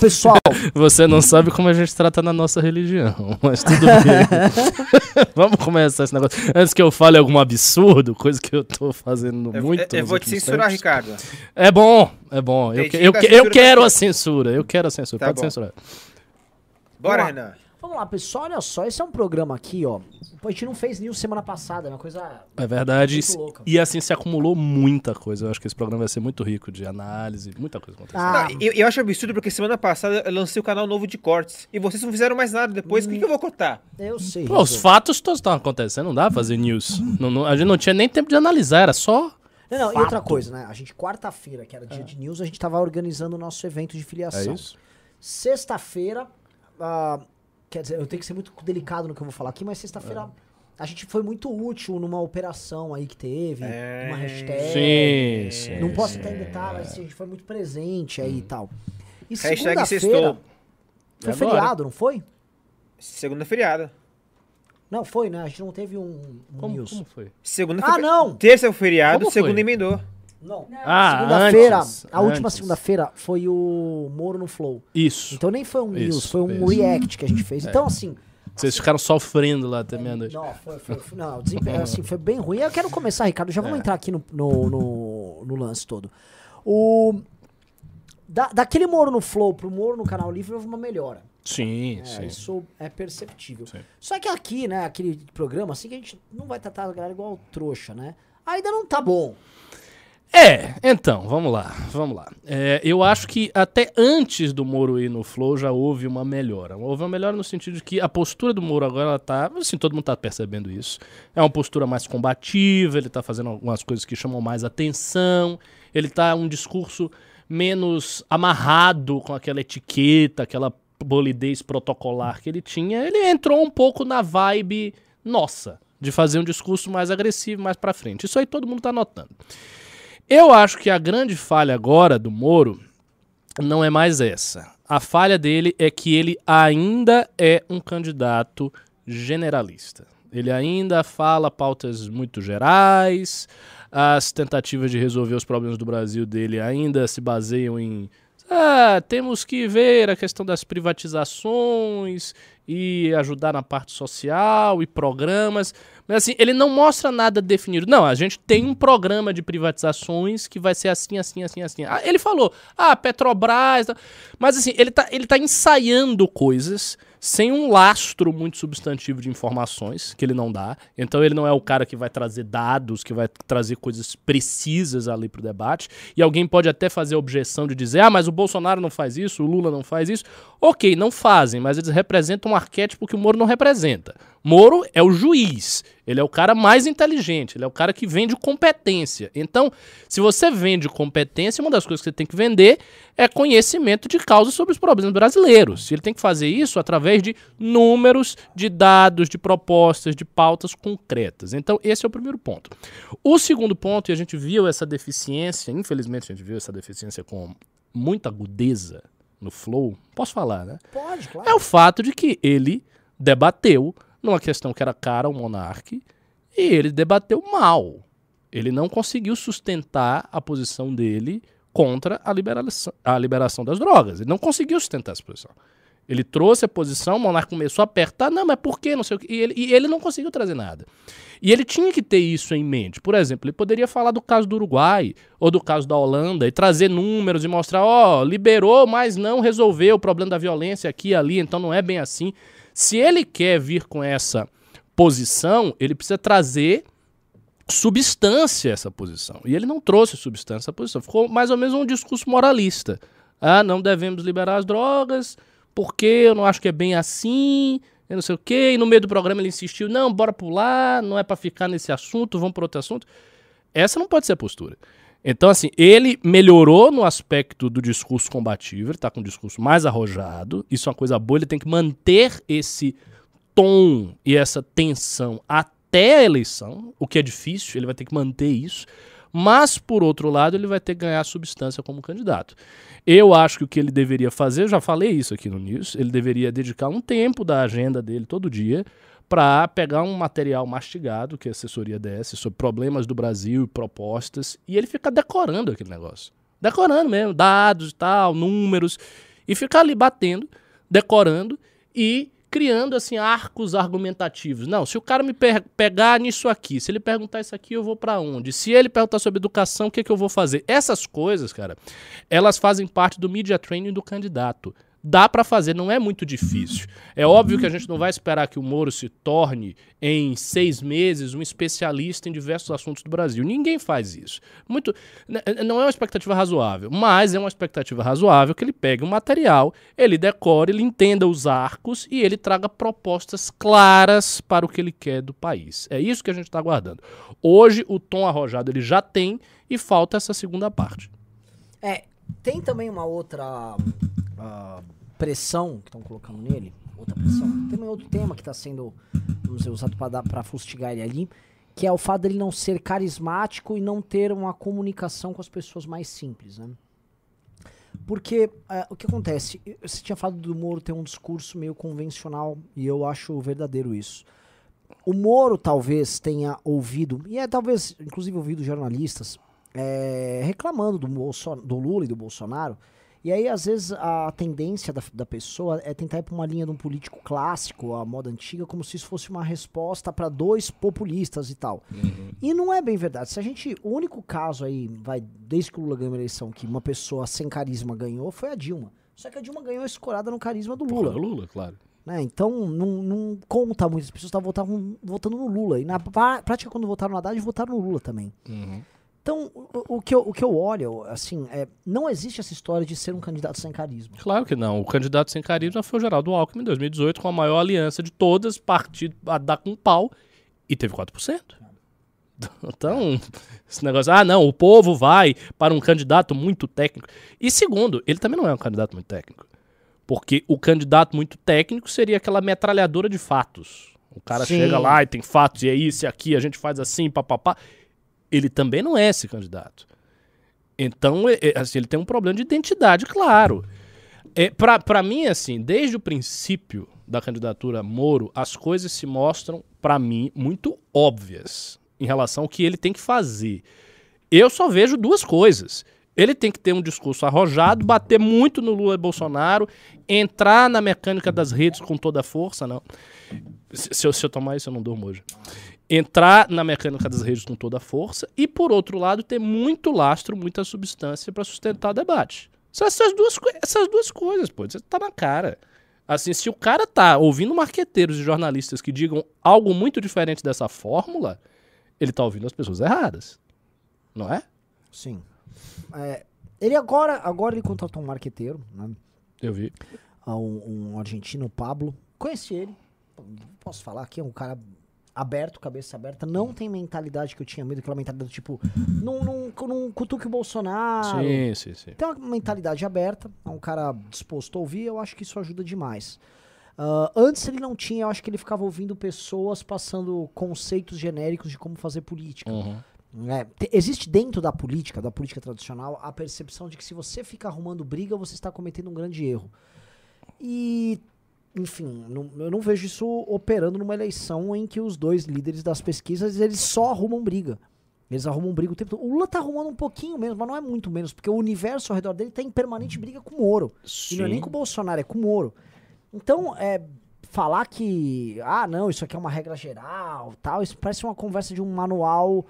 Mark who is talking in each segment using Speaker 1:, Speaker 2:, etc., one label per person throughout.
Speaker 1: Pessoal,
Speaker 2: Você não sabe como a gente trata na nossa religião, mas tudo bem. Vamos começar esse negócio. Antes que eu fale algum absurdo, coisa que eu tô fazendo
Speaker 3: Eu,
Speaker 2: muito.
Speaker 3: eu, eu vou te censurar,
Speaker 2: tempos.
Speaker 3: Ricardo.
Speaker 2: É bom, é bom. Eu, eu, eu quero a censura, eu quero a censura.
Speaker 3: Tá
Speaker 2: Pode
Speaker 3: bom.
Speaker 2: censurar.
Speaker 3: Bora. Renan.
Speaker 1: Vamos lá, pessoal, olha só, esse é um programa aqui, ó. A gente não fez news semana passada, é uma coisa.
Speaker 2: É verdade.
Speaker 1: Muito louca.
Speaker 2: E assim se acumulou muita coisa. Eu acho que esse programa vai ser muito rico de análise, muita coisa acontecendo.
Speaker 1: Ah,
Speaker 3: Não, eu, eu acho absurdo porque semana passada eu lancei o canal novo de cortes. E vocês não fizeram mais nada depois. O que, que eu vou cortar?
Speaker 1: eu sei.
Speaker 2: Pô, os fatos todos estão acontecendo, não dá pra fazer news. Não- não- a gente não tinha nem tempo de analisar, era só.
Speaker 1: Não, não, e
Speaker 2: fato.
Speaker 1: outra coisa, né? A gente, quarta-feira, que era dia de news, a gente tava organizando o nosso evento de
Speaker 2: É
Speaker 1: filiação.
Speaker 2: isso.
Speaker 1: Sexta-feira, ah, quer dizer, eu tenho que ser muito delicado no que eu vou falar aqui, mas sexta-feira a gente foi muito útil numa operação aí que teve,
Speaker 3: É.
Speaker 1: uma hashtag.
Speaker 2: Sim, sim.
Speaker 1: Não posso
Speaker 2: sim.
Speaker 1: entrar em detalhes, mas assim, a gente foi muito presente aí e tal. E
Speaker 3: Hashtag
Speaker 1: segunda-feira
Speaker 3: sextou.
Speaker 1: foi
Speaker 2: agora?
Speaker 1: feriado, não foi?
Speaker 3: Segunda feriada.
Speaker 1: Não, foi, né? A gente não teve um, um
Speaker 2: Como,
Speaker 1: news.
Speaker 2: como foi?
Speaker 3: Segunda
Speaker 1: Ah,
Speaker 3: foi-
Speaker 1: não!
Speaker 3: Terça é o feriado,
Speaker 2: Como foi?
Speaker 3: segunda emendou.
Speaker 1: Não.
Speaker 2: Ah,
Speaker 1: Segunda-feira, a última
Speaker 2: antes.
Speaker 1: segunda-feira foi o Moro no Flow.
Speaker 2: Isso.
Speaker 1: Então nem foi um news,
Speaker 2: Isso,
Speaker 1: foi um
Speaker 2: isso.
Speaker 1: react que a gente fez. Então, assim.
Speaker 2: Vocês ficaram sofrendo lá até meia-noite.
Speaker 1: Não, foi, foi, foi- não, o desempenho assim, foi bem ruim. Eu quero começar, Ricardo. Já vamos entrar aqui no, no, no, no lance todo. O. Da, daquele Moro no Flow pro Moro no Canal Livre houve uma melhora.
Speaker 2: Sim,
Speaker 1: É,
Speaker 2: sim.
Speaker 1: isso é perceptível.
Speaker 2: Sim.
Speaker 1: Só que aqui, né, aquele programa, assim, que a gente não vai tratar a galera igual trouxa, né? Ainda não tá bom.
Speaker 2: É, então, vamos lá, vamos lá. É, eu acho que até antes do Moro ir no Flow já houve uma melhora. Houve uma melhora no sentido de que a postura do Moro agora ela tá, assim, todo mundo tá percebendo isso. É uma postura mais combativa, ele tá fazendo algumas coisas que chamam mais atenção, ele tá um discurso menos amarrado com aquela etiqueta, aquela bolidez protocolar que ele tinha. Ele entrou um pouco na vibe nossa, de fazer um discurso mais agressivo, mais pra frente. Isso aí todo mundo tá notando. Eu acho que a grande falha agora do Moro não é mais essa. A falha dele é que ele ainda é um candidato generalista. Ele ainda fala pautas muito gerais, as tentativas de resolver os problemas do Brasil dele ainda se baseiam em. Ah, temos que ver a questão das privatizações e ajudar na parte social e programas. Mas assim, ele não mostra nada definido. Não, a gente tem um programa de privatizações que vai ser assim, assim, assim, assim. Ah, ele falou, ah, Petrobras. tá. Mas assim, ele tá, ele tá ensaiando coisas sem um lastro muito substantivo de informações que ele não dá. Então ele não é o cara que vai trazer dados, que vai trazer coisas precisas ali pro debate. E alguém pode até fazer a objeção de dizer: "Ah, mas o Bolsonaro não faz isso, o Lula não faz isso". OK, não fazem, mas eles representam um arquétipo que o Moro não representa. Moro é o juiz, ele é o cara mais inteligente, ele é o cara que vende competência. Então, se você vende competência, uma das coisas que você tem que vender é conhecimento de causa sobre os problemas brasileiros. E ele tem que fazer isso através de números, de dados, de propostas, de pautas concretas. Então, esse é o primeiro ponto. O segundo ponto, e a gente viu essa deficiência, infelizmente a gente viu essa deficiência com muita agudeza no flow, posso falar, né?
Speaker 1: Pode, claro.
Speaker 2: é o fato de que ele debateu numa questão que era cara ao monarque e ele debateu mal. Ele não conseguiu sustentar a posição dele contra a liberação, a liberação das drogas. Ele não conseguiu sustentar essa posição. Ele trouxe a posição, o monarca começou a apertar, não, mas por quê? Não sei o quê. E ele, e ele não conseguiu trazer nada. E ele tinha que ter isso em mente. Por exemplo, ele poderia falar do caso do Uruguai ou do caso da Holanda e trazer números e mostrar, ó, liberou, mas não resolveu o problema da violência aqui e ali, então não é bem assim. Se ele quer vir com essa posição, ele precisa trazer substância a essa posição. E ele não trouxe substância essa posição. Ficou mais ou menos um discurso moralista. Ah, não devemos liberar as drogas, porque eu não acho que é bem assim, eu não sei o quê. E no meio do programa ele insistiu, não, bora pular, não é para ficar nesse assunto, vamos para outro assunto. Essa não pode ser a postura. Então, assim, ele melhorou no aspecto do discurso combativo, ele tá com um discurso mais arrojado, isso é uma coisa boa, ele tem que manter esse tom e essa tensão até a eleição, o que é difícil, ele vai ter que manter isso, mas, por outro lado, ele vai ter que ganhar substância como candidato. Eu acho que o que ele deveria fazer, já falei isso aqui no News, ele deveria dedicar um tempo da agenda dele todo dia para pegar um material mastigado que a assessoria desse sobre problemas do Brasil e propostas e ele ficar decorando aquele negócio. Decorando mesmo, dados e tal, números. E ficar ali batendo, decorando e criando assim arcos argumentativos. Não, se o cara me pe pegar nisso aqui, se ele perguntar isso aqui, eu vou para onde? Se ele perguntar sobre educação, o que, que eu vou fazer? Essas coisas, cara, elas fazem parte do media training do candidato dá para fazer, não é muito difícil. É óbvio que a gente não vai esperar que o Moro se torne, em seis meses, um especialista em diversos assuntos do Brasil. Ninguém faz isso. Muito, não é uma expectativa razoável, mas é uma expectativa razoável que ele pegue um material, ele decore, ele entenda os arcos e ele traga propostas claras para o que ele quer do país. É isso que a gente está aguardando. Hoje, o tom arrojado ele já tem e falta essa segunda parte.
Speaker 1: É, tem também uma outra uh, pressão que estão colocando nele, outra pressão. Tem também outro tema que está sendo vamos dizer, usado para fustigar ele ali, que é o fato dele não ser carismático e não ter uma comunicação com as pessoas mais simples, né? Porque uh, o que acontece? Você tinha falado do Moro ter um discurso meio convencional e eu acho verdadeiro isso. O Moro talvez tenha ouvido, e é talvez inclusive ouvido jornalistas, é, reclamando do, do Lula e do Bolsonaro, e aí, às vezes, a tendência da, da pessoa é tentar ir pra uma linha de um político clássico, a moda antiga, como se isso fosse uma resposta para dois populistas e tal. Uhum. E não é bem verdade. Se a gente. O único caso aí, vai, desde que o Lula ganhou a eleição, que uma pessoa sem carisma ganhou, foi a Dilma. Só que a Dilma ganhou escorada no carisma do Lula.
Speaker 2: Porra, Lula, claro.
Speaker 1: Né? Então, não, não conta muito. As pessoas estavam votando, votando no Lula. E na prática, quando votaram no Haddad, votaram no Lula também. Uhum. Então, o, o, que eu, o que eu olho, assim, é, não existe essa história de ser um candidato sem carisma.
Speaker 2: Claro que não. O candidato sem carisma foi o Geraldo Alckmin em 2018, com a maior aliança de todas, partido a dar com pau, e teve 4%. Então, esse negócio, ah, não, o povo vai para um candidato muito técnico. E segundo, ele também não é um candidato muito técnico. Porque o candidato muito técnico seria aquela metralhadora de fatos. O cara Sim. chega lá e tem fatos, e é isso e aqui, a gente faz assim, papapá ele também não é esse candidato. Então, é, é, assim, ele tem um problema de identidade, claro. É, para mim, assim, desde o princípio da candidatura Moro, as coisas se mostram, para mim, muito óbvias em relação ao que ele tem que fazer. Eu só vejo duas coisas. Ele tem que ter um discurso arrojado, bater muito no Lula e Bolsonaro, entrar na mecânica das redes com toda a força, não. Se eu, se eu tomar isso, eu não durmo hoje entrar na mecânica das redes com toda a força e, por outro lado, ter muito lastro, muita substância para sustentar o debate. São essas duas, essas duas coisas, pô. Isso tá na cara. Assim, se o cara tá ouvindo marqueteiros e jornalistas que digam algo muito diferente dessa fórmula, ele tá ouvindo as pessoas erradas. Não é?
Speaker 1: Sim. É, ele agora, agora ele contratou um marqueteiro, né?
Speaker 2: Eu vi.
Speaker 1: Ah, um, um argentino, Pablo. Conheci ele. Posso falar aqui, é um cara aberto, cabeça aberta, não tem mentalidade que eu tinha medo, aquela mentalidade do tipo, não, não, não cutuque o Bolsonaro.
Speaker 2: Sim, sim, sim.
Speaker 1: Tem uma mentalidade aberta, é um cara disposto a ouvir, eu acho que isso ajuda demais. Uh, antes ele não tinha, eu acho que ele ficava ouvindo pessoas passando conceitos genéricos de como fazer política. Uhum. É, existe dentro da política, da política tradicional, a percepção de que se você fica arrumando briga, você está cometendo um grande erro. E enfim, não, eu não vejo isso operando numa eleição em que os dois líderes das pesquisas eles só arrumam briga. Eles arrumam briga o tempo todo. O Lula tá arrumando um pouquinho menos, mas não é muito menos, porque o universo ao redor dele tá em permanente briga com o Moro. Sim. E não é nem com o Bolsonaro, é com o Moro. Então, é, falar que, ah, não, isso aqui é uma regra geral, tal, isso parece uma conversa de um manual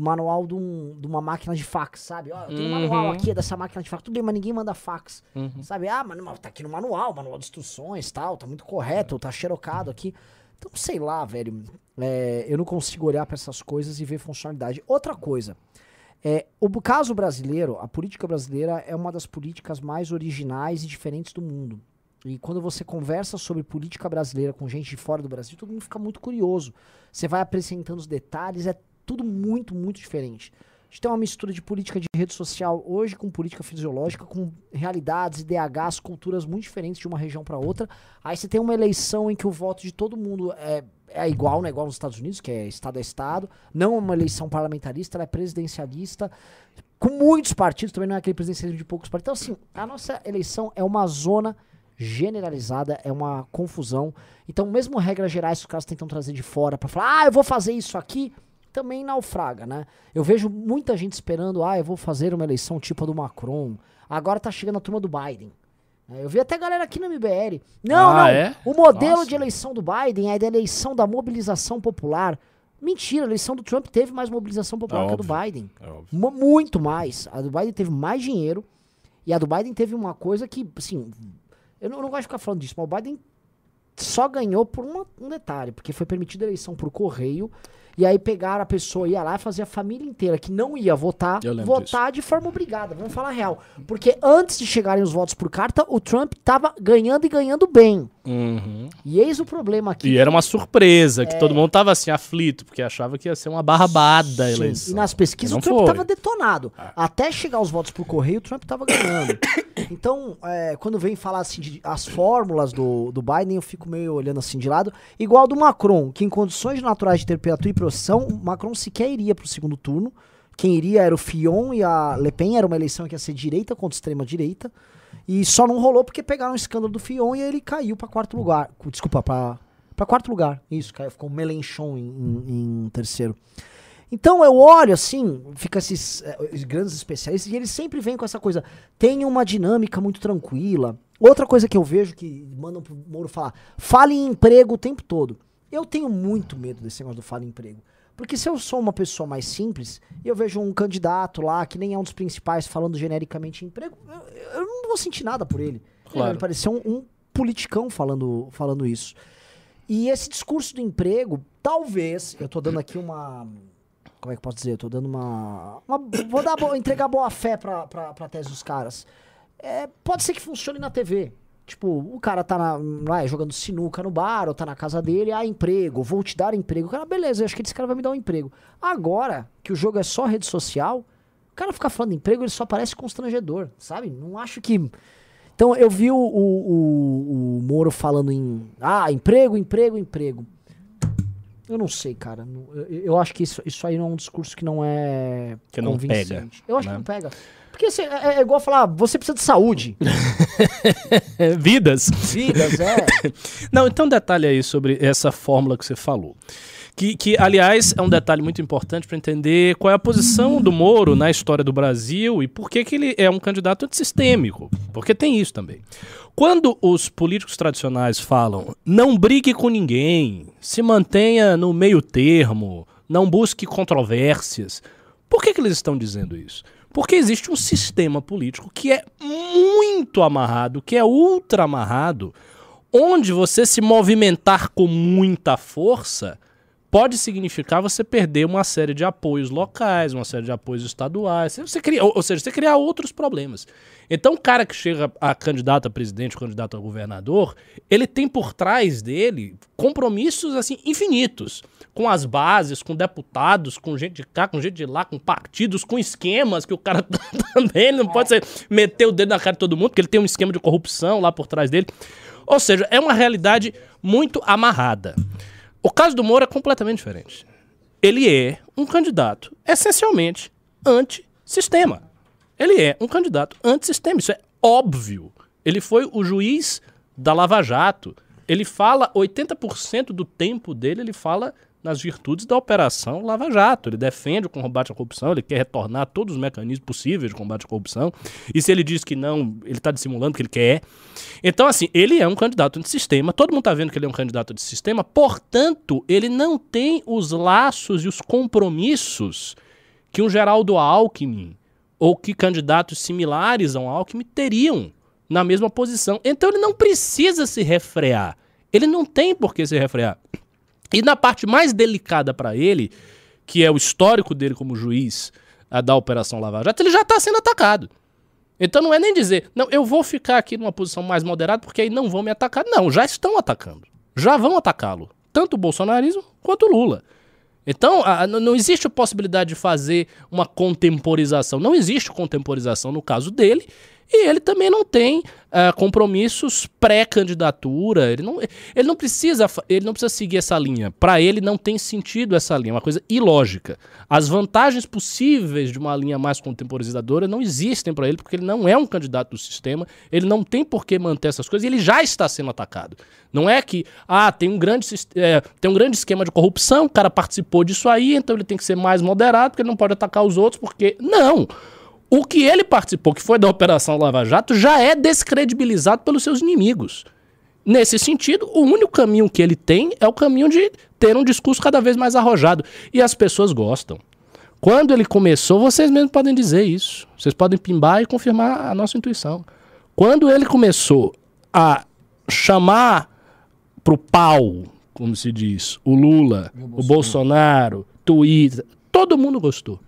Speaker 1: manual de, um, de, uma máquina de fax, sabe? Ó, eu tenho um manual uhum. aqui dessa máquina de fax. Tudo bem, mas ninguém manda fax. Uhum. Sabe? Ah, mas tá aqui no manual, manual de instruções tal, tá muito correto, tá xerocado aqui. Então, sei lá, velho. É, eu não consigo olhar para essas coisas e ver funcionalidade. Outra coisa. É, o caso brasileiro, a política brasileira é uma das políticas mais originais e diferentes do mundo. E quando você conversa sobre política brasileira com gente de fora do Brasil, todo mundo fica muito curioso. Você vai apresentando os detalhes, é tudo muito, muito diferente. A gente tem uma mistura de política de rede social hoje com política fisiológica, com realidades, IDHs, culturas muito diferentes de uma região para outra. Aí você tem uma eleição em que o voto de todo mundo é, é igual, né? Igual nos Estados Unidos, que é estado a estado. Não é uma eleição parlamentarista, ela é presidencialista. Com muitos partidos, também não é aquele presidencialismo de poucos partidos. Então, assim, a nossa eleição é uma zona generalizada, é uma confusão. Então, mesmo regras gerais que os caras tentam trazer de fora para falar, ah, eu vou fazer isso aqui também naufraga, né? Eu vejo muita gente esperando, ah, eu vou fazer uma eleição tipo a do Macron. Agora tá chegando a turma do Biden. É, Eu vi até galera aqui no MBL. Não,
Speaker 2: Ah,
Speaker 1: não.
Speaker 2: é?
Speaker 1: O modelo
Speaker 2: Nossa.
Speaker 1: de eleição do Biden é da eleição da mobilização popular. Mentira, a eleição do Trump teve mais mobilização popular
Speaker 2: É
Speaker 1: que a do. Biden.
Speaker 2: É
Speaker 1: Muito mais. A do Biden teve mais dinheiro. E a do Biden teve uma coisa que, assim. Eu não, eu não gosto de ficar falando disso, mas o Biden só ganhou por uma- um detalhe, porque foi permitida a eleição por correio. E aí pegaram a pessoa, ia lá e fazia a família inteira que não ia votar, votar de forma obrigada. Vamos falar a real. Porque antes de chegarem os votos por carta, o Trump tava ganhando e ganhando bem.
Speaker 2: Uhum.
Speaker 1: E eis o problema aqui.
Speaker 2: E era uma surpresa,
Speaker 1: É.
Speaker 2: que todo mundo tava assim, aflito, porque achava que ia ser uma barrabada a eleição.
Speaker 1: E nas pesquisas o Trump
Speaker 2: foi.
Speaker 1: tava detonado. Até chegar os votos por correio, o Trump tava ganhando. então, é, quando vem falar assim de as fórmulas do, do Biden, eu fico meio olhando assim de lado. Igual do Macron, que em condições naturais de temperatura e profissão, o Macron sequer iria pro segundo turno. Quem iria era o Fillon e a Le Pen, era uma eleição que ia ser direita contra extrema direita. E só não rolou porque pegaram o escândalo do Fillon e ele caiu pra quarto lugar. Desculpa, pra quarto lugar. Isso, caiu, ficou o Melenchon em, em- em terceiro. Então eu olho assim, fica esses eh, os grandes especialistas e eles sempre vêm com essa coisa. Tem uma dinâmica muito tranquila. Outra coisa que eu vejo que mandam pro Moro falar: fale em emprego o tempo todo. Eu tenho muito medo desse negócio do fale em emprego. Porque se eu sou uma pessoa mais simples e eu vejo um candidato lá que nem é um dos principais falando genericamente em emprego, eu, eu não vou sentir nada por ele. Ele
Speaker 2: Claro.
Speaker 1: vai parecer um, um politicão falando, falando isso. E esse discurso do emprego, talvez, eu tô dando aqui uma. Como é que eu posso dizer? Eu tô dando uma. uma- vou dar, bo- entregar boa fé pra, pra, pra tese dos caras. É, pode ser que funcione na TV. Tipo, o cara tá na, lá, jogando sinuca no bar, ou tá na casa dele, ah, emprego, vou te dar emprego. O cara, beleza, eu acho que esse cara vai me dar um emprego. Agora, que o jogo é só rede social, o cara ficar falando emprego, ele só parece constrangedor, sabe? Não acho que. Então eu vi o, o, o, o Moro falando em. Ah, emprego, emprego, emprego. Eu não sei, cara. Eu, acho que isso, isso aí não é um discurso que não é.
Speaker 2: Que não pega,
Speaker 1: Eu acho
Speaker 2: né?
Speaker 1: que não pega. Porque assim, é, é igual falar, você precisa de saúde.
Speaker 2: Vidas.
Speaker 1: Vidas, é.
Speaker 2: Não, então detalhe aí sobre essa fórmula que você falou. Que, que aliás, é um detalhe muito importante para entender qual é a posição do Moro na história do Brasil e por que, que ele é um candidato antissistêmico. Porque tem isso também. Quando os políticos tradicionais falam não brigue com ninguém, se mantenha no meio termo, não busque controvérsias, por que, que eles estão dizendo isso? Porque existe um sistema político que é muito amarrado, que é ultra amarrado, onde você se movimentar com muita força pode significar você perder uma série de apoios locais, uma série de apoios estaduais. Você cria, ou, ou seja, você criar outros problemas. Então, o cara que chega a candidato a presidente, candidato a governador, ele tem por trás dele compromissos assim infinitos com as bases, com deputados, com gente de cá, com gente de lá, com partidos, com esquemas que o cara também ele não pode ser, meter o dedo na cara de todo mundo, porque ele tem um esquema de corrupção lá por trás dele. Ou seja, é uma realidade muito amarrada. O caso do Moro é completamente diferente. Ele é um candidato essencialmente antissistema. Ele é um candidato antissistema. Isso é óbvio. Ele foi o juiz da Lava Jato. Ele fala 80% do tempo dele, ele fala nas virtudes da Operação Lava Jato. Ele defende o combate à corrupção, ele quer retornar todos os mecanismos possíveis de combate à corrupção. E se ele diz que não, ele está dissimulando que ele quer. Então, assim, ele é um candidato antissistema. Todo mundo está vendo que ele é um candidato antissistema. Portanto, ele não tem os laços e os compromissos que um Geraldo Alckmin ou que candidatos similares ao Alckmin teriam na mesma posição. Então ele não precisa se refrear. Ele não tem por que se refrear. E na parte mais delicada para ele, que é o histórico dele como juiz da Operação Lava Jato, ele já está sendo atacado. Então não é nem dizer, não, eu vou ficar aqui numa posição mais moderada porque aí não vão me atacar. Não, já estão atacando. Já vão atacá-lo. Tanto o bolsonarismo quanto o Lula. Então, a- não existe a possibilidade de fazer uma contemporização. Não existe contemporização no caso dele. E ele também não tem ah, compromissos pré-candidatura. Ele não, ele, não precisa, ele não precisa seguir essa linha. Para ele não tem sentido essa linha. É uma coisa ilógica. As vantagens possíveis de uma linha mais contemporizadora não existem para ele, porque ele não é um candidato do sistema. Ele não tem por que manter essas coisas. E ele já está sendo atacado. Não é que, ah, tem um grande, é, tem um grande esquema de corrupção, o cara participou disso aí, então ele tem que ser mais moderado, porque ele não pode atacar os outros, porque. Não! O que ele participou, que foi da Operação Lava Jato, já é descredibilizado pelos seus inimigos. Nesse sentido, o único caminho que ele tem é o caminho de ter um discurso cada vez mais arrojado. E as pessoas gostam. Quando ele começou, vocês mesmos podem dizer isso. Vocês podem pimbar e confirmar a nossa intuição. Quando ele começou a chamar pro pau, como se diz, o Lula, o Bolsonaro, Twitter, todo mundo gostou.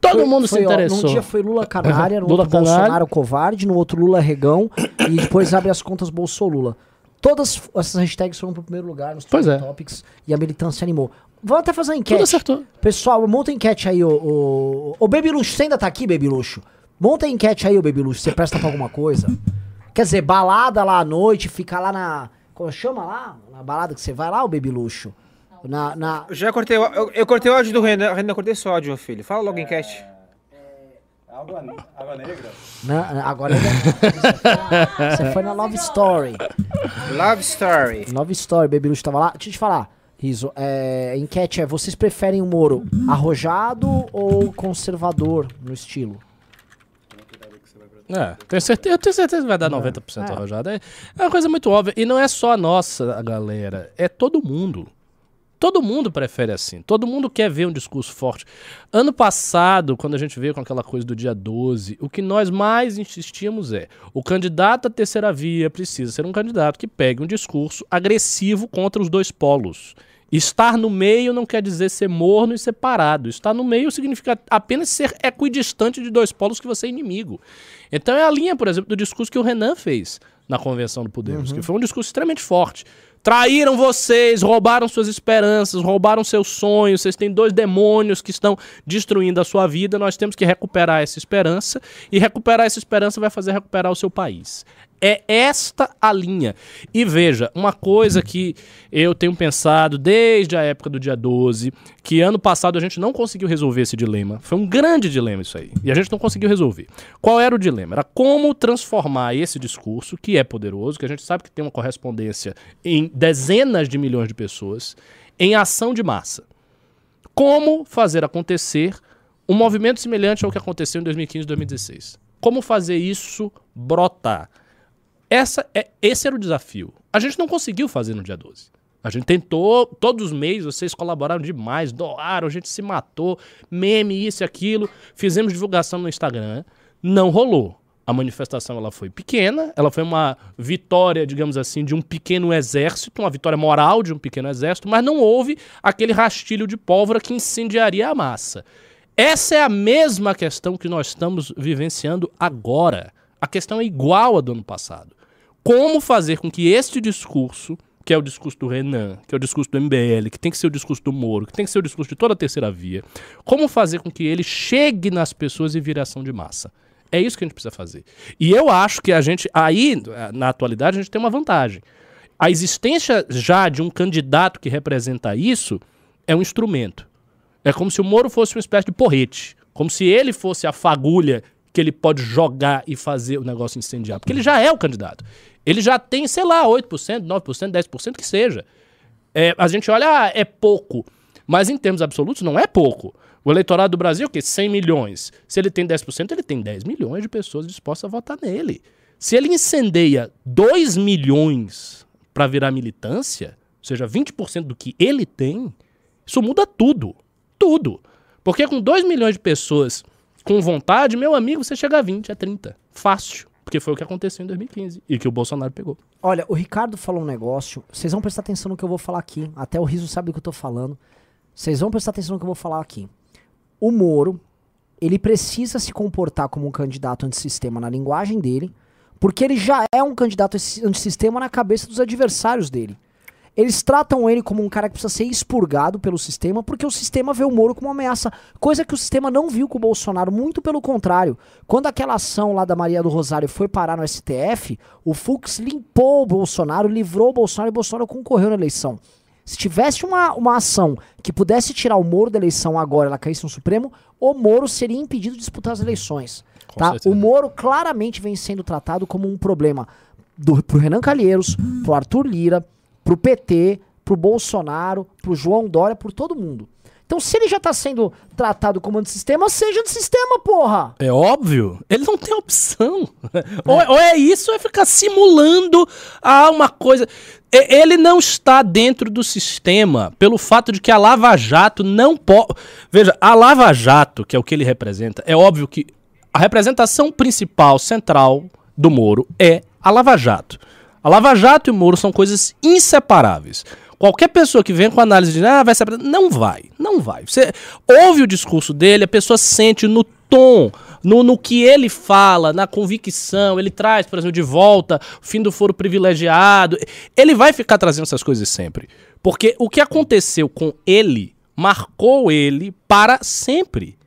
Speaker 2: Todo
Speaker 1: Foi-
Speaker 2: mundo
Speaker 1: foi,
Speaker 2: se
Speaker 1: ó,
Speaker 2: interessou.
Speaker 1: num dia foi Lula canária, no
Speaker 2: Lula
Speaker 1: outro. Bolsonaro covarde, no outro Lula regão, e depois abre as contas Bolsolula. Todas essas hashtags foram pro primeiro lugar nos
Speaker 2: Pois é.
Speaker 1: Topics e a militância animou. Vamos até fazer uma
Speaker 2: Tudo
Speaker 1: enquete.
Speaker 2: acertou.
Speaker 1: Pessoal, monta a enquete aí, ô, ô, ô Baby Luxo. Você ainda tá aqui, Baby Luxo? Monta a enquete aí, ô Baby Luxo. Você presta pra alguma coisa? Quer dizer, balada lá à noite, fica lá na. Como chama lá? Na balada que você vai lá, ô Baby Luxo? Na. na
Speaker 3: Eu já cortei, o- eu, eu cortei o áudio do Renan. Renan, cortei seu áudio, meu filho. Fala logo em enquete.
Speaker 4: Água, água negra?
Speaker 1: na- agora você foi, na, você foi na Love Story.
Speaker 3: Love Story.
Speaker 1: Love Story, Baby Luxo tava lá. Deixa eu te falar, Riso. É, enquete é: vocês preferem o Moro arrojado ou conservador no estilo?
Speaker 2: É, tenho certeza, eu tenho certeza que vai dar 90% arrojado. É, é uma coisa muito óbvia. E não é só a nossa, a galera. É todo mundo. Todo mundo prefere assim. Todo mundo quer ver um discurso forte. Ano passado, quando a gente veio com aquela coisa do dia 12, o que nós mais insistíamos é: o candidato à terceira via precisa ser um candidato que pegue um discurso agressivo contra os dois polos. Estar no meio não quer dizer ser morno e separado. Estar no meio significa apenas ser equidistante de dois polos que você é inimigo. Então é a linha, por exemplo, do discurso que o Renan fez na Convenção do Podemos, que foi um discurso extremamente forte. Traíram vocês, roubaram suas esperanças, roubaram seus sonhos, vocês têm dois demônios que estão destruindo a sua vida, nós temos que recuperar essa esperança, e recuperar essa esperança vai fazer recuperar o seu país. É esta a linha. E veja, uma coisa que eu tenho pensado desde a época do dia 12, que ano passado a gente não conseguiu resolver esse dilema. Foi um grande dilema isso aí. E a gente não conseguiu resolver. Qual era o dilema? Era como transformar esse discurso, que é poderoso, que a gente sabe que tem uma correspondência em dezenas de milhões de pessoas, em ação de massa. Como fazer acontecer um movimento semelhante ao que aconteceu em 2015 e 2016. Como fazer isso brotar? Essa é, esse era o desafio. A gente não conseguiu fazer no dia 12. A gente tentou, todos os meses vocês colaboraram demais, doaram, a gente se matou, meme, isso e aquilo, fizemos divulgação no Instagram, não rolou. A manifestação ela foi pequena, ela foi uma vitória, digamos assim, de um pequeno exército, uma vitória moral de um pequeno exército, mas não houve aquele rastilho de pólvora que incendiaria a massa. Essa é a mesma questão que nós estamos vivenciando agora. A questão é igual à do ano passado. Como fazer com que este discurso, que é o discurso do Renan, que é o discurso do MBL, que tem que ser o discurso do Moro, que tem que ser o discurso de toda a terceira via, como fazer com que ele chegue nas pessoas e vire ação de massa? É isso que a gente precisa fazer. E eu acho que a gente, aí, na atualidade, a gente tem uma vantagem. A existência já de um candidato que representa isso é um instrumento. É como se o Moro fosse uma espécie de porrete. Como se ele fosse a fagulha que ele pode jogar e fazer o negócio incendiar. Porque ele já é o candidato. Ele já tem, sei lá, 8%, 9%, 10% que seja. É, a gente olha, ah, é pouco. Mas em termos absolutos, não é pouco. O eleitorado do Brasil, o quê? 100 milhões. Se ele tem 10%, ele tem 10 milhões de pessoas dispostas a votar nele. Se ele incendeia 2 milhões para virar militância, ou seja, 20% do que ele tem, isso muda tudo. Tudo. Porque com 2 milhões de pessoas com vontade, meu amigo, você chega a 20, a 30. Fácil. Porque foi o que aconteceu em 2015 e que o Bolsonaro pegou.
Speaker 1: Olha, o Ricardo falou um negócio. Vocês vão prestar atenção no que eu vou falar aqui. Até o Riso sabe do que eu tô falando. Vocês vão prestar atenção no que eu vou falar aqui. O Moro, ele precisa se comportar como um candidato antissistema na linguagem dele, porque ele já é um candidato antissistema na cabeça dos adversários dele. Eles tratam ele como um cara que precisa ser expurgado pelo sistema, porque o sistema vê o Moro como uma ameaça. Coisa que o sistema não viu com o Bolsonaro, muito pelo contrário. Quando aquela ação lá da Maria do Rosário foi parar no STF, o Fux limpou o Bolsonaro, livrou o Bolsonaro e o Bolsonaro concorreu na eleição. Se tivesse uma, uma ação que pudesse tirar o Moro da eleição agora, ela caísse no Supremo, o Moro seria impedido de disputar as eleições.
Speaker 2: Com
Speaker 1: Tá?
Speaker 2: certeza.
Speaker 1: O Moro claramente vem sendo tratado como um problema do, pro Renan Calheiros, pro Arthur Lira, pro PT, pro Bolsonaro, pro João Dória, por todo mundo. Então, se ele já tá sendo tratado como antissistema, seja antissistema, porra!
Speaker 2: É óbvio. Ele não tem opção. Ou, é, ou é isso, ou é ficar simulando ah, uma coisa. Ele não está dentro do sistema pelo fato de que a Lava Jato não pode. Veja, a Lava Jato, que é o que ele representa, é óbvio que a representação principal, central do Moro é a Lava Jato. A Lava Jato e o Moro são coisas inseparáveis. Qualquer pessoa que venha com análise de ah, vai. Não vai, não vai. Você ouve o discurso dele, a pessoa sente no tom, no, no que ele fala, na convicção, ele traz, por exemplo, de volta fim do foro privilegiado. Ele vai ficar trazendo essas coisas sempre. Porque o que aconteceu com ele marcou ele para sempre.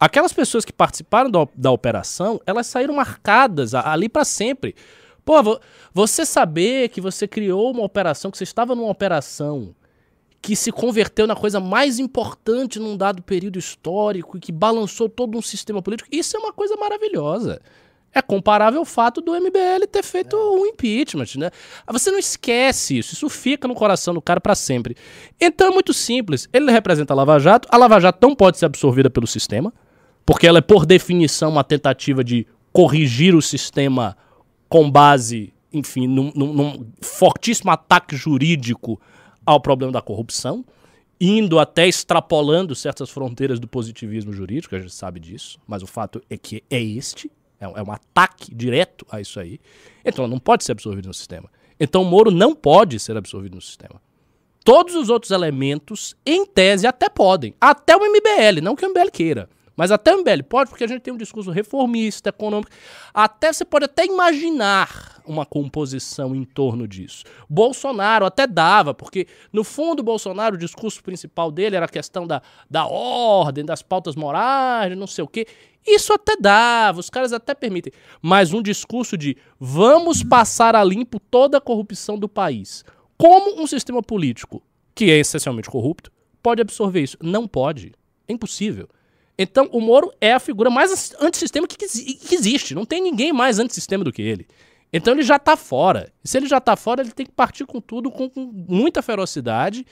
Speaker 2: Aquelas pessoas que participaram da, da operação, elas saíram marcadas ali para sempre. Pô, vo- você saber que você criou uma operação, que você estava numa operação que se converteu na coisa mais importante num dado período histórico e que balançou todo um sistema político, isso é uma coisa maravilhosa. É comparável ao fato do MBL ter feito um impeachment, né? Você não esquece isso, isso fica no coração do cara para sempre. Então é muito simples. Ele representa a Lava Jato, a Lava Jato não pode ser absorvida pelo sistema, porque ela é por definição uma tentativa de corrigir o sistema com base, enfim, num, num- num fortíssimo ataque jurídico ao problema da corrupção, indo até extrapolando certas fronteiras do positivismo jurídico, a gente sabe disso, mas o fato é que é este, é um, é um ataque direto a isso aí. Então não pode ser absorvida no sistema. Então o Moro não pode ser absorvido no sistema. Todos os outros elementos, em tese, até podem. Até o MBL, não que o MBL queira. Mas até o MBL pode, porque a gente tem um discurso reformista, econômico. Até você pode até imaginar uma composição em torno disso. Bolsonaro até dava, porque no fundo Bolsonaro, o discurso principal dele era a questão da, da ordem, das pautas morais, não sei o quê. Isso até dava, os caras até permitem. Mas um discurso de vamos passar a limpo toda a corrupção do país. Como um sistema político, que é essencialmente corrupto, pode absorver isso? Não pode. É impossível. Então, o Moro é a figura mais antissistema que, que, existe. Não tem ninguém mais antissistema do que ele. Então, ele já tá fora. E se ele já tá fora, ele tem que partir com tudo, com, com muita ferocidade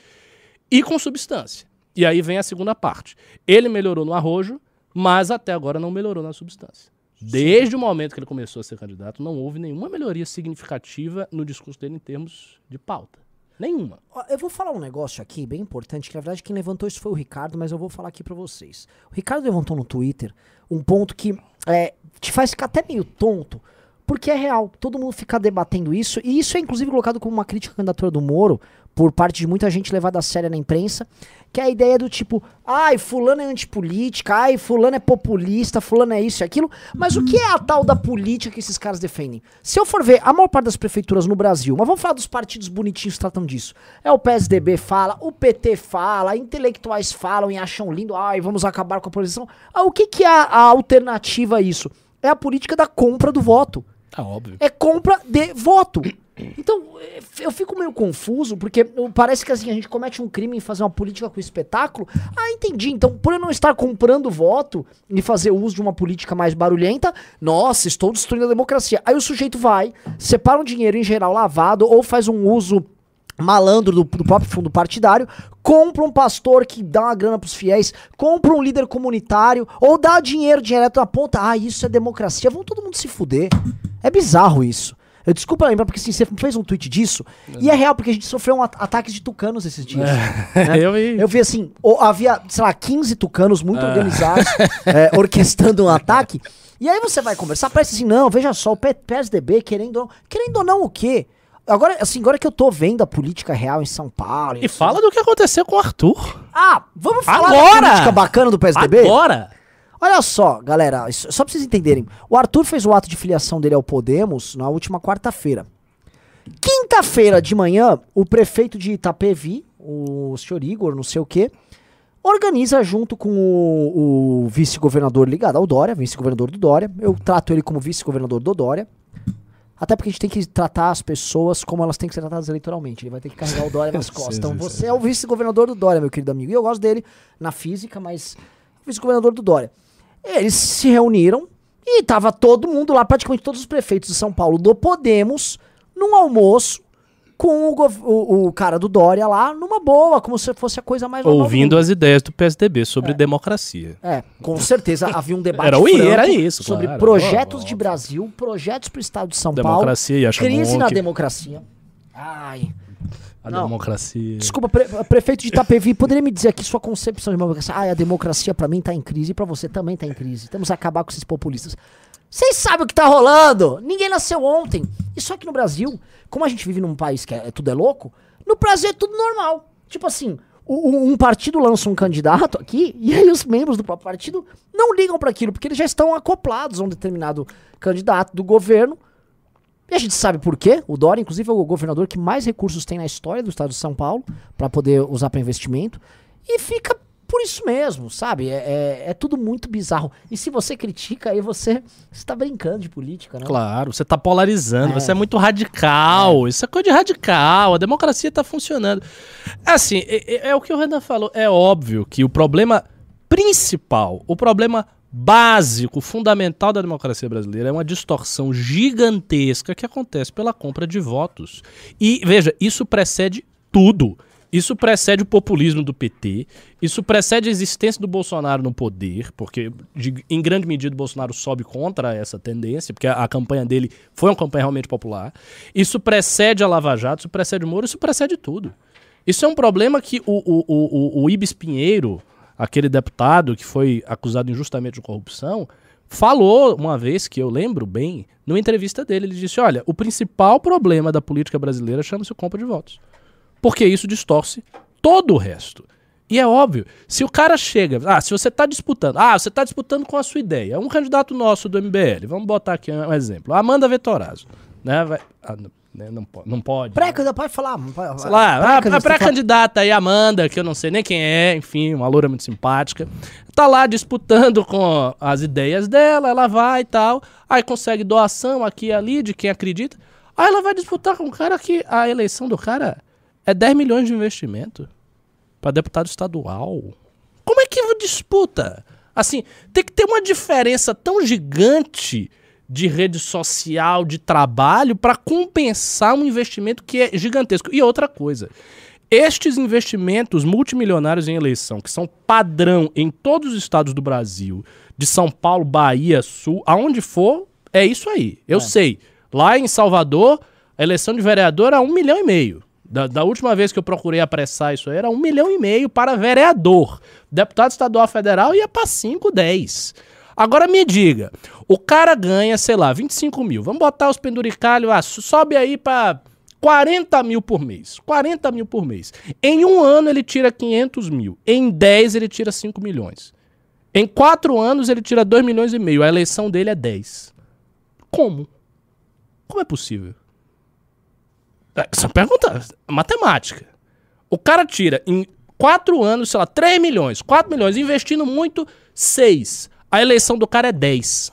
Speaker 2: e com substância. E aí vem a segunda parte. Ele melhorou no arrojo, mas até agora não melhorou na substância. Desde o momento que ele começou a ser candidato, não houve nenhuma melhoria significativa no discurso dele em termos de pauta. Nenhuma.
Speaker 1: Eu vou falar um negócio aqui bem importante, que na verdade quem levantou isso foi o Ricardo, mas eu vou falar aqui pra vocês. O Ricardo levantou no Twitter um ponto que é, te faz ficar até meio tonto, porque é real. Todo mundo fica debatendo isso, e isso é inclusive colocado como uma crítica à candidatura do Moro, por parte de muita gente levada a sério na imprensa, que é a ideia do tipo, ai, fulano é antipolítica, ai, fulano é populista, fulano é isso e aquilo, mas o que é a tal da política que esses caras defendem? Se eu for ver, a maior parte das prefeituras no Brasil, mas vamos falar dos partidos bonitinhos que tratam disso. É o PSDB fala, o PT fala, intelectuais falam e acham lindo, ai, vamos acabar com a posição. Ah, o que, que é a, alternativa a isso? É a política da compra do voto
Speaker 2: Tá óbvio.
Speaker 1: é compra de voto. Então, eu fico meio confuso, porque parece que assim, a gente comete um crime em fazer uma política com espetáculo. Ah, entendi. Então, por eu não estar comprando voto e fazer uso de uma política mais barulhenta, nossa, estou destruindo a democracia. Aí o sujeito vai, separa um dinheiro em geral lavado ou faz um uso malandro do, do próprio fundo partidário, compra um pastor que dá uma grana pros fiéis, compra um líder comunitário, ou dá dinheiro direto na ponta. Ah, isso é democracia. Vão todo mundo se fuder. É bizarro isso. Eu desculpa lembrar, porque assim, você fez um tweet disso, e é real, porque a gente sofreu um at- ataques de tucanos esses dias. né?
Speaker 2: Eu vi.
Speaker 1: Eu vi assim, havia, sei lá, 15 tucanos muito organizados, é, orquestrando um ataque. E aí você vai conversar, parece assim, não, veja só, o PSDB querendo ou não, querendo ou não o quê? Agora, assim, agora que eu tô vendo a política real em São Paulo...
Speaker 2: E fala do que aconteceu com o Arthur.
Speaker 1: Ah, vamos falar
Speaker 2: Agora!
Speaker 1: da política bacana do PSDB?
Speaker 2: Agora!
Speaker 1: Olha só, galera, só pra vocês entenderem. O Arthur fez o ato de filiação dele ao Podemos na última quarta-feira. Quinta-feira de manhã, o prefeito de Itapevi, o senhor Igor, não sei o quê, organiza junto com o, o vice-governador ligado ao Dória, vice-governador do Dória. Eu trato ele como vice-governador do Dória. Até porque a gente tem que tratar as pessoas como elas têm que ser tratadas eleitoralmente. Ele vai ter que carregar o Dória nas costas. Então você é o vice-governador do Dória, meu querido amigo. E eu gosto dele na física, mas vice-governador do Dória. Eles se reuniram e tava todo mundo lá, praticamente todos os prefeitos de São Paulo do Podemos, num almoço com o, o- o cara do Dória lá numa boa, como se fosse a coisa mais
Speaker 2: Ouvindo as ideias do PSDB sobre democracia.
Speaker 1: É, com certeza havia um debate
Speaker 2: Era o-
Speaker 1: franco
Speaker 2: era isso,
Speaker 1: sobre
Speaker 2: claro.
Speaker 1: projetos de Brasil, projetos pro estado de São
Speaker 2: Democracia e
Speaker 1: Paulo, crise na democracia. Ai,
Speaker 2: A
Speaker 1: Não.
Speaker 2: democracia.
Speaker 1: desculpa, pre- prefeito de Itapevi, poderia me dizer aqui sua concepção de democracia? Ai, a democracia pra mim tá em crise e pra você também tá em crise. Temos que acabar com esses populistas. Vocês sabem o que tá rolando? Ninguém nasceu ontem. E só que no Brasil, como a gente vive num país que é, tudo é louco, no Brasil é tudo normal. Tipo assim, o- um partido lança um candidato aqui e aí os membros do próprio partido não ligam pra aquilo, porque eles já estão acoplados a um determinado candidato do governo. E a gente sabe por quê. O Dória, inclusive, é o governador que mais recursos tem na história do estado de São Paulo pra poder usar pra investimento. E fica por isso mesmo, sabe? É, é- é tudo muito bizarro. E se você critica, aí você está brincando de política, né?
Speaker 2: Claro, você tá polarizando,
Speaker 1: É.
Speaker 2: você é muito radical. Isso é coisa de radical, a democracia tá funcionando. Assim, é, é- é o que o Renan falou. É óbvio que o problema principal, o problema básico, fundamental da democracia brasileira é uma distorção gigantesca que acontece pela compra de votos. E veja, isso precede tudo. Isso precede o populismo do PT, isso precede a existência do Bolsonaro no poder, porque de- em grande medida o Bolsonaro sobe contra essa tendência, porque a, a campanha dele foi uma campanha realmente popular. Isso precede a Lava Jato, isso precede o Moro, isso precede tudo. Isso é um problema que o, o, o, o, o Ibis Pinheiro, aquele deputado que foi acusado injustamente de corrupção, falou uma vez, que eu lembro bem, numa entrevista dele, ele disse, olha, o principal problema da política brasileira chama-se compra de votos. Porque isso distorce todo o resto. E é óbvio, se o cara chega, ah, se você está disputando, ah, você está disputando com a sua ideia, é um candidato nosso do MBL, vamos botar aqui um exemplo, Amanda Vetorazzo, né, vai, ah, né, não pode, não pode,
Speaker 1: Pré,
Speaker 2: né?
Speaker 1: ainda pode falar.
Speaker 2: Sei lá, a, a
Speaker 1: pré-candidata,
Speaker 2: pré-candidata aí, Amanda, que eu não sei nem quem é, enfim, uma loura muito simpática, tá lá disputando com as ideias dela, ela vai e tal, aí consegue doação aqui e ali de quem acredita, aí ela vai disputar com um cara que a eleição do cara é 10 milhões de investimento pra deputado estadual. Como é que disputa? Assim, tem que ter uma diferença tão gigante de rede social, de trabalho, para compensar um investimento que é gigantesco. E outra coisa, estes investimentos multimilionários em eleição, que são padrão em todos os estados do Brasil, de São Paulo, Bahia, Sul, aonde for, é isso aí. Eu sei. Lá em Salvador, a eleição de vereador era um milhão e meio. Da, da última vez que eu procurei apressar isso aí, era um milhão e meio para vereador. Deputado estadual federal ia para 5, 10. Agora me diga, o cara ganha, sei lá, 25 mil. Vamos botar os penduricalhos, ah, sobe aí para 40 mil por mês. 40 mil por mês. Em um ano ele tira 500 mil. Em 10 ele tira 5 milhões. Em 4 anos ele tira 2 milhões e meio. A eleição dele é 10. Como? Como é possível? É, Essa pergunta é matemática. O cara tira em 4 anos, sei lá, 3 milhões, 4 milhões, investindo muito, 6. A eleição do cara é 10.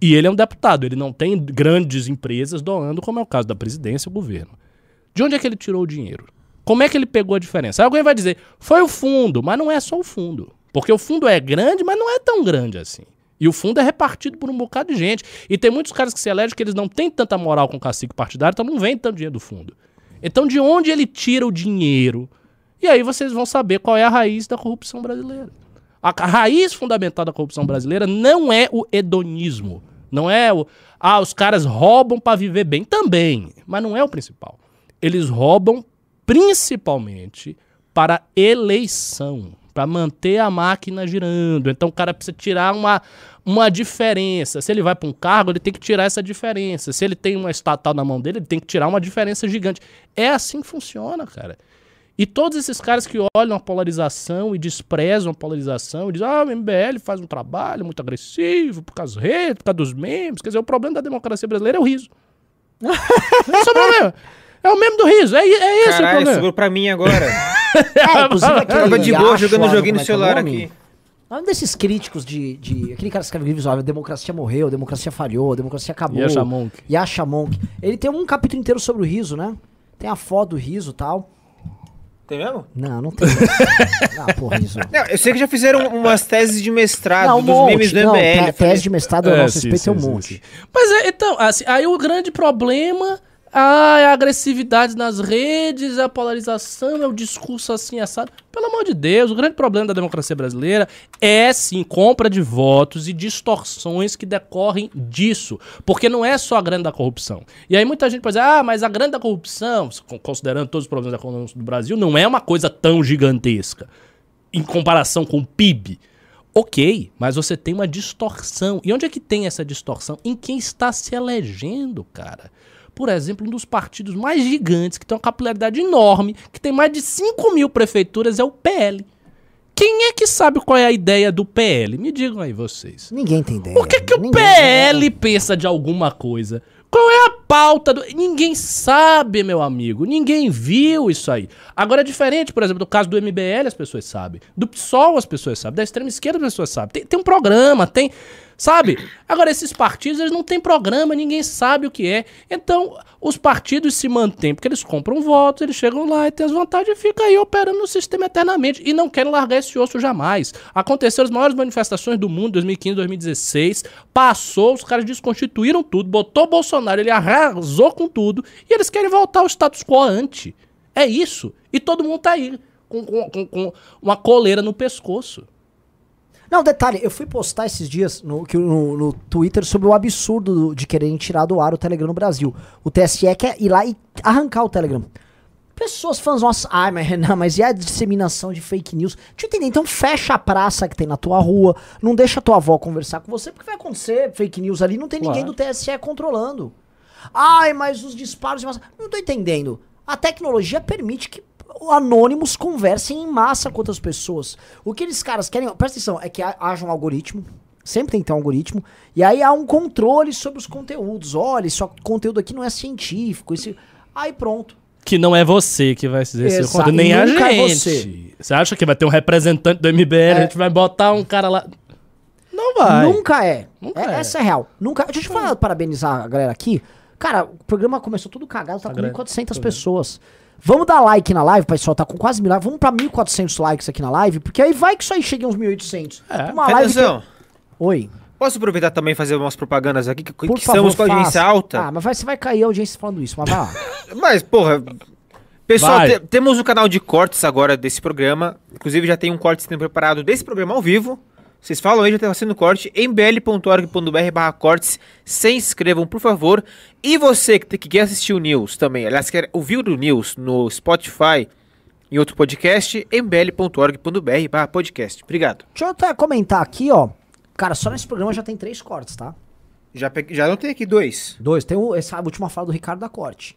Speaker 2: E ele é um deputado, ele não tem grandes empresas doando, como é o caso da presidência e o governo. De onde é que ele tirou o dinheiro? Como é que ele pegou a diferença? Aí alguém vai dizer, foi o fundo, mas não é só o fundo. Porque o fundo é grande, mas não é tão grande assim. E o fundo é repartido por um bocado de gente. E tem muitos caras que se elegem que eles não têm tanta moral com o cacique partidário, então não vem tanto dinheiro do fundo. Então de onde ele tira o dinheiro? E aí vocês vão saber qual é a raiz da corrupção brasileira. A raiz fundamental da corrupção brasileira não é o hedonismo. Não é o. Ah, os caras roubam para viver bem. Também. Mas não é o principal. Eles roubam principalmente para eleição. Para manter a máquina girando. Então o cara precisa tirar uma, uma diferença. Se ele vai para um cargo, ele tem que tirar essa diferença. Se ele tem uma estatal na mão dele, ele tem que tirar uma diferença gigante. É assim que funciona, cara. E todos esses caras que olham a polarização e desprezam a polarização e dizem, ah, o MBL faz um trabalho muito agressivo por causa das redes, por causa dos memes. Quer dizer, o problema da democracia brasileira é o riso. Esse é o problema. É o meme do riso. É, é esse o
Speaker 3: Caralho,
Speaker 2: problema.
Speaker 3: sobrou pra mim agora.
Speaker 1: É, inclusive aquele
Speaker 3: Tava de boa jogando
Speaker 1: lá,
Speaker 3: joguinho no
Speaker 1: é é o
Speaker 3: celular aqui.
Speaker 1: Um desses críticos de, de. Aquele cara que escreve livros, a democracia morreu, a democracia falhou, a democracia acabou.
Speaker 2: Yasha Monk.
Speaker 1: Yasha Monk. Ele tem um capítulo inteiro sobre o riso, né? Tem a foto do riso e tal.
Speaker 3: Tem mesmo?
Speaker 1: Não, não tem. ah, porra, riso.
Speaker 3: Não, eu sei que já fizeram umas teses de mestrado
Speaker 1: Não, um
Speaker 3: dos
Speaker 1: monte.
Speaker 3: memes do
Speaker 1: não,
Speaker 3: MBL.
Speaker 1: tese de mestrado,
Speaker 2: É,
Speaker 1: nosso
Speaker 2: sim,
Speaker 1: respeito é um
Speaker 2: sim, sim,
Speaker 1: monte.
Speaker 2: sim. Mas é, então, assim, aí o grande problema Ah, é a agressividade nas redes, é a polarização, é o discurso assim assado. Pelo amor de Deus, o grande problema da democracia brasileira é sim compra de votos e distorções que decorrem disso. Porque não é só a grande da corrupção. E aí muita gente pode dizer, ah, mas a grande da corrupção, considerando todos os problemas econômicos do Brasil, não é uma coisa tão gigantesca em comparação com o PIB. Ok, mas você tem uma distorção. E onde é que tem essa distorção? Em quem está se elegendo, cara por exemplo, um dos partidos mais gigantes, que tem uma capilaridade enorme, que tem mais de 5 mil prefeituras, é o PL. Quem é que sabe qual é a ideia do PL? Me digam aí vocês.
Speaker 1: Ninguém tem ideia.
Speaker 2: O que, que o PL pensa de alguma coisa? Qual é a pauta do. Ninguém sabe, meu amigo. Ninguém viu isso aí. Agora é diferente, por exemplo, do caso do MBL, as pessoas sabem. Do PSOL, as pessoas sabem. Da extrema esquerda, as pessoas sabem. Tem, tem um programa, tem. Sabe? Agora, esses partidos, eles não têm programa, ninguém sabe o que é. Então, os partidos se mantêm, porque eles compram votos, eles chegam lá e têm as vantagens e ficam aí operando no sistema eternamente. E não querem largar esse osso jamais. Aconteceram as maiores manifestações do mundo, 2015, 2016. Passou, os caras desconstituíram tudo, botou Bolsonaro, ele arrasou com tudo. E eles querem voltar ao status quo ante. É isso. E todo mundo tá aí, com, com- com- com uma coleira no pescoço.
Speaker 1: Não, detalhe, eu fui postar esses dias no, no, no Twitter sobre o absurdo do- de quererem tirar do ar o Telegram no Brasil. O TSE quer ir lá e arrancar o Telegram. Pessoas fãs, nossa, ai, mas Renan, mas e a disseminação de fake news? Deixa eu entender, então fecha a praça que tem na tua rua, não deixa a tua avó conversar com você, porque vai acontecer fake news ali, não tem
Speaker 2: Claro.
Speaker 1: ninguém do TSE controlando. Ai, mas os disparos de massa. Não tô entendendo. A tecnologia permite que anônimos conversem em massa com outras pessoas. O que eles caras querem, presta atenção, é que ha- haja um algoritmo. Sempre tem que ter um algoritmo. E aí há um controle sobre os conteúdos. Olha, esse conteúdo aqui não é científico. Esse... Aí pronto.
Speaker 2: Que não é você que vai
Speaker 1: Exato,
Speaker 2: conteúdo, nem a
Speaker 1: é
Speaker 2: gente.
Speaker 1: você.
Speaker 2: Você acha que vai ter um representante do MBL, a gente vai botar um cara lá. Não vai.
Speaker 1: Nunca é.
Speaker 2: Nunca
Speaker 1: É-
Speaker 2: é.
Speaker 1: Essa é real. Nunca. Deixa eu falar, parabenizar a galera aqui. Cara, o programa começou tudo cagado, tá com
Speaker 2: grande.
Speaker 1: 1.400 pessoas. Vamos dar like na live, pessoal, tá com quase mil likes. Vamos pra 1.400 likes aqui na live, porque aí vai que isso aí chega uns 1.800.
Speaker 2: É.
Speaker 1: Uma live que... Oi.
Speaker 3: posso aproveitar também e fazer umas propagandas aqui, que, que
Speaker 1: Por
Speaker 3: estamos
Speaker 1: favor,
Speaker 3: com a audiência
Speaker 1: faça.
Speaker 3: alta?
Speaker 1: Ah, mas vai, você vai cair a audiência falando isso, mas vai lá.
Speaker 3: Mas, porra. Pessoal, te- temos o canal de cortes agora desse programa. Inclusive, já tem um corte sendo preparado desse programa ao vivo. Vocês falam aí, já tá sendo corte. mbl.org.br barra cortes. Se inscrevam, por favor. E você que, que quer assistir o News também, aliás, quer ouvir o News no Spotify em outro podcast, mbl.org.br barra podcast. Obrigado.
Speaker 1: Deixa eu até comentar aqui, ó. Cara, só nesse programa já tem três cortes, tá?
Speaker 3: Já, peguei, já anotei aqui dois.
Speaker 1: Dois. Tem o, essa última fala do Ricardo da Corte.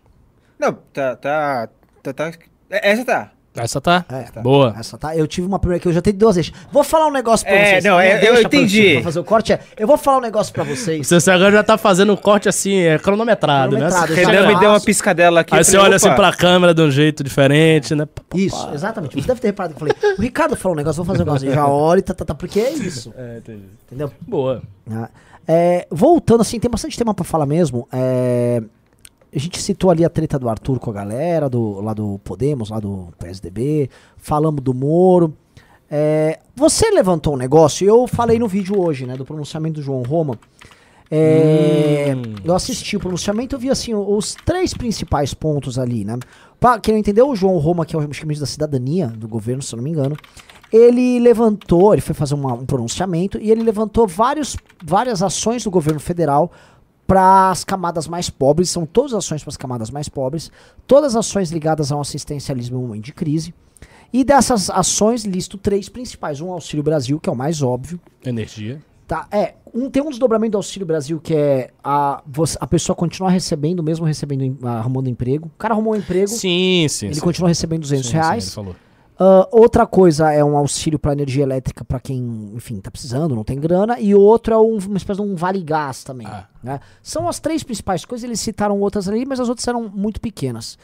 Speaker 3: Não, tá, tá, tá, tá. é, Essa tá.
Speaker 2: Essa tá?
Speaker 1: É,
Speaker 2: Boa.
Speaker 1: Essa tá. Eu tive uma primeira que eu já tenho duas vezes. Vou falar um negócio pra
Speaker 3: É,
Speaker 1: vocês.
Speaker 3: não, é, eu
Speaker 1: deixa pra-
Speaker 3: entendi.
Speaker 1: Pra fazer o corte é. Eu vou falar um negócio pra vocês.
Speaker 2: Você agora já tá fazendo um corte assim, é cronometrado,
Speaker 1: Cronometrado,
Speaker 2: né?
Speaker 3: Renan me deu uma piscadela aqui.
Speaker 2: Aí
Speaker 3: eu
Speaker 2: você
Speaker 3: falei,
Speaker 2: olha assim pra câmera de um jeito diferente, né?
Speaker 1: Isso, exatamente. Você deve ter reparado que eu falei. O Ricardo falou um negócio, vou fazer um negócio. Eu já olho, tá, tá, tá, porque é isso.
Speaker 2: É, entendi.
Speaker 1: Entendeu?
Speaker 2: Boa.
Speaker 1: Ah, é, voltando, assim, tem bastante tema pra falar mesmo. É, a gente citou ali a treta do Arthur com a galera, do, lá do Podemos, lá do PSDB. Falamos do Moro. É, você levantou um negócio, e eu falei no vídeo hoje, né, do pronunciamento do João Roma. É,
Speaker 2: Hum.
Speaker 1: Eu assisti o pronunciamento, eu vi assim os três principais pontos ali, né? Pra quem não entendeu, o João Roma, que é o ministro da cidadania do governo, se eu não me engano, ele levantou, ele foi fazer uma- um pronunciamento e ele levantou vários, várias ações do governo federal para as camadas mais pobres, são todas ações para as camadas mais pobres, todas ações ligadas ao assistencialismo em um momento de crise. E dessas ações listo três principais, um Auxílio Brasil, que é o mais óbvio,
Speaker 2: Energia.
Speaker 1: Tá, é. Um, tem um desdobramento do Auxílio Brasil que é a, você- a pessoa continuar recebendo, mesmo recebendo, arrumando emprego. O cara arrumou um emprego,
Speaker 2: Sim, sim.
Speaker 1: ele
Speaker 2: sim.
Speaker 1: continua recebendo 200
Speaker 2: Sim, sim,
Speaker 1: reais.
Speaker 2: ele falou.
Speaker 1: Ah, outra coisa é um auxílio para energia elétrica para quem, enfim, tá precisando, não tem grana. E outro é um- uma espécie de um vale gás também.
Speaker 2: Ah.
Speaker 1: né? São as três principais coisas. Eles citaram outras ali, mas as outras eram muito pequenas.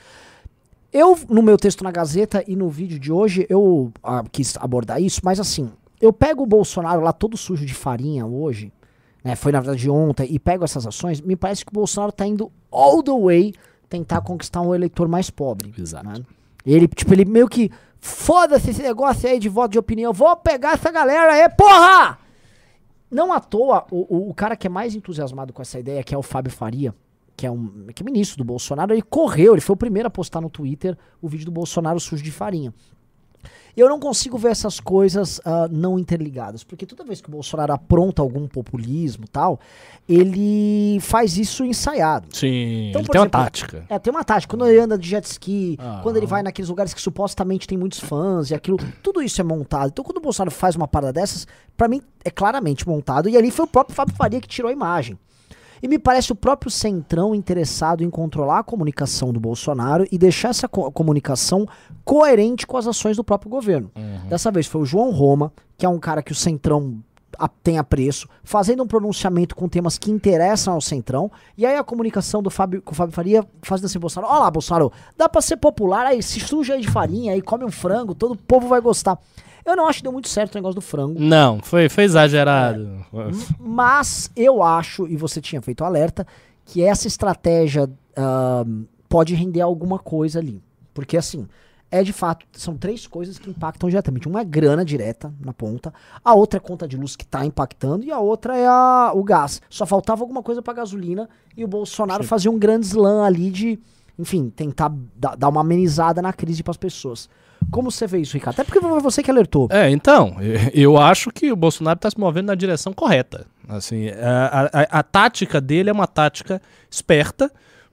Speaker 1: Eu, no meu texto na Gazeta e no vídeo de hoje, eu ah, quis abordar isso, mas assim, eu pego o Bolsonaro lá todo sujo de farinha hoje, né? Foi na verdade ontem, e pego essas ações, me parece que o Bolsonaro tá indo all the way tentar conquistar um eleitor mais pobre.
Speaker 2: Exato.
Speaker 1: né? Ele, tipo, ele meio que. Foda-se esse negócio aí de voto de opinião. Vou pegar essa galera aí, porra! Não à toa, o, o, o cara que é mais entusiasmado com essa ideia, que é o Fábio Faria, que é um que é ministro do Bolsonaro, ele correu, ele foi o primeiro a postar no Twitter o vídeo do Bolsonaro sujo de farinha. Eu não consigo ver essas coisas uh, não interligadas, porque toda vez que o Bolsonaro apronta algum populismo tal, ele faz isso ensaiado.
Speaker 2: Sim,
Speaker 1: Então,
Speaker 2: ele tem
Speaker 1: exemplo,
Speaker 2: uma tática.
Speaker 1: É, tem uma tática. Quando ele anda de jet ski,
Speaker 2: Ah.
Speaker 1: quando ele vai naqueles lugares que supostamente tem muitos fãs e aquilo, tudo isso é montado. Então, quando o Bolsonaro faz uma parada dessas, pra mim é claramente montado. E ali foi o próprio Fábio Faria que tirou a imagem. E me parece o próprio Centrão interessado em controlar a comunicação do Bolsonaro e deixar essa co- comunicação coerente com as ações do próprio governo. Dessa vez foi o João Roma, que é um cara que o Centrão a- tem apreço, fazendo um pronunciamento com temas que interessam ao Centrão, e aí a comunicação do Fábio, com o Fábio Faria fazendo assim, Bolsonaro, olha lá, Bolsonaro, dá pra ser popular, aí se suja aí de farinha, aí come um frango, todo o povo vai gostar. Eu não acho que deu muito certo o negócio do frango,
Speaker 2: Não, foi, foi exagerado.
Speaker 1: mas eu acho, e você tinha feito alerta, que essa estratégia ahn, pode render alguma coisa ali. Porque assim, é de fato, são três coisas que impactam diretamente. Uma é grana direta na ponta, a outra é conta de luz que tá impactando, e a outra é a- o gás. Só faltava alguma coisa pra gasolina e o Bolsonaro fazia um grande slam ali de, enfim, tentar da- dar uma amenizada na crise pras pessoas. Como você vê isso, Ricardo? Até porque foi você que alertou.
Speaker 2: É, então, eu acho que o Bolsonaro está se movendo na direção correta. Assim, a, a- a tática dele é uma tática esperta,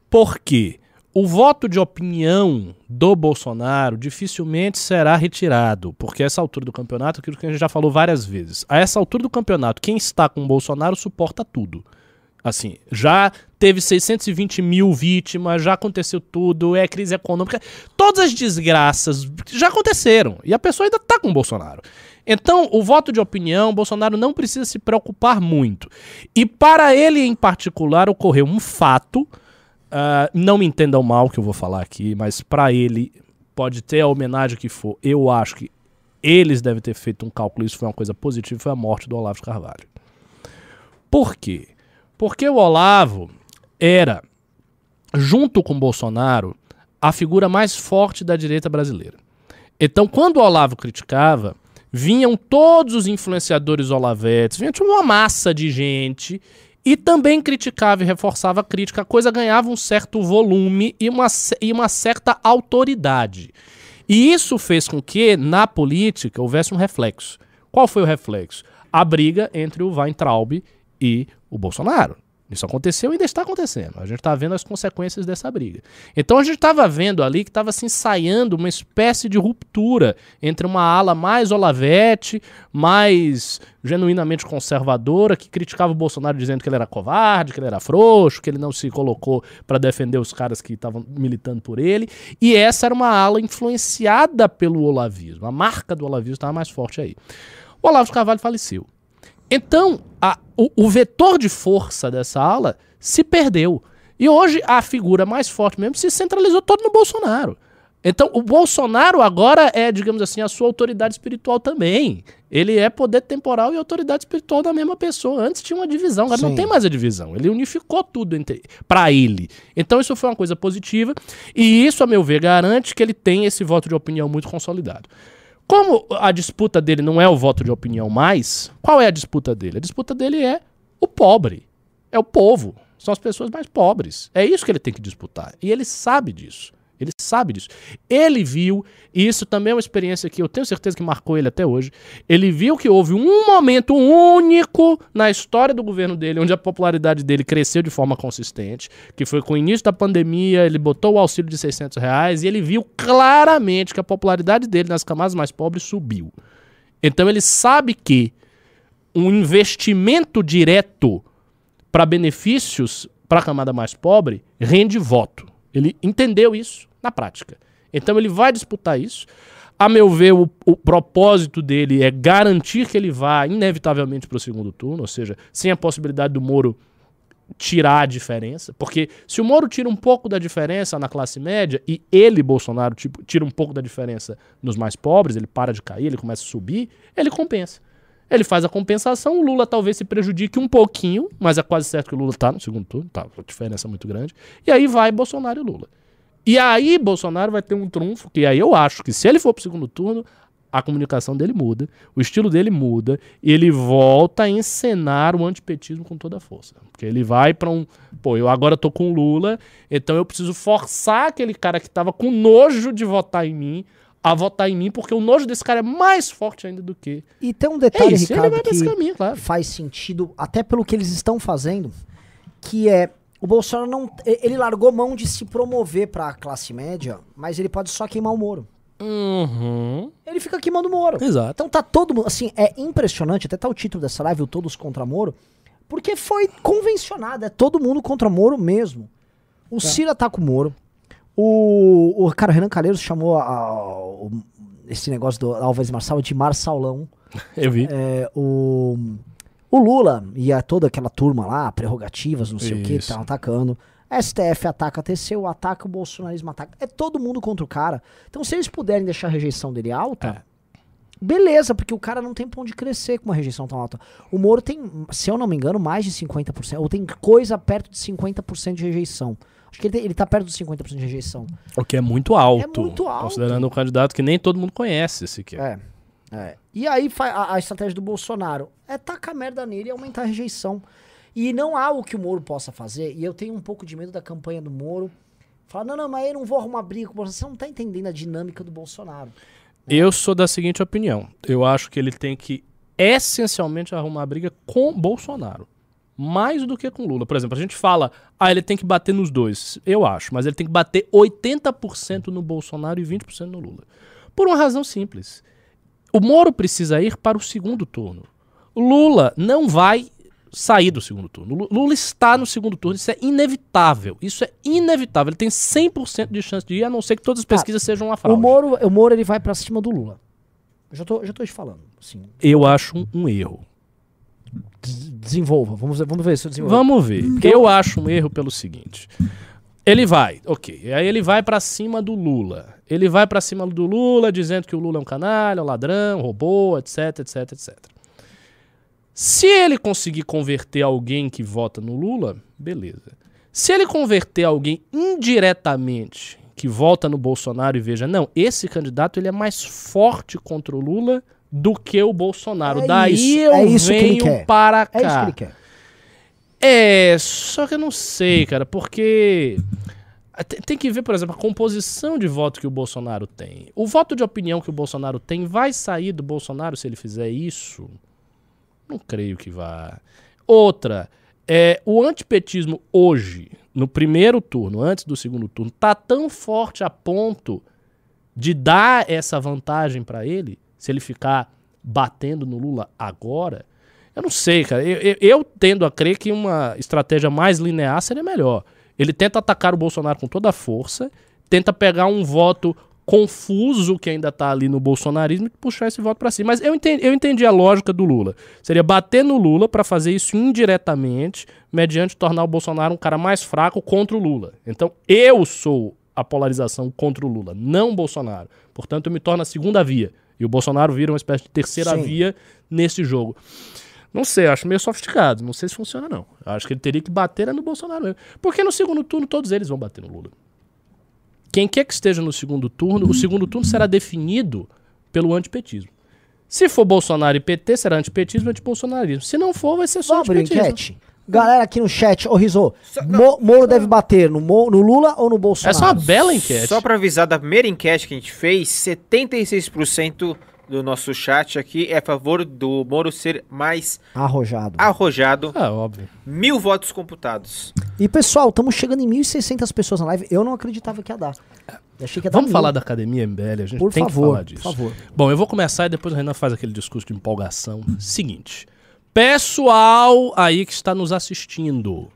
Speaker 2: porque o voto de opinião do Bolsonaro dificilmente será retirado, porque a essa altura do campeonato, aquilo que a gente já falou várias vezes, a essa altura do campeonato, quem está com o Bolsonaro suporta tudo. Assim, já teve 620 mil vítimas, já aconteceu tudo, é crise econômica, todas as desgraças já aconteceram e a pessoa ainda tá com o Bolsonaro. Então, o voto de opinião, Bolsonaro não precisa se preocupar muito. E para ele em particular ocorreu um fato, ah, não me entendam mal que eu vou falar aqui, mas para ele pode ter a homenagem que for, eu acho que eles devem ter feito um cálculo, isso foi uma coisa positiva, foi a morte do Olavo Carvalho. Por quê? Porque o Olavo era, junto com Bolsonaro, a figura mais forte da direita brasileira. Então, quando o Olavo criticava, vinham todos os influenciadores olavetes, vinha uma massa de gente e também criticava e reforçava a crítica. A coisa ganhava um certo volume e uma, e uma certa autoridade. E isso fez com que, na política, houvesse um reflexo. Qual foi o reflexo? A briga entre o Weintraub e o Bolsonaro. Isso aconteceu e ainda está acontecendo. A gente está vendo as consequências dessa briga. Então a gente estava vendo ali que estava se ensaiando uma espécie de ruptura entre uma ala mais olavete, mais genuinamente conservadora, que criticava o Bolsonaro dizendo que ele era covarde, que ele era frouxo, que ele não se colocou para defender os caras que estavam militando por ele. E essa era uma ala influenciada pelo olavismo. A marca do olavismo estava mais forte aí. O Olavo Carvalho faleceu. Então, a- o, o vetor de força dessa ala se perdeu. E hoje a figura mais forte mesmo se centralizou todo no Bolsonaro. Então, o Bolsonaro agora é, digamos assim, a sua autoridade espiritual também. Ele é poder temporal e autoridade espiritual da mesma pessoa. Antes tinha uma divisão, agora não
Speaker 1: Sim.
Speaker 2: tem mais a divisão. Ele unificou tudo entre para ele. Então, isso foi uma coisa positiva. E isso, a meu ver, garante que ele tem esse voto de opinião muito consolidado. Como a disputa dele não é o voto de opinião mais, qual é a disputa dele? A disputa dele é o pobre, é o povo, são as pessoas mais pobres. É isso que ele tem que disputar. E ele sabe disso. Ele sabe disso. Ele viu, e isso também é uma experiência que eu tenho certeza que marcou ele até hoje. Ele viu que houve um momento único na história do governo dele, onde a popularidade dele cresceu de forma consistente, que foi com o início da pandemia, ele botou o auxílio de 600 reais, e ele viu claramente que a popularidade dele nas camadas mais pobres subiu. Então ele sabe que um investimento direto para benefícios para a camada mais pobre rende voto. Ele entendeu isso na prática. Então ele vai disputar isso. A meu ver, o, o propósito dele é garantir que ele vá inevitavelmente para o segundo turno, ou seja, sem a possibilidade do Moro tirar a diferença, porque se o Moro tira um pouco da diferença na classe média e ele, Bolsonaro, tipo, tira um pouco da diferença nos mais pobres, ele para de cair, ele começa a subir, ele compensa. Ele faz a compensação, o Lula talvez se prejudique um pouquinho, mas é quase certo que o Lula tá no segundo turno, tá, a diferença é muito grande. E aí vai Bolsonaro e Lula. E aí Bolsonaro vai ter um trunfo, que aí eu acho que se ele for pro segundo turno, a comunicação dele muda, o estilo dele muda, e ele volta a encenar o antipetismo com toda a força. Porque ele vai pra um. Pô, eu agora tô com o Lula, então eu preciso forçar aquele cara que tava com nojo de votar em mim a votar em mim, porque o nojo desse cara é mais forte ainda do que.
Speaker 1: E tem um detalhe,
Speaker 2: é isso, ele
Speaker 1: Ricardo,
Speaker 2: vai pra esse
Speaker 1: que
Speaker 2: caminho, claro.
Speaker 1: faz sentido, até pelo que eles estão fazendo, que é o Bolsonaro não. Ele largou mão de se promover pra classe média, mas ele pode só queimar o Moro.
Speaker 2: Uhum.
Speaker 1: Ele fica queimando o Moro.
Speaker 2: Exato.
Speaker 1: Então tá todo mundo. Assim, é impressionante, até tá o título dessa live, o Todos contra Moro, porque foi convencionado, é todo mundo contra Moro mesmo. O Cira tá com o Moro. O, o cara, o Renan Calheiros chamou a- a- esse negócio do Álvares Marçal de Marsalão.
Speaker 2: Eu vi.
Speaker 1: É, o, o Lula e a toda aquela turma lá, prerrogativas, não sei o que,
Speaker 2: Isso.
Speaker 1: estavam atacando. STF ataca TCU, ataca o bolsonarismo, ataca. É todo mundo contra o cara. Então, se eles puderem deixar a rejeição dele alta, beleza, porque o cara não tem pra onde crescer com uma rejeição tão alta. O Moro tem, se eu não me engano, mais de 50%, ou tem coisa perto de 50% de rejeição. Acho que ele, tem- ele tá perto dos 50% de rejeição.
Speaker 2: O que é muito alto.
Speaker 1: É muito alto.
Speaker 2: Considerando um candidato que nem todo mundo conhece sequer.
Speaker 1: É. é. E aí a, a estratégia do Bolsonaro é tacar merda nele e aumentar a rejeição. E não há o que o Moro possa fazer, e eu tenho um pouco de medo da campanha do Moro. Falar, não, não, mas eu não vou arrumar briga com o Bolsonaro. Você não tá entendendo a dinâmica do Bolsonaro.
Speaker 2: Eu sou da seguinte opinião. Eu acho que ele tem que essencialmente arrumar briga com Bolsonaro. Mais do que com Lula. Por exemplo, a gente fala, ah, ele tem que bater nos dois. Eu acho, mas ele tem que bater 80% no Bolsonaro e 20% no Lula. Por uma razão simples. O Moro precisa ir para o segundo turno. Lula não vai sair do segundo turno. Lu- Lula está no segundo turno, isso é inevitável. Isso é inevitável. Ele tem 100% de chance de ir, a não ser que todas as pesquisas sejam uma fraude.
Speaker 1: O Moro, o Moro ele vai pra cima do Lula. Eu já tô, já tô te falando. Assim,
Speaker 2: Eu acho um, um erro.
Speaker 1: des- desenvolva. Vamos, ver- vamos ver se eu desenvolvo.
Speaker 2: Vamos ver. Eu acho um erro pelo seguinte. Ele vai, ok. Aí ele vai pra cima do Lula. Ele vai pra cima do Lula dizendo que o Lula é um canalha, um ladrão, roubou, etc, etc, etc. Se ele conseguir converter alguém que vota no Lula, beleza. Se ele converter alguém indiretamente que vota no Bolsonaro e veja, não, esse candidato ele é mais forte contra o Lula do que o Bolsonaro.
Speaker 1: É
Speaker 2: Daí
Speaker 1: isso,
Speaker 2: eu
Speaker 1: é isso
Speaker 2: venho para cá.
Speaker 1: É isso que ele quer.
Speaker 2: É, só que eu não sei, cara, porque tem- que ver, por exemplo, a composição de voto que o Bolsonaro tem. O voto de opinião que o Bolsonaro tem vai sair do Bolsonaro se ele fizer isso? Não creio que vá. Outra, é, o antipetismo hoje, no primeiro turno, antes do segundo turno, tá tão forte a ponto de dar essa vantagem pra ele, se ele ficar batendo no Lula agora, eu não sei, cara. Eu, eu- eu tendo a crer que uma estratégia mais linear seria melhor. Ele tenta atacar o Bolsonaro com toda a força, tenta pegar um voto confuso que ainda tá ali no bolsonarismo e puxar esse voto pra cima. Mas eu entendi, eu entendi a lógica do Lula. Seria bater no Lula pra fazer isso indiretamente, mediante tornar o Bolsonaro um cara mais fraco contra o Lula. Então eu sou a polarização contra o Lula, não o Bolsonaro. Portanto, eu me torno a segunda via. E o Bolsonaro vira uma espécie de terceira
Speaker 1: Sim.
Speaker 2: via nesse jogo. Não sei, acho meio sofisticado. Não sei se funciona, não. Acho que ele teria que bater é no Bolsonaro mesmo. Porque no segundo turno todos eles vão bater no Lula. Quem quer que esteja no segundo turno, o segundo turno será definido pelo antipetismo. Se for Bolsonaro e PT, será antipetismo e antibolsonarismo. Se não for, vai ser só
Speaker 1: Vamos
Speaker 2: antipetismo.
Speaker 1: enquete. Galera aqui no chat, ô Rizô, Mo- Moro deve bater no, Mo- no Lula ou no Bolsonaro?
Speaker 2: Essa é uma bela enquete.
Speaker 3: Só pra avisar da primeira enquete que a gente fez, 76% do nosso chat aqui é a favor do Moro ser mais
Speaker 1: Arrojado.
Speaker 3: arrojado.
Speaker 2: Ah, óbvio.
Speaker 3: Mil votos computados.
Speaker 1: E pessoal, estamos chegando em 1.600 pessoas na live. Eu não acreditava que ia dar. Eu achei que ia dar
Speaker 2: Vamos
Speaker 1: mil.
Speaker 2: falar da Academia MBL, a gente
Speaker 1: Por
Speaker 2: tem que
Speaker 1: favor,
Speaker 2: falar disso.
Speaker 1: por favor.
Speaker 2: Bom, eu vou começar e depois o Renan faz aquele discurso de empolgação. Seguinte, pessoal aí que está nos assistindo,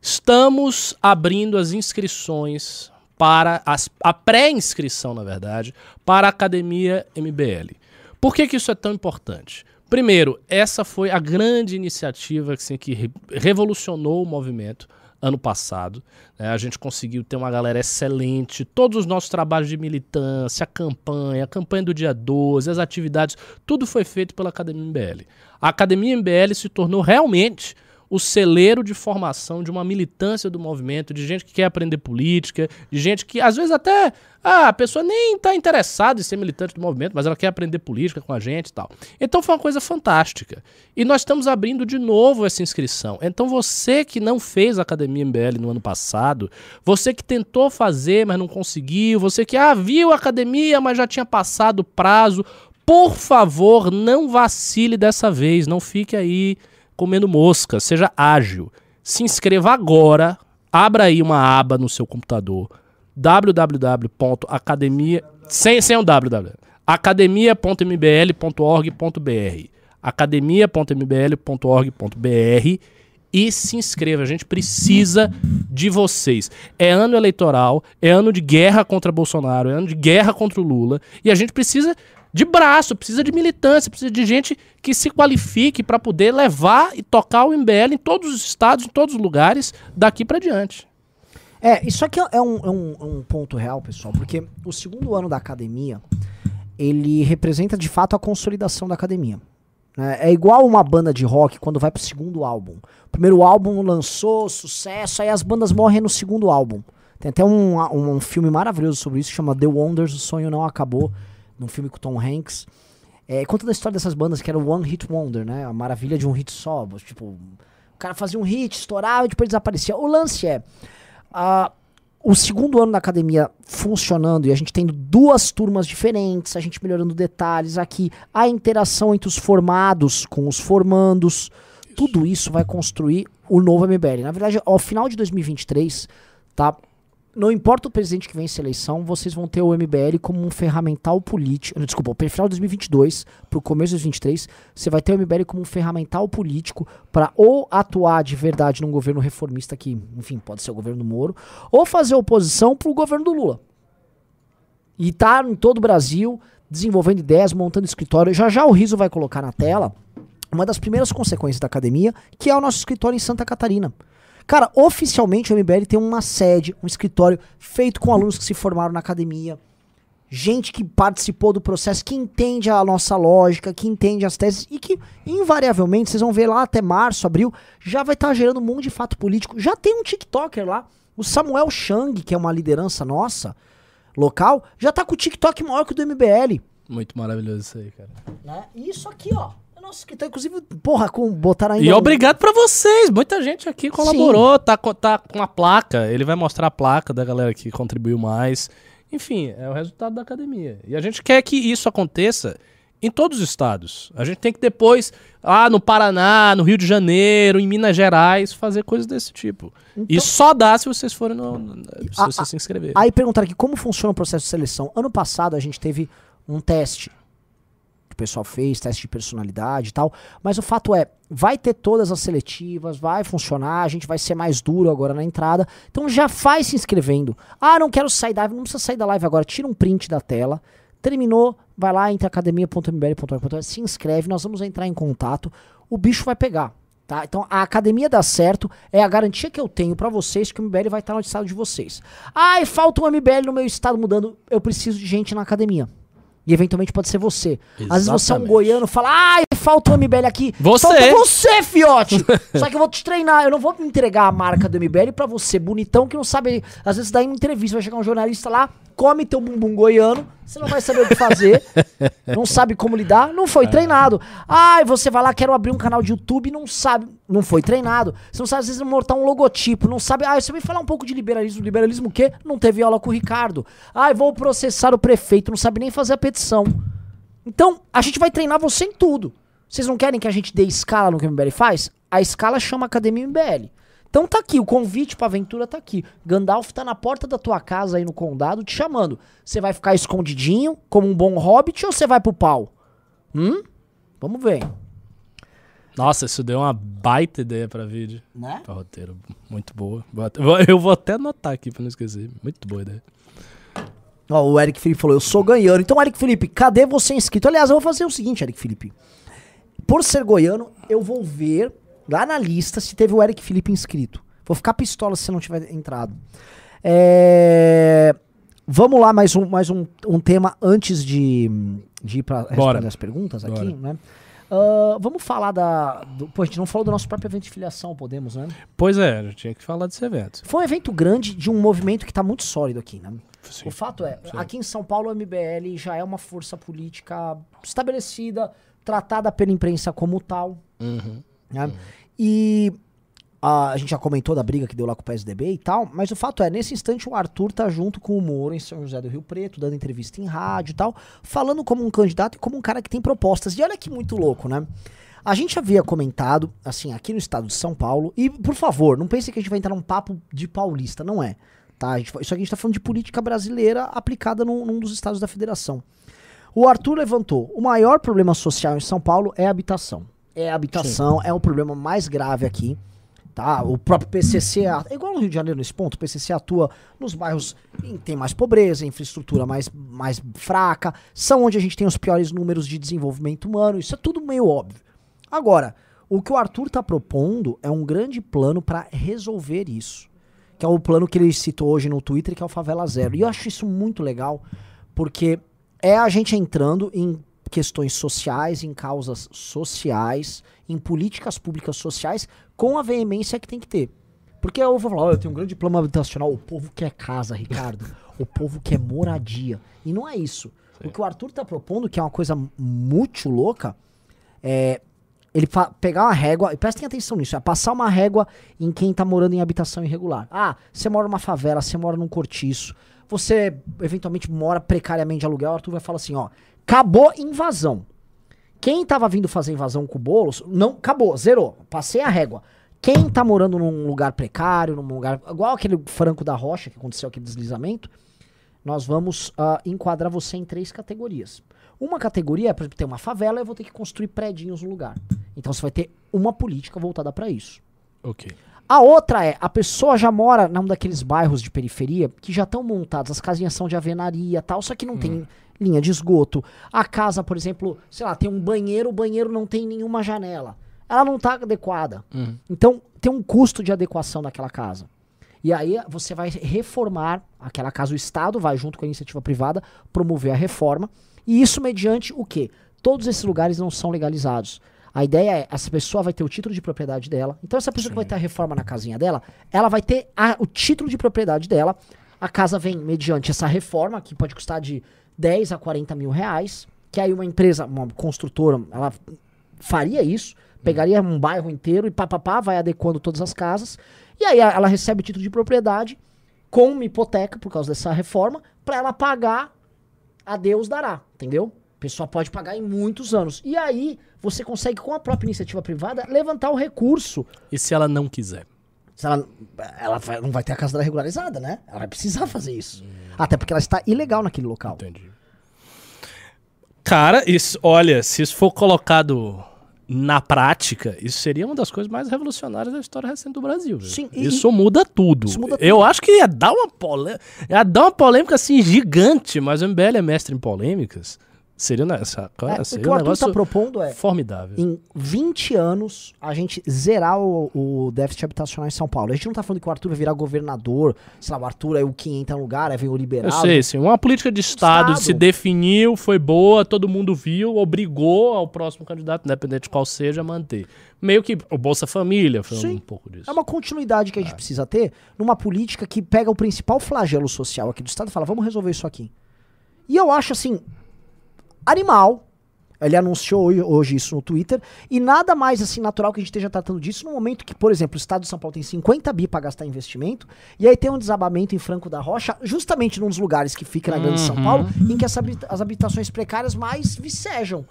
Speaker 2: estamos abrindo as inscrições para as- a pré-inscrição, na verdade, para a Academia MBL. Por que, que isso é tão importante? Primeiro, essa foi a grande iniciativa assim, que re- revolucionou o movimento ano passado. né? A gente conseguiu ter uma galera excelente, todos os nossos trabalhos de militância, a campanha, a campanha do dia 12, as atividades, tudo foi feito pela Academia MBL. A Academia MBL se tornou realmente o celeiro de formação de uma militância do movimento, de gente que quer aprender política, de gente que às vezes até ah, a pessoa nem está interessada em ser militante do movimento, mas ela quer aprender política com a gente e tal. Então foi uma coisa fantástica. E nós estamos abrindo de novo essa inscrição. Então você que não fez a Academia MBL no ano passado, você que tentou fazer, mas não conseguiu, você que ah, viu a academia, mas já tinha passado o prazo, por favor, não vacile dessa vez, não fique aí comendo mosca, seja ágil. Se inscreva agora, abra aí uma aba no seu computador, www.academia, sem, sem um www, academia.mbl.org.br academia.mbl.org.br e se inscreva. A gente precisa de vocês. É ano eleitoral, é ano de guerra contra Bolsonaro, é ano de guerra contra o Lula e a gente precisa de braço, precisa de militância, precisa de gente que se qualifique para poder levar e tocar o MBL em todos os estados, em todos os lugares, daqui para diante.
Speaker 1: É, isso aqui é um, é um, é um ponto real, pessoal, porque o segundo ano da academia, ele representa de fato a consolidação da academia. né? É igual uma banda de rock quando vai pro segundo álbum. O primeiro álbum lançou, sucesso, aí as bandas morrem no segundo álbum. Tem até um, um, um filme maravilhoso sobre isso, que chama The Wonders, O Sonho Não Acabou, num filme com Tom Hanks. É, conta da história dessas bandas que era o One Hit Wonder, né? A maravilha de um hit só. Tipo, o cara fazia um hit, estourava e depois desaparecia. O lance é. o segundo ano da academia funcionando e a gente tendo duas turmas diferentes, a gente melhorando detalhes aqui, a interação entre os formados com os formandos, tudo isso vai construir o novo MBL. Na verdade, ao final de 2023, tá? Não importa o presidente que vence a eleição, vocês vão ter o MBL como um ferramental político. Desculpa, pro final de 2022, pro começo de 2023, você vai ter o MBL como um ferramental político para ou atuar de verdade num governo reformista que, enfim, pode ser o governo do Moro, ou fazer oposição pro governo do Lula. E tá em todo o Brasil desenvolvendo ideias, montando escritório. Já já o Riso vai colocar na tela uma das primeiras consequências da academia, que é o nosso escritório em Santa Catarina. Cara, oficialmente o MBL tem uma sede, um escritório feito com alunos que se formaram na academia, gente que participou do processo, que entende a nossa lógica, que entende as teses e que, invariavelmente, vocês vão ver lá até março, abril, já vai estar gerando um monte de fato político. Já tem um TikToker lá, o Samuel Chang, que é uma liderança nossa, local, já tá com o TikTok maior que o do MBL.
Speaker 2: Muito maravilhoso isso aí, cara.
Speaker 1: Né? E isso aqui, ó. É Nosso escritório, inclusive, porra, com botaram ainda.
Speaker 2: E
Speaker 1: um-
Speaker 2: obrigado pra vocês. Muita gente aqui colaborou, tá, tá com a placa. Ele vai mostrar a placa da galera que contribuiu mais. Enfim, é o resultado da academia. E a gente quer que isso aconteça em todos os estados. A gente tem que depois, lá no Paraná, no Rio de Janeiro, em Minas Gerais, fazer coisas desse tipo. E só dá se vocês forem no, no- se
Speaker 1: A-
Speaker 2: vocês se inscreverem.
Speaker 1: Aí perguntaram aqui como funciona o processo de seleção. Ano passado a gente teve um teste que pessoal fez, teste de personalidade e tal. Mas o fato é, vai ter todas as seletivas, vai funcionar, a gente vai ser mais duro agora na entrada. Então já faz se inscrevendo. Ah, não quero sair da live, não precisa sair da live agora, tira um print da tela. Terminou, vai lá, entra academia.mbl.org.br, se inscreve, nós vamos entrar em contato. O bicho vai pegar. Tá? Então a academia dá certo, é a garantia que eu tenho pra vocês que o MBL vai estar no estado de vocês. Ai, falta um MBL no meu estado mudando, eu preciso de gente na academia. E eventualmente pode ser você. Às vezes você é um
Speaker 2: Exatamente.
Speaker 1: goiano fala, ai, falta um MBL aqui.
Speaker 2: Você.
Speaker 1: Falta você, fiote! Só que eu vou te treinar, eu não vou entregar a marca do MBL pra você, bonitão, que não sabe. Às vezes dá em entrevista, vai chegar um jornalista lá, come teu bumbum goiano, você não vai saber o que fazer, não sabe como lidar, não foi treinado. Ai, você vai lá, quero abrir um canal de YouTube, não sabe, não foi treinado. Você não sabe, às vezes, montar um logotipo, não sabe. Ah, você vai falar um pouco de liberalismo. Liberalismo o quê? Não teve aula com o Ricardo. Ai, vou processar o prefeito, não sabe nem fazer a petição. Então, a gente vai treinar você em tudo. Vocês não querem que a gente dê escala no que o MBL faz? A escala chama Academia MBL. Então tá aqui, o convite pra aventura tá aqui. Gandalf tá na porta da tua casa aí no condado te chamando. Você vai ficar escondidinho, como um bom hobbit, ou você vai pro pau? Hum? Vamos ver.
Speaker 2: Nossa, isso deu uma baita ideia pra vídeo.
Speaker 1: Né?
Speaker 2: Pra roteiro. Muito boa. Eu vou até anotar aqui pra não esquecer. Muito boa ideia.
Speaker 1: Ó, o Eric Felipe falou, eu sou goiano. Então, Eric Felipe, cadê você inscrito? Aliás, eu vou fazer o seguinte, Eric Felipe. Por ser goiano, eu vou ver lá na lista se teve o Eric Felipe inscrito. Vou ficar pistola se você não tiver entrado. É, Vamos lá, mais um, mais um, um tema antes de, de ir pra responder as perguntas aqui,
Speaker 2: Bora.
Speaker 1: né? Ah, vamos falar da. Do, pô, a gente não falou do nosso próprio evento de filiação, podemos, né?
Speaker 2: Pois é, eu tinha que falar desse evento.
Speaker 1: Foi um evento grande de um movimento que tá muito sólido aqui, né?
Speaker 2: Sim.
Speaker 1: O fato é, aqui em São Paulo o MBL já é uma força política estabelecida, tratada pela imprensa como tal.
Speaker 2: Uhum.
Speaker 1: né? E ah, a gente já comentou da briga que deu lá com o PSDB e tal, mas o fato é, nesse instante o Arthur tá junto com o Moro em São José do Rio Preto, dando entrevista em rádio e tal, falando como um candidato e como um cara que tem propostas. E olha que muito louco, né? A gente havia comentado, assim, aqui no estado de São Paulo, e por favor, não pense que a gente vai entrar num papo de paulista, não é. Tá? A gente, isso aqui a gente tá falando de política brasileira aplicada num, num dos estados da federação. O Arthur levantou: o maior problema social em São Paulo é a habitação. É a habitação, é o problema mais grave aqui. Tá? O próprio PCC, a- é igual no Rio de Janeiro nesse ponto, o PCC atua nos bairros em tem mais pobreza, infraestrutura mais, mais fraca, são onde a gente tem os piores números de desenvolvimento humano, isso é tudo meio óbvio. Agora, o que o Arthur tá propondo é um grande plano para resolver isso. Que é o plano que ele citou hoje no Twitter, que é o Favela Zero. E eu acho isso muito legal, porque é a gente entrando em questões sociais, em causas sociais, em políticas públicas sociais, com a veemência que tem que ter. Porque eu vou falar, "Olha, eu tenho um grande plano habitacional, o povo quer casa, Ricardo. o povo quer moradia. E não é isso. O que o Arthur tá propondo, que é uma coisa muito louca, é ele pegar uma régua, e prestem atenção nisso, é passar uma régua em quem tá morando em habitação irregular. Ah, você mora numa favela, você mora num cortiço, você eventualmente mora precariamente de aluguel, o Arthur vai falar assim, ó, acabou invasão. Quem tava vindo fazer invasão com o não, acabou, zerou, passei a régua. Quem tá morando num lugar precário, num lugar, igual aquele Franco da Rocha, que aconteceu aquele deslizamento, nós vamos ah, enquadrar você em três categorias. Uma categoria é, por exemplo, ter uma favela, eu vou ter que construir prédios no lugar. Então você vai ter uma política voltada para isso.
Speaker 2: Ok.
Speaker 1: A outra é, a pessoa já mora num daqueles bairros de periferia que já estão montados, as casinhas são de alvenaria e tal, só que não tem linha de esgoto. A casa, por exemplo, sei lá, tem um banheiro, o banheiro não tem nenhuma janela. Ela não tá adequada. Então, tem um custo de adequação daquela casa. E aí você vai reformar aquela casa, o Estado vai junto com a iniciativa privada promover a reforma. E isso mediante o quê? Todos esses lugares não são legalizados. A ideia é, essa pessoa vai ter o título de propriedade dela. Então essa pessoa que vai ter a reforma na casinha dela, ela vai ter a- o título de propriedade dela. A casa vem mediante essa reforma, que pode custar de 10 a 40 mil reais. Que aí uma empresa, uma construtora, ela faria isso, pegaria um bairro inteiro e papapá, vai adequando todas as casas. E aí ela recebe o título de propriedade com uma hipoteca por causa dessa reforma, para ela pagar a Deus dará, entendeu? A pessoa pode pagar em muitos anos. E aí você consegue, com a própria iniciativa privada, levantar o recurso.
Speaker 2: E se ela não quiser?
Speaker 1: Se ela, ela vai- não vai ter a casa dela regularizada, né? Ela vai precisar fazer isso. Até porque ela está ilegal naquele local.
Speaker 2: Entendi. Cara, isso, olha, se isso for colocado na prática, isso seria uma das coisas mais revolucionárias da história recente do Brasil.
Speaker 1: Sim,
Speaker 2: isso muda tudo.
Speaker 1: Isso muda
Speaker 2: Eu acho que ia dar uma polêmica, ia dar uma polêmica assim gigante, mas o MBL é mestre em polêmicas. Seria nessa,
Speaker 1: É, o
Speaker 2: seria
Speaker 1: que o Arthur está propondo é,
Speaker 2: formidável.
Speaker 1: em 20 anos, a gente zerar o, o déficit habitacional em São Paulo. A gente não tá falando que o Arthur vai virar governador, sei lá, o Arthur é o que entra no lugar, aí vem o liberal.
Speaker 2: Eu sei, sim. Uma política de Estado,
Speaker 1: Estado.
Speaker 2: se definiu, foi boa, todo mundo viu, obrigou ao próximo candidato, independente de qual seja, a manter. Meio que o Bolsa Família foi
Speaker 1: Sim.
Speaker 2: um pouco disso.
Speaker 1: É uma continuidade que a gente precisa ter numa política que pega o principal flagelo social aqui do Estado e fala, vamos resolver isso aqui. E eu acho assim, animal. Ele anunciou hoje, isso no Twitter. E nada mais assim natural que a gente esteja tratando disso no momento que, por exemplo, o Estado de São Paulo tem 50 bi para gastar em investimento. E aí tem um desabamento em Franco da Rocha, justamente num dos lugares que fica na Grande São Paulo, em que essa habita- as habitações precárias mais vicejam.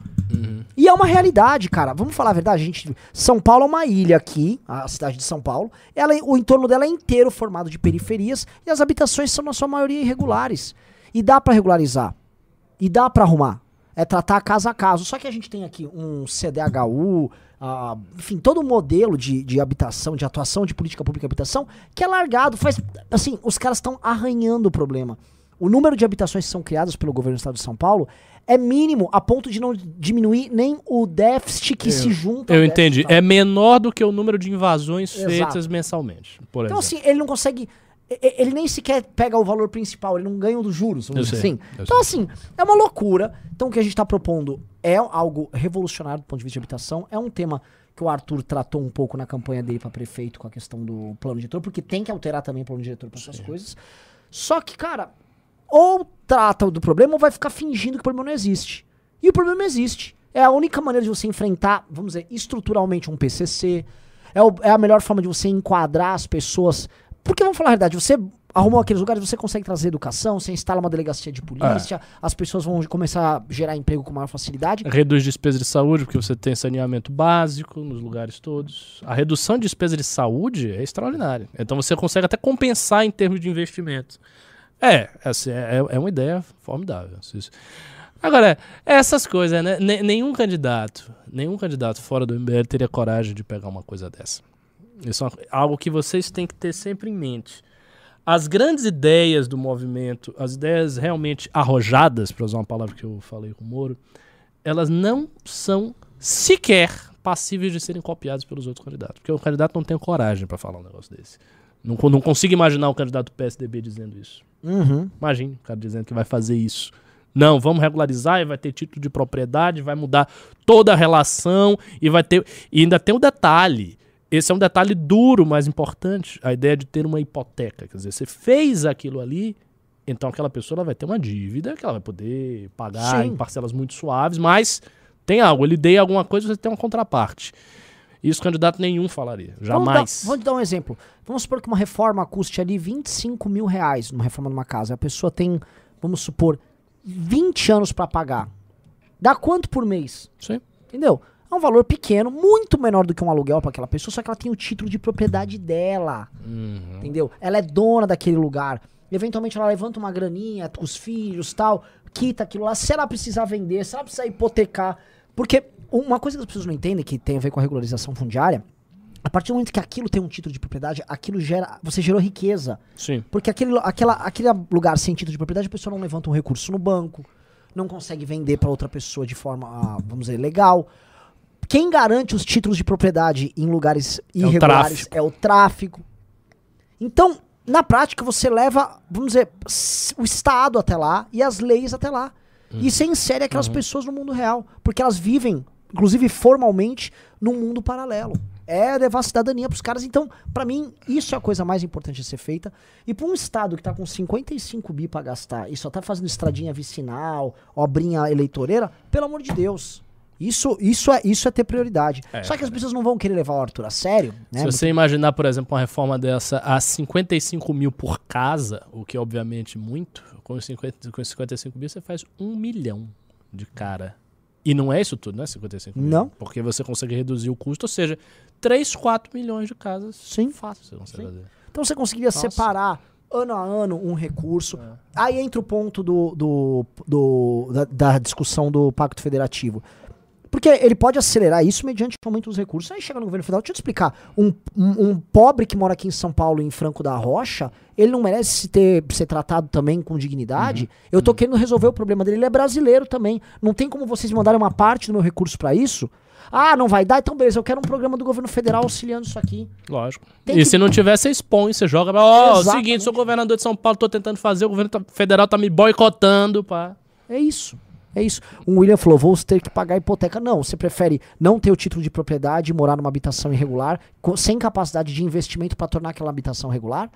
Speaker 1: E é uma realidade, cara. Vamos falar a verdade, gente. São Paulo é uma ilha aqui, a cidade de São Paulo. Ela, o entorno dela é inteiro formado de periferias e as habitações são na sua maioria irregulares. E dá pra regularizar. E dá pra arrumar. É tratar caso a caso. Só que a gente tem aqui um CDHU, ah, enfim, todo um modelo de, de habitação, de atuação de política pública de habitação, que é largado. Faz, assim, os caras estão arranhando o problema. O número de habitações que são criadas pelo governo do estado de São Paulo é mínimo, a ponto de não diminuir nem o déficit que se junta.
Speaker 2: Eu entendi. É menor do que o número de invasões
Speaker 1: Exato.
Speaker 2: feitas mensalmente, por
Speaker 1: Então,
Speaker 2: exemplo.
Speaker 1: assim, ele não consegue ele nem sequer pega o valor principal, ele não ganha dos juros, vamos dizer assim. Então, assim, é uma loucura. Então, o que a gente tá propondo é algo revolucionário do ponto de vista de habitação. É um tema que o Arthur tratou um pouco na campanha dele para prefeito com a questão do plano diretor, porque tem que alterar também o plano diretor para essas coisas. Só que, cara, ou trata do problema ou vai ficar fingindo que o problema não existe. E o problema existe. É a única maneira de você enfrentar, vamos dizer, estruturalmente um PCC. É, o- é a melhor forma de você enquadrar as pessoas. Porque, vamos falar a verdade, você arrumou aqueles lugares, você consegue trazer educação, você instala uma delegacia de polícia, as pessoas vão começar a gerar emprego com maior facilidade.
Speaker 2: Reduz despesa de saúde, porque você tem saneamento básico nos lugares todos. A redução de despesa de saúde é extraordinária. Então você consegue até compensar em termos de investimento. É, assim, é, é uma ideia formidável. Agora, essas coisas, né? Ne- Nenhum candidato, nenhum candidato fora do MBL teria coragem de pegar uma coisa dessa. Isso é algo que vocês têm que ter sempre em mente. As grandes ideias do movimento, as ideias realmente arrojadas, para usar uma palavra que eu falei com o Moro, elas não são sequer passíveis de serem copiadas pelos outros candidatos. Porque o candidato não tem coragem para falar um negócio desse. Não, não consigo imaginar o candidato do PSDB dizendo isso.
Speaker 1: Uhum.
Speaker 2: Imagine o cara dizendo que vai fazer isso. Não, vamos regularizar e vai ter título de propriedade, vai mudar toda a relação e vai ter. E ainda tem o detalhe. Esse é um detalhe duro, mas importante. A ideia de ter uma hipoteca. Quer dizer, você fez aquilo ali, então aquela pessoa vai ter uma dívida que ela vai poder pagar
Speaker 1: Sim.
Speaker 2: em parcelas muito suaves, mas tem algo. Ele dei alguma coisa, você tem uma contraparte. Isso candidato nenhum falaria. Jamais.
Speaker 1: Vamos dar, te dar um exemplo. Vamos supor que uma reforma custe ali 25 mil reais numa reforma numa casa. A pessoa tem, vamos supor, 20 anos pra pagar. Dá quanto por mês?
Speaker 2: Sim.
Speaker 1: Entendeu? É um valor pequeno, muito menor do que um aluguel pra aquela pessoa, só que ela tem o título de propriedade dela.
Speaker 2: Uhum.
Speaker 1: Entendeu? Ela é dona daquele lugar. Eventualmente ela levanta uma graninha com os filhos tal, quita aquilo lá. Se ela precisar vender, se ela precisar hipotecar. Porque uma coisa que as pessoas não entendem, que tem a ver com a regularização fundiária, a partir do momento que aquilo tem um título de propriedade, aquilo gera. Você gerou riqueza.
Speaker 2: Sim.
Speaker 1: Porque aquele, aquela, aquele lugar sem título de propriedade, a pessoa não levanta um recurso no banco, não consegue vender para outra pessoa de forma, ah, vamos dizer, legal. Quem garante os títulos de propriedade em lugares
Speaker 2: o
Speaker 1: irregulares
Speaker 2: tráfico.
Speaker 1: é o tráfico. Então, na prática, você leva, vamos dizer, o Estado até lá e as leis até lá. E você insere aquelas pessoas no mundo real. Porque elas vivem, inclusive formalmente, num mundo paralelo. É levar a cidadania pros caras. Então, pra mim, isso é a coisa mais importante a ser feita. E pra um Estado que tá com 55 bi pra gastar e só tá fazendo estradinha vicinal, obrinha eleitoreira, pelo amor de Deus. Isso, isso, é, isso é ter prioridade. Só que as pessoas não vão querer levar o Arthur a sério. Né?
Speaker 2: Se você imaginar, por exemplo, uma reforma dessa a 55 mil por casa, o que é obviamente muito, com, 50, com 55 mil você faz um milhão de cara. E não é isso tudo, né? 55 mil.
Speaker 1: Não.
Speaker 2: Porque você consegue reduzir o custo, ou seja, 3, 4 milhões de casas.
Speaker 1: Sim.
Speaker 2: Fácil você consegue fazer.
Speaker 1: Então você conseguiria separar ano a ano um recurso. Aí entra o ponto do, do, do- da, da discussão do Pacto Federativo. Porque ele pode acelerar isso mediante o aumento dos recursos. Aí chega no governo federal, deixa eu te explicar. Um, um, um pobre que mora aqui em São Paulo, em Franco da Rocha, ele não merece ter, ser tratado também com dignidade. Eu tô querendo resolver o problema dele. Ele é brasileiro também. Não tem como vocês mandarem uma parte do meu recurso pra isso? Ah, não vai dar? Então beleza, eu quero um programa do governo federal auxiliando isso aqui.
Speaker 2: Lógico.
Speaker 1: Tem
Speaker 2: e
Speaker 1: que-
Speaker 2: se não tiver, você expõe, você joga. Ó, oh, seguinte, sou governador de São Paulo, tô tentando fazer, o governo tá- federal tá me boicotando, pá.
Speaker 1: É isso. É isso. O William falou: vou ter que pagar a hipoteca. Não, você prefere não ter o título de propriedade e morar numa habitação irregular, co- sem capacidade de investimento para tornar aquela habitação regular?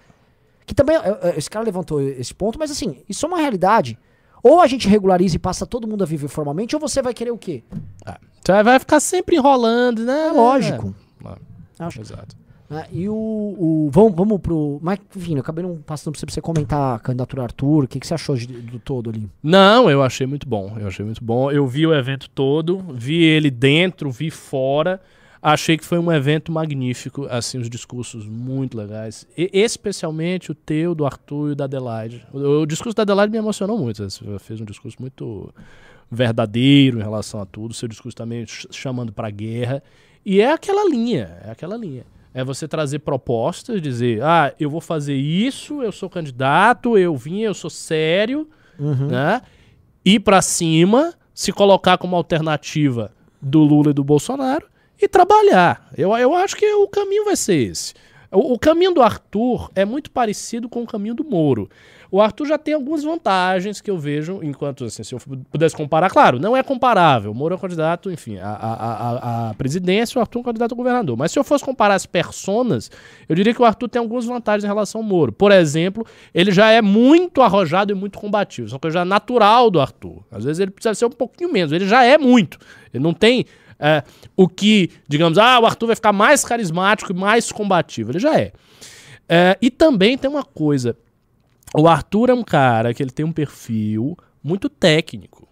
Speaker 1: Que também, é, é, esse cara levantou esse ponto, mas assim, isso é uma realidade. Ou a gente regulariza e passa todo mundo a viver formalmente, ou você vai querer o quê?
Speaker 2: Ah, Você vai ficar sempre enrolando, né?
Speaker 1: É lógico.
Speaker 2: É. Exato.
Speaker 1: Né? E o, o- Vamos, vamos pro. Mas, enfim, eu acabei não passando pra você, comentar a candidatura Arthur. O que, que você achou de- do todo ali?
Speaker 2: Não, eu achei muito bom. Eu achei muito bom. Eu vi o evento todo, vi ele dentro, vi fora. Achei que foi um evento magnífico, assim, os discursos muito legais. E, especialmente o teu, do Arthur e o da Adelaide. O, o discurso da Adelaide me emocionou muito. Você fez um discurso muito verdadeiro em relação a tudo. Seu discurso também ch- chamando pra guerra. E é aquela linha, é aquela linha. É você trazer propostas, dizer, ah, eu vou fazer isso, eu sou candidato, eu vim, eu sou sério, né? Ir pra cima, se colocar como alternativa do Lula e do Bolsonaro e trabalhar. Eu, eu acho que o caminho vai ser esse. O, o caminho do Arthur é muito parecido com o caminho do Moro. O Arthur já tem algumas vantagens que eu vejo, enquanto, assim, se eu pudesse comparar, claro, não é comparável. O Moro é candidato, enfim, a, a, a, a presidência, o Arthur é um candidato a governador. Mas se eu fosse comparar as personas, eu diria que o Arthur tem algumas vantagens em relação ao Moro. Por exemplo, ele já é muito arrojado e muito combativo. Isso é uma coisa natural do Arthur. Às vezes ele precisa ser um pouquinho menos. Ele já é muito. Ele não tem é, o que, digamos, ah, o Arthur vai ficar mais carismático e mais combativo. Ele já é. é e também tem uma coisa o Arthur é um cara que ele tem um perfil muito técnico.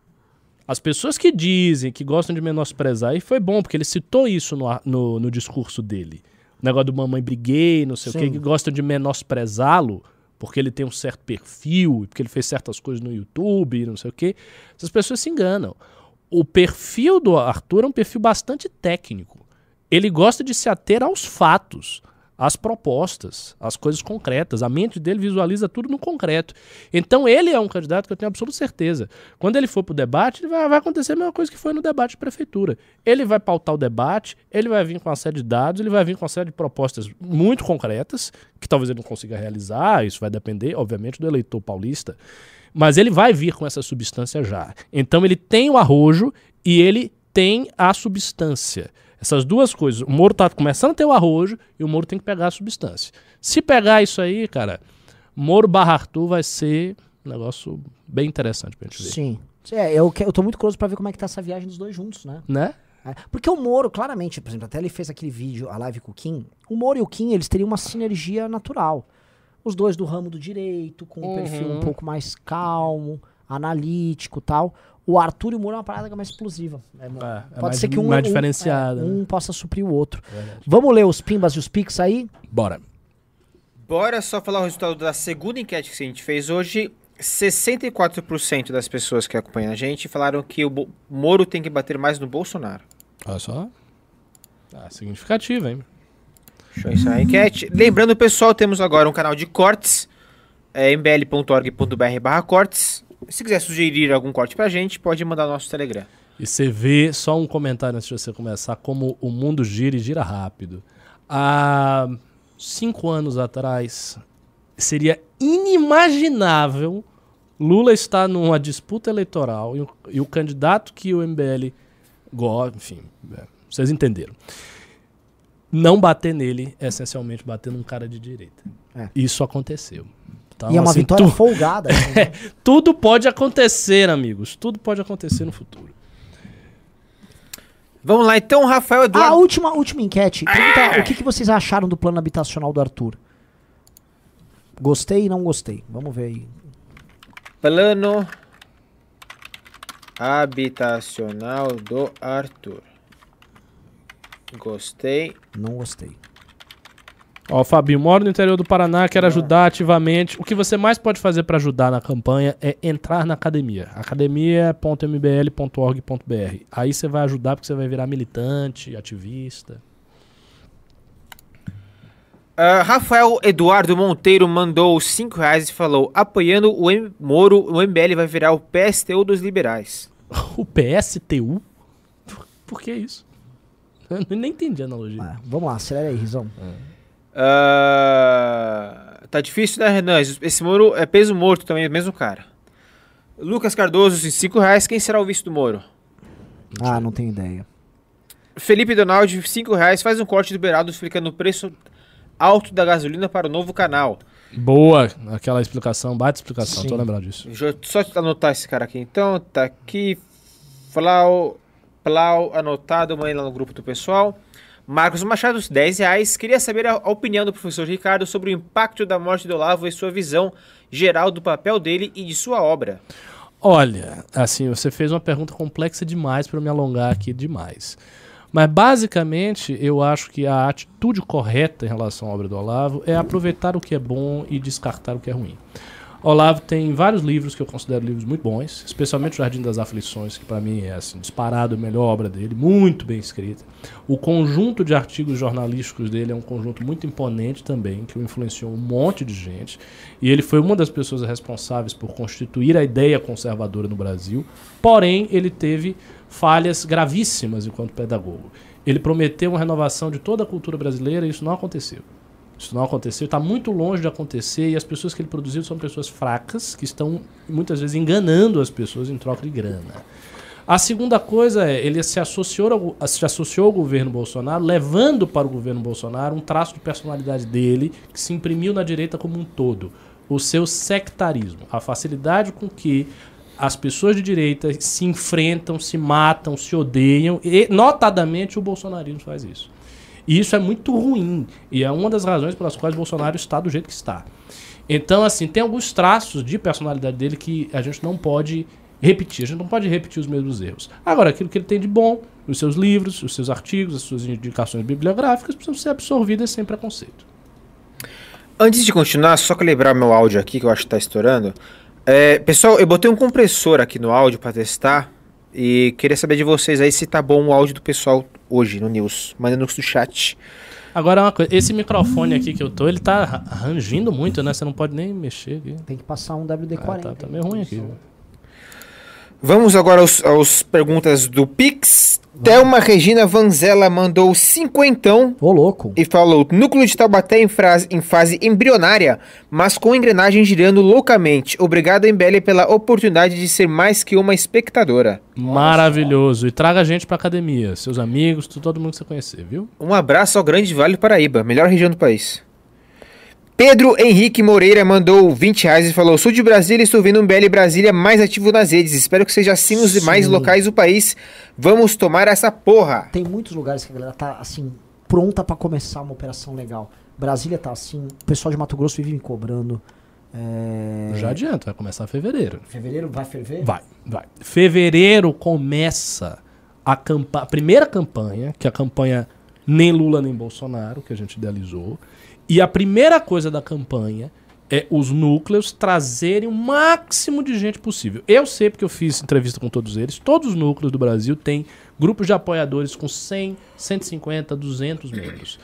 Speaker 2: As pessoas que dizem que gostam de menosprezar, e foi bom, porque ele citou isso no, no, no discurso dele. O negócio do mamãe briguei, não sei Sim. o que, que gostam de menosprezá-lo, porque ele tem um certo perfil, porque ele fez certas coisas no YouTube, não sei o que. Essas pessoas se enganam. O perfil do Arthur é um perfil bastante técnico. Ele gosta de se ater aos fatos as propostas, as coisas concretas. A mente dele visualiza tudo no concreto. Então ele é um candidato que eu tenho absoluta certeza. Quando ele for para o debate, vai, vai, acontecer a mesma coisa que foi no debate de prefeitura. Ele vai pautar o debate, ele vai vir com uma série de dados, ele vai vir com uma série de propostas muito concretas, que talvez ele não consiga realizar, isso vai depender, obviamente, do eleitor paulista. Mas ele vai vir com essa substância já. Então ele tem o arrojo e ele tem a substância. Essas duas coisas. O Moro tá começando a ter o arrojo e o Moro tem que pegar a substância. Se pegar isso aí, cara, Moro barra Arthur vai ser um negócio bem interessante pra gente ver.
Speaker 1: Sim. É, eu, eu tô muito curioso pra ver como é que tá essa viagem dos dois juntos, né?
Speaker 2: Né?
Speaker 1: É, porque o Moro, claramente, por exemplo, até ele fez aquele vídeo, a live com o Kim, o Moro e o Kim, eles teriam uma sinergia natural. Os dois do ramo do direito, com um uhum. perfil um pouco mais calmo, analítico tal. O Arthur e o Muro é uma parada que é mais explosiva. É, é,
Speaker 2: é Pode mais, ser que um, mais diferenciada,
Speaker 1: um, é, um possa suprir o outro. Vamos ler os pimbas e os pics aí?
Speaker 2: Bora.
Speaker 3: Bora só falar o resultado da segunda enquete que a gente fez hoje. 64% das pessoas que acompanham a gente falaram que o Moro tem que bater mais no Bolsonaro.
Speaker 2: Olha só. Tá significativo, hein?
Speaker 3: Deixa eu encerrar a enquete. Lembrando, pessoal, temos agora um canal de cortes. É mbl.org.br barra cortes. Se quiser sugerir algum corte pra gente, pode mandar no nosso Telegram.
Speaker 2: E você vê, só um comentário antes de você começar, como o mundo gira e gira rápido. Há cinco anos atrás, seria inimaginável Lula estar numa disputa eleitoral e o, e o candidato que o MBL gosta, enfim, é, vocês entenderam. Não bater nele, essencialmente bater num cara de direita. É. Isso aconteceu.
Speaker 1: Então, e é uma assim, vitória tu... folgada. Assim,
Speaker 2: né? Tudo pode acontecer, amigos. Tudo pode acontecer no futuro.
Speaker 3: Vamos lá, então, Rafael Eduardo.
Speaker 1: A última, última enquete. Pergunta, o que, que vocês acharam do plano habitacional do Arthur? Gostei e não gostei. Vamos ver aí.
Speaker 3: Plano habitacional do Arthur. Gostei.
Speaker 1: Não gostei.
Speaker 2: Ó, Fabinho, moro no interior do Paraná, quero ajudar ativamente. O que você mais pode fazer para ajudar na campanha é entrar na academia. academia.mbl.org.br. Aí você vai ajudar porque você vai virar militante, ativista.
Speaker 3: Uh, Rafael Eduardo Monteiro mandou 5 reais e falou: apoiando o M Moro, o MBL vai virar o PSTU dos liberais.
Speaker 2: o PSTU? Por que isso? Eu nem entendi a analogia. Ah,
Speaker 1: vamos lá, acelera aí, Rizão.
Speaker 3: É. Uh, tá difícil, né, Renan? Esse Moro é peso morto também, é mesmo cara. Lucas Cardoso, 5 reais. Quem será o vice do Moro?
Speaker 1: Ah, não tenho ideia.
Speaker 3: Felipe Donald, 5 reais. Faz um corte liberado explicando o preço alto da gasolina para o novo canal.
Speaker 2: Boa, aquela explicação, bate explicação, Sim. tô lembrado disso.
Speaker 3: Deixa eu só anotar esse cara aqui. Então, tá aqui. Plau, Plau anotado, amanhã lá no grupo do pessoal. Marcos Machado, 10 reais. Queria saber a, opinião do professor Ricardo sobre o impacto da morte do Olavo e sua visão geral do papel dele e de sua obra.
Speaker 2: Olha, assim, você fez uma pergunta complexa demais para me alongar aqui demais. Mas basicamente, eu acho que a atitude correta em relação à obra do Olavo é aproveitar o que é bom e descartar o que é ruim. Olavo tem vários livros que eu considero livros muito bons, especialmente o Jardim das Aflições, que para mim é assim, disparado a melhor obra dele, muito bem escrita. O conjunto de artigos jornalísticos dele é um conjunto muito imponente também, que influenciou um monte de gente. E ele foi uma das pessoas responsáveis por constituir a ideia conservadora no Brasil. Porém, ele teve falhas gravíssimas enquanto pedagogo. Ele prometeu uma renovação de toda a cultura brasileira e isso não aconteceu. Isso não aconteceu, está muito longe de acontecer e as pessoas que ele produziu são pessoas fracas que estão muitas vezes enganando as pessoas em troca de grana. A segunda coisa é, ele se associou, ao, se associou ao governo Bolsonaro, levando para o governo Bolsonaro um traço de personalidade dele que se imprimiu na direita como um todo. O seu sectarismo, a facilidade com que as pessoas de direita se enfrentam, se matam, se odeiam, e notadamente o bolsonarismo faz isso. E isso é muito ruim, e é uma das razões pelas quais Bolsonaro está do jeito que está. Então, assim, tem alguns traços de personalidade dele que a gente não pode repetir. A gente não pode repetir os mesmos erros. Agora, aquilo que ele tem de bom, os seus livros, os seus artigos, as suas indicações bibliográficas, precisam ser absorvidas sem preconceito.
Speaker 3: Antes de continuar, só calibrar meu áudio aqui, que eu acho que está estourando. É, pessoal, eu botei um compressor aqui no áudio para testar e queria saber de vocês aí se tá bom o áudio do pessoal hoje no News. Manda no chat.
Speaker 2: Agora, uma coisa, esse microfone aqui que eu tô, ele tá rangindo muito, né? Você não pode nem mexer aqui.
Speaker 1: Tem que passar um WD-40.
Speaker 2: Ah, tá, tá meio ruim aqui.
Speaker 3: Vamos agora aos, aos perguntas do Pix. Thelma Regina Vanzella mandou cinquentão
Speaker 1: Ô, louco.
Speaker 3: e falou: núcleo de Taubaté em, frase- em fase embrionária, mas com engrenagem girando loucamente. Obrigado, MBL, pela oportunidade de ser mais que uma espectadora.
Speaker 2: Maravilhoso. E traga a gente pra academia. Seus amigos, todo mundo que você conhecer, viu?
Speaker 3: Um abraço ao Grande Vale do Paraíba, melhor região do país. Pedro Henrique Moreira mandou 20 reais e falou: Sou de Brasília e estou vendo um BL Brasília mais ativo nas redes. Espero que seja assim nos demais locais do país. Vamos tomar essa porra.
Speaker 1: Tem muitos lugares que a galera tá, assim, pronta pra começar uma operação legal. Brasília tá assim, o pessoal de Mato Grosso vive me cobrando. É...
Speaker 2: Já adianta, vai começar em fevereiro.
Speaker 1: Fevereiro vai ferver?
Speaker 2: Vai, vai. Fevereiro começa a, campa a primeira campanha, que é a campanha Nem Lula Nem Bolsonaro, que a gente idealizou. E a primeira coisa da campanha é os núcleos trazerem o máximo de gente possível. Eu sei porque eu fiz entrevista com todos eles. Todos os núcleos do Brasil têm grupos de apoiadores com 100, 150, 200 membros.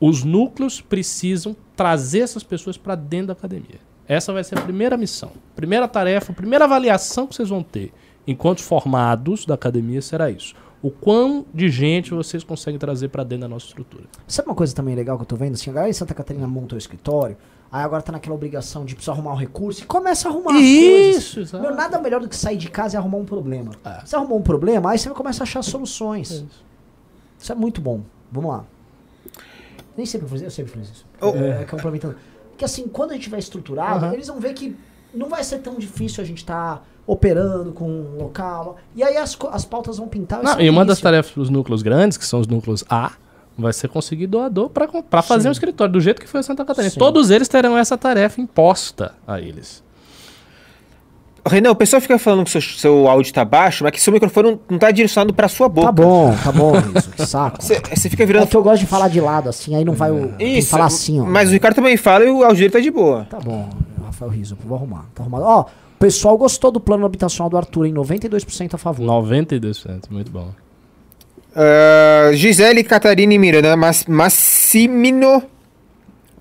Speaker 2: Os núcleos precisam trazer essas pessoas para dentro da academia. Essa vai ser a primeira missão. Primeira tarefa, primeira avaliação que vocês vão ter enquanto formados da academia será isso. O quão de gente vocês conseguem trazer para dentro da nossa estrutura.
Speaker 1: Sabe uma coisa também legal que eu tô vendo? Assim, a galera em Santa Catarina montou o escritório, aí agora tá naquela obrigação de precisar arrumar um recurso e começa a arrumar as
Speaker 2: Isso,
Speaker 1: coisas.
Speaker 2: exato.
Speaker 1: Meu, nada melhor do que sair de casa e arrumar um problema.
Speaker 2: É.
Speaker 1: Você arrumou um problema, aí você começa a achar soluções.
Speaker 2: Isso.
Speaker 1: Isso é muito bom. Vamos lá. Nem sempre fazer, eu sempre fiz isso.
Speaker 3: Oh.
Speaker 1: É, é complementando. Que assim, quando a gente tiver estruturado, eles vão ver que não vai ser tão difícil a gente estar operando com um local. E aí as, as pautas vão pintar.
Speaker 2: Não,
Speaker 1: é
Speaker 2: e uma das tarefas para os núcleos grandes, que são os núcleos A, vai ser conseguir doador para fazer
Speaker 1: Sim.
Speaker 2: um escritório, do jeito que foi a Santa Catarina.
Speaker 1: Sim.
Speaker 2: Todos eles terão essa tarefa imposta a eles.
Speaker 3: Renan, o pessoal fica falando que seu, seu áudio tá baixo, mas que seu microfone não, não tá direcionado pra sua boca.
Speaker 1: Tá bom, tá bom, Riso, que saco.
Speaker 3: Você você fica
Speaker 1: É
Speaker 3: virando.
Speaker 1: que eu gosto de falar de lado, assim, aí não vai o.
Speaker 3: Isso,
Speaker 1: falar assim, ó.
Speaker 3: mas o Ricardo também fala e o áudio dele tá de boa.
Speaker 1: Tá bom, Rafael Riso, vou arrumar. Tá arrumado. Ó, pessoal gostou do plano habitacional do Arthur, em 92% a favor.
Speaker 2: 92%, muito bom.
Speaker 3: Ah, Gisele Catarina Miranda Mas, Massimino.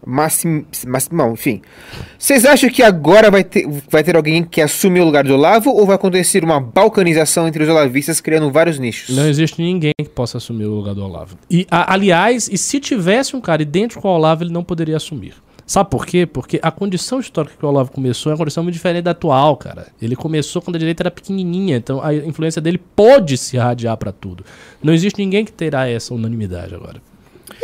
Speaker 3: Massim, Massimão, enfim. Vocês acham que agora vai ter, vai ter alguém que assume o lugar do Olavo ou vai acontecer uma balcanização entre os olavistas criando vários nichos?
Speaker 2: Não existe ninguém que possa assumir o lugar do Olavo. E, a- aliás, e se tivesse um cara idêntico ao Olavo, ele não poderia assumir. Sabe por quê? Porque a condição histórica que o Olavo começou é uma condição muito diferente da atual, cara. Ele começou quando a direita era pequenininha, então a influência dele pode se irradiar pra tudo. Não existe ninguém que terá essa unanimidade agora.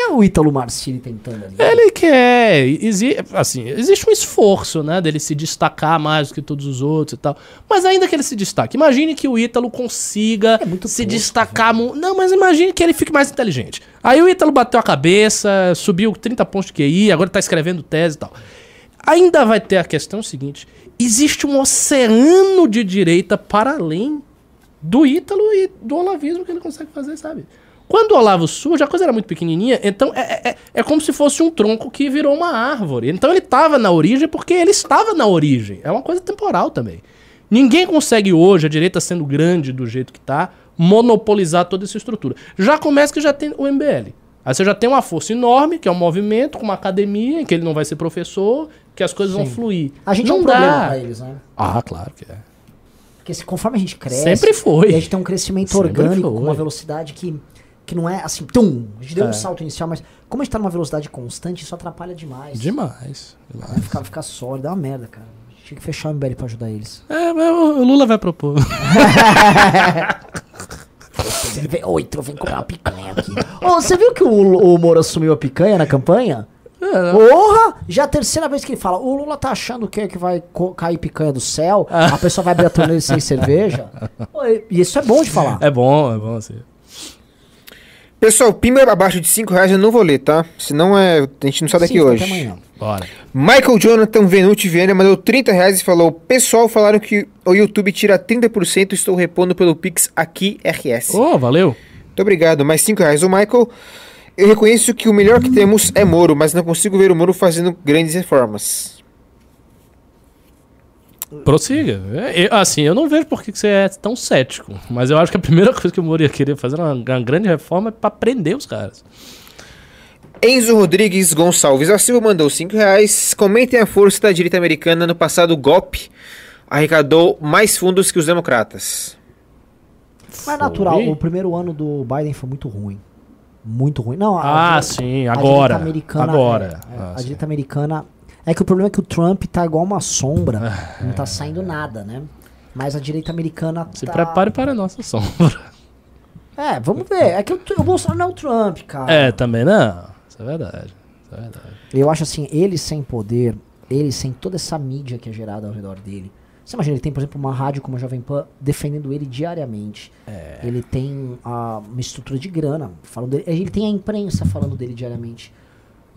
Speaker 1: E o Ítalo Marcini tentando ali?
Speaker 2: Ele quer. Exi assim, existe um esforço, né, dele se destacar mais do que todos os outros e tal. Mas ainda que ele se destaque, imagine que o Ítalo consiga
Speaker 1: É
Speaker 2: se destacar. Não, mas imagine que ele fique mais inteligente. Aí o Ítalo bateu a cabeça, subiu 30 pontos de QI, agora tá escrevendo tese e tal. Ainda vai ter a questão seguinte: existe um oceano de direita para além do Ítalo e do olavismo que ele consegue fazer, sabe? Quando o Olavo surge, a coisa era muito pequenininha, então é, é, é como se fosse um tronco que virou uma árvore. Então ele estava na origem porque ele estava na origem. É uma coisa temporal também. Ninguém consegue hoje, a direita sendo grande do jeito que está, monopolizar toda essa estrutura. Já começa que já tem o MBL. Aí você já tem uma força enorme, que é um movimento, com uma academia, em que ele não vai ser professor, que as coisas vão
Speaker 1: Sim.
Speaker 2: fluir.
Speaker 1: A gente
Speaker 2: não
Speaker 1: é um
Speaker 2: dá.
Speaker 1: problema pra eles, né?
Speaker 2: Ah, claro que é.
Speaker 1: Porque se, conforme a gente cresce.
Speaker 2: Sempre foi.
Speaker 1: E a gente tem um crescimento
Speaker 2: Sempre
Speaker 1: orgânico
Speaker 2: foi.
Speaker 1: com uma velocidade que que não é assim, tum, a gente deu
Speaker 2: É.
Speaker 1: um salto inicial, mas como a gente tá numa velocidade constante, isso atrapalha demais.
Speaker 2: Demais. demais.
Speaker 1: Vai ficar, ficar sólido, é uma merda, cara. Tinha que fechar o MBL pra ajudar eles.
Speaker 2: É, mas o Lula vai propor.
Speaker 1: Ele vem, oi, tu vem comprar uma picanha aqui. Você viu que o, o Moro assumiu a picanha na campanha?
Speaker 2: É,
Speaker 1: Porra! Já é a terceira vez que ele fala, o Lula tá achando que, que vai cair picanha do céu,
Speaker 2: Ah.
Speaker 1: a pessoa vai abrir a torneira sem cerveja. E e isso é bom de falar.
Speaker 2: É bom, é bom assim.
Speaker 3: Pessoal, pimba abaixo de 5 reais eu não vou ler, tá? Senão é, a gente não sai daqui
Speaker 1: Sim,
Speaker 3: hoje.
Speaker 1: Até amanhã.
Speaker 2: Bora.
Speaker 3: Michael Jonathan Venuti Viana mandou 30 reais e falou: Pessoal, falaram que o YouTube tira 30%, estou repondo pelo Pix aqui RS.
Speaker 2: Ô, valeu.
Speaker 3: Muito obrigado, mais 5 reais. O Michael, eu reconheço que o melhor que temos é Moro, mas não consigo ver o Moro fazendo grandes reformas.
Speaker 2: Prossiga. É, eu- assim, eu não vejo por que você é tão cético. Mas eu acho que a primeira coisa que o Moro ia querer fazer uma, uma grande reforma é pra prender os caras.
Speaker 3: Enzo Rodrigues Gonçalves da Silva mandou 5 reais. Comentem a força da direita americana no passado golpe. Arrecadou mais fundos que os democratas.
Speaker 1: Mas é natural, o primeiro ano do Biden foi muito ruim. Muito ruim. Não, a
Speaker 2: Ah,
Speaker 1: direita-
Speaker 2: sim,
Speaker 1: a
Speaker 2: agora.
Speaker 1: direita americana
Speaker 2: Agora.
Speaker 1: é- é,
Speaker 2: Ah,
Speaker 1: a direita americana. É que o problema é que o Trump tá igual uma sombra.
Speaker 2: Ah,
Speaker 1: não tá saindo nada, né? Mas a direita americana
Speaker 2: Se
Speaker 1: tá...
Speaker 2: prepare para a nossa sombra.
Speaker 1: É, vamos ver. É que o, o Bolsonaro não é o Trump, cara.
Speaker 2: É, também não. Isso é verdade. Isso é verdade.
Speaker 1: Eu acho assim, ele sem poder, ele sem toda essa mídia que é gerada ao redor dele. Você imagina, ele tem, por exemplo, uma rádio como a Jovem Pan defendendo ele diariamente.
Speaker 2: É.
Speaker 1: Ele tem ah, uma estrutura de grana falando dele. Ele tem a imprensa falando dele diariamente.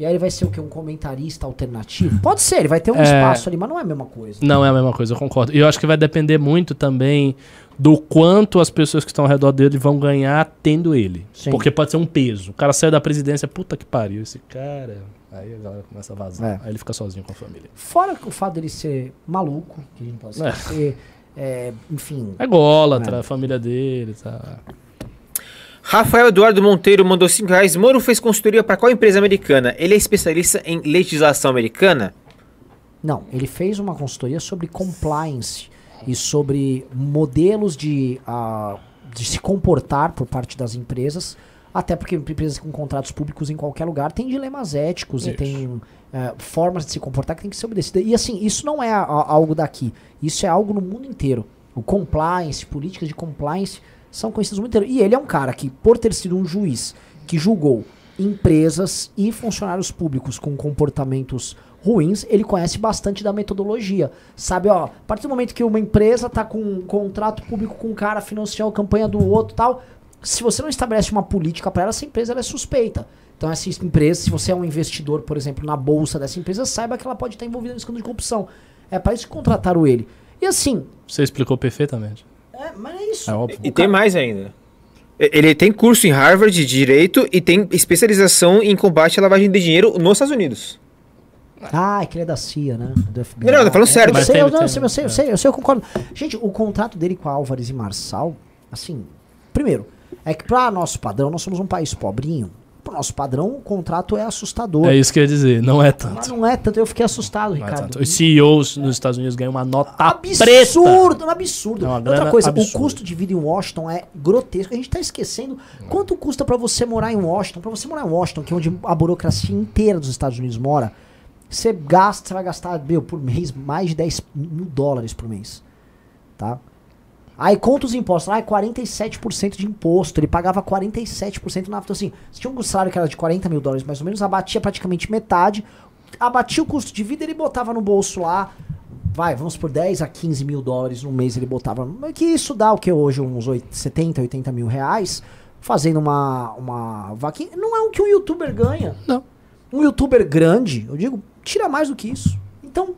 Speaker 1: E aí ele vai ser o quê? Um comentarista alternativo? Pode ser, ele vai ter um
Speaker 2: É.
Speaker 1: espaço ali, mas não é a mesma coisa.
Speaker 2: Não é a mesma coisa, eu concordo. E eu acho que vai depender muito também do quanto as pessoas que estão ao redor dele vão ganhar tendo ele.
Speaker 1: Sim.
Speaker 2: Porque pode ser um peso. O cara saiu da presidência, puta que pariu, esse cara. Aí a galera começa a vazar.
Speaker 1: É.
Speaker 2: Aí ele fica sozinho com a família.
Speaker 1: Fora o fato dele ser maluco, que a gente não pode
Speaker 2: É.
Speaker 1: esquecer. é, enfim.
Speaker 2: É gólatra,
Speaker 1: É.
Speaker 2: a família dele, tá.
Speaker 3: Rafael Eduardo Monteiro mandou 5 reais. Moro fez consultoria para qual empresa americana? Ele é especialista em legislação americana?
Speaker 1: Não, ele fez uma consultoria sobre compliance e sobre modelos de, ah, de se comportar por parte das empresas, até porque empresas com contratos públicos em qualquer lugar têm dilemas éticos e
Speaker 2: Isso.
Speaker 1: tem eh, formas de se comportar que tem que ser obedecidas. E assim, isso não é a- a- algo daqui, isso é algo no mundo inteiro. O compliance, políticas de compliance são conhecidas no mundo inteiro. E ele é um cara que, por ter sido um juiz que julgou empresas e funcionários públicos com comportamentos ruins, ele conhece bastante da metodologia. Sabe, ó, a partir do momento que uma empresa tá com um contrato público com um cara, financiou a campanha do outro tal, se você não estabelece uma política para ela, essa empresa ela é suspeita. Então, essa empresa, se você é um investidor, por exemplo, na bolsa dessa empresa, saiba que ela pode estar envolvida no escândalo de corrupção. É para isso que contrataram ele. E assim,
Speaker 2: Você explicou perfeitamente.
Speaker 1: É, mas é isso.
Speaker 2: É óbvio.
Speaker 3: E tem mais ainda. E- Ele tem curso em Harvard de Direito e tem especialização em combate à lavagem de dinheiro nos Estados Unidos.
Speaker 1: Ah, é que ele é da CIA, né? Do FBI.
Speaker 3: Não, não, tô falando
Speaker 1: É,
Speaker 3: sério.
Speaker 1: Eu sei, eu, não, sei, eu sei, eu sei, eu sei, eu concordo. Gente, o contrato dele com a Álvares e Marçal, assim, primeiro, é que pra nosso padrão, nós somos um país pobrinho. Pro nosso padrão, o contrato é assustador.
Speaker 2: É isso que eu ia dizer, não é
Speaker 1: Mas
Speaker 2: tanto.
Speaker 1: não é tanto, eu fiquei assustado,
Speaker 2: Não é
Speaker 1: Ricardo.
Speaker 2: tanto. Os CEOs nos Estados Unidos ganham uma nota preta.
Speaker 1: absurdo, um absurdo.
Speaker 2: É
Speaker 1: Outra coisa,
Speaker 2: absurda.
Speaker 1: o custo de vida em Washington é grotesco. A gente tá esquecendo quanto custa pra você morar em Washington. Pra você morar em Washington, que é onde a burocracia inteira dos Estados Unidos mora, você gasta, você vai gastar, meu, por mês, mais de 10 mil dólares por mês. Tá? Aí conta os impostos, lá é 47% de imposto. Ele pagava 47% na Então, assim, se tinha um salário que era de 40 mil dólares, mais ou menos, abatia praticamente metade. Abatia o custo de vida, ele botava no bolso lá. Vai, vamos por 10 a 15 mil dólares no mês ele botava. Que isso dá o que hoje? Uns 8, 70, 80 mil reais. Fazendo uma, uma vaquinha. Não é o que um youtuber ganha.
Speaker 2: Não.
Speaker 1: Um youtuber grande, eu digo, tira mais do que isso. Então,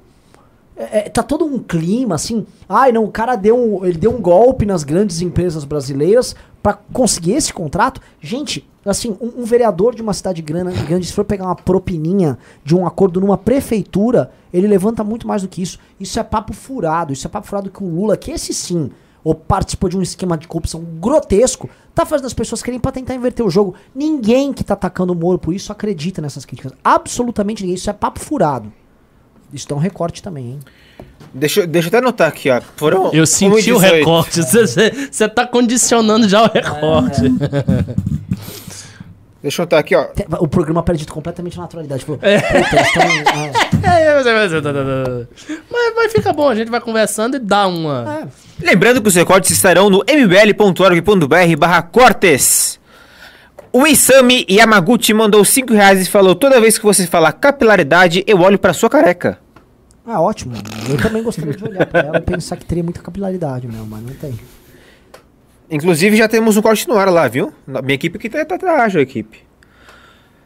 Speaker 1: é, é, tá todo um clima assim. Ai, não, o cara deu um, ele deu um golpe nas grandes empresas brasileiras pra conseguir esse contrato. Gente, assim, um, um vereador de uma cidade grande, grande, se for pegar uma propininha de um acordo numa prefeitura, ele levanta muito mais do que isso. Isso é papo furado. Isso é papo furado que o Lula, que esse sim, ou participou de um esquema de corrupção grotesco, tá fazendo as pessoas querem pra tentar inverter o jogo. Ninguém que tá atacando o Moro por isso acredita nessas críticas. Absolutamente ninguém. Isso é papo furado. Isso dá um recorte também, hein?
Speaker 3: Deixa, eu- deixa eu até anotar aqui, ó. Foram
Speaker 2: Eu senti o
Speaker 3: 1,18.
Speaker 2: recorte. Você tá condicionando já o recorte.
Speaker 3: Deixa eu estar aqui, ó.
Speaker 1: O programa perde completamente a naturalidade. Tipo, é.
Speaker 2: É, mas, mas, fica bom, a gente vai conversando e dá uma.
Speaker 3: Lembrando que os recortes estarão no mbl.org.br barra cortes. O Isami Yamaguchi mandou 5 reais e falou: Toda vez que você falar capilaridade, eu olho pra sua careca.
Speaker 1: Ah, ótimo. Eu também gostaria de olhar pra ela e pensar que teria muita capilaridade mesmo, mas não tem.
Speaker 3: Inclusive já temos um corte no ar lá, viu? Na- Minha equipe aqui tá, tá atrás, a equipe.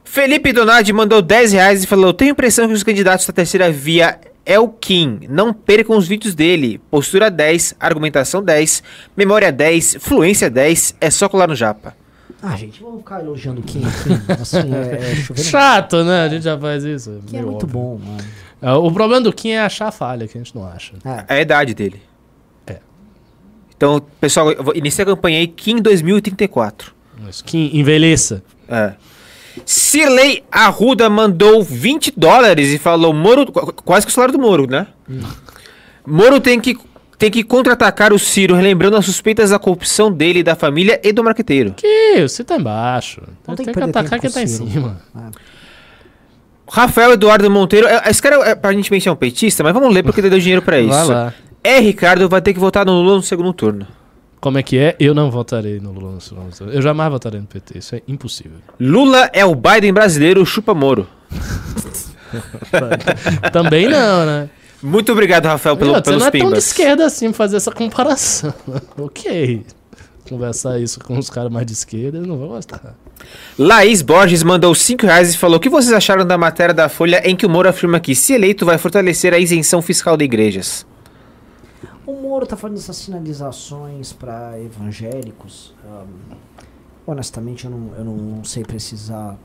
Speaker 3: Felipe Donadi mandou 10 reais e falou: Tenho a impressão que os candidatos da terceira via é o Kim. Não percam os vídeos dele. Postura 10, argumentação 10, memória 10, fluência 10. É só colar no japa.
Speaker 1: Ah, gente, vamos ficar elogiando o Kim aqui. Assim, é, é.
Speaker 2: Chato, né? A gente já faz isso.
Speaker 1: Kim é muito
Speaker 2: óbvio.
Speaker 1: bom, mano.
Speaker 2: É, O problema do Kim é achar falha, que a gente não acha.
Speaker 1: É.
Speaker 3: É a idade dele.
Speaker 2: É.
Speaker 3: Então, pessoal, eu vou iniciar a campanha aí Kim 2034.
Speaker 2: Mas Kim, envelheça.
Speaker 3: É. Cirlei Arruda mandou 20 dólares e falou: Moro, qu- quase que o salário do Moro, né? Moro tem que, tem que contra-atacar o Ciro, relembrando as suspeitas da corrupção dele, da família e do marqueteiro.
Speaker 2: Que você tá embaixo.
Speaker 1: Não
Speaker 2: tem,
Speaker 1: tem
Speaker 2: que
Speaker 1: que
Speaker 2: atacar quem tá em
Speaker 1: o Ciro.
Speaker 3: Rafael Eduardo Monteiro, é- esse cara é aparentemente é um petista, mas vamos ler porque ele deu dinheiro pra isso.
Speaker 2: Vai lá.
Speaker 3: É, Ricardo vai ter que votar no Lula no segundo turno.
Speaker 2: Como é que é? Eu não votarei no Lula no segundo turno. Eu jamais votarei no PT. Isso é impossível.
Speaker 3: Lula é o Biden brasileiro, chupa Moro.
Speaker 2: Também não, né?
Speaker 3: Muito obrigado, Rafael, pelo,
Speaker 2: Não, você
Speaker 3: pelos
Speaker 2: não é tão de
Speaker 3: pimbas.
Speaker 2: esquerda assim fazer essa comparação. ok. Conversar isso com os caras mais de esquerda, eu não vou gostar.
Speaker 3: Laís Borges mandou 5 reais e falou: O que vocês acharam da matéria da Folha em que o Moro afirma que, se eleito, vai fortalecer a isenção fiscal de igrejas?
Speaker 1: O Moro tá fazendo essas sinalizações pra evangélicos. Ahn, honestamente, eu não, eu não sei precisar.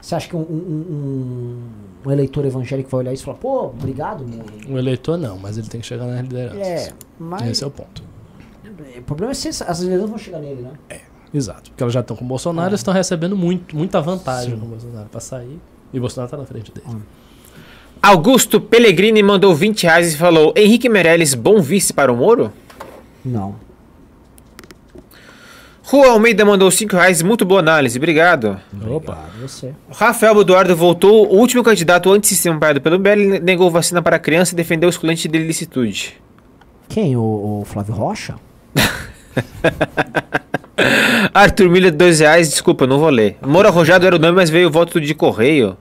Speaker 1: Você acha que um, um- um- um eleitor evangélico vai olhar isso e falar, pô, obrigado, Moro?
Speaker 2: O eleitor não, mas ele tem que chegar nas lideranças.
Speaker 1: É, mas
Speaker 2: Esse é o ponto.
Speaker 1: o problema é se as lideranças vão chegar nele, né?
Speaker 2: Exato. Porque elas já estão com o Bolsonaro, eles estão recebendo muito, muita vantagem com o Bolsonaro pra sair. E o Bolsonaro tá na frente dele.
Speaker 3: Augusto Pellegrini mandou 20 reais e falou: Henrique Meirelles, bom vice para o Moro?
Speaker 1: Não.
Speaker 3: Rua Almeida mandou 5 reais, muito boa análise, obrigado.
Speaker 2: Opa.
Speaker 1: Obrigado, você.
Speaker 3: Rafael Eduardo voltou, o último candidato antissistema apoiado pelo MBL negou vacina para criança e defendeu o excludente de ilicitude.
Speaker 1: Quem? O, o Flávio Rocha?
Speaker 3: Arthur Milha, 2 reais, desculpa, não vou ler. Moro Arrojado era o nome, mas veio o voto de correio.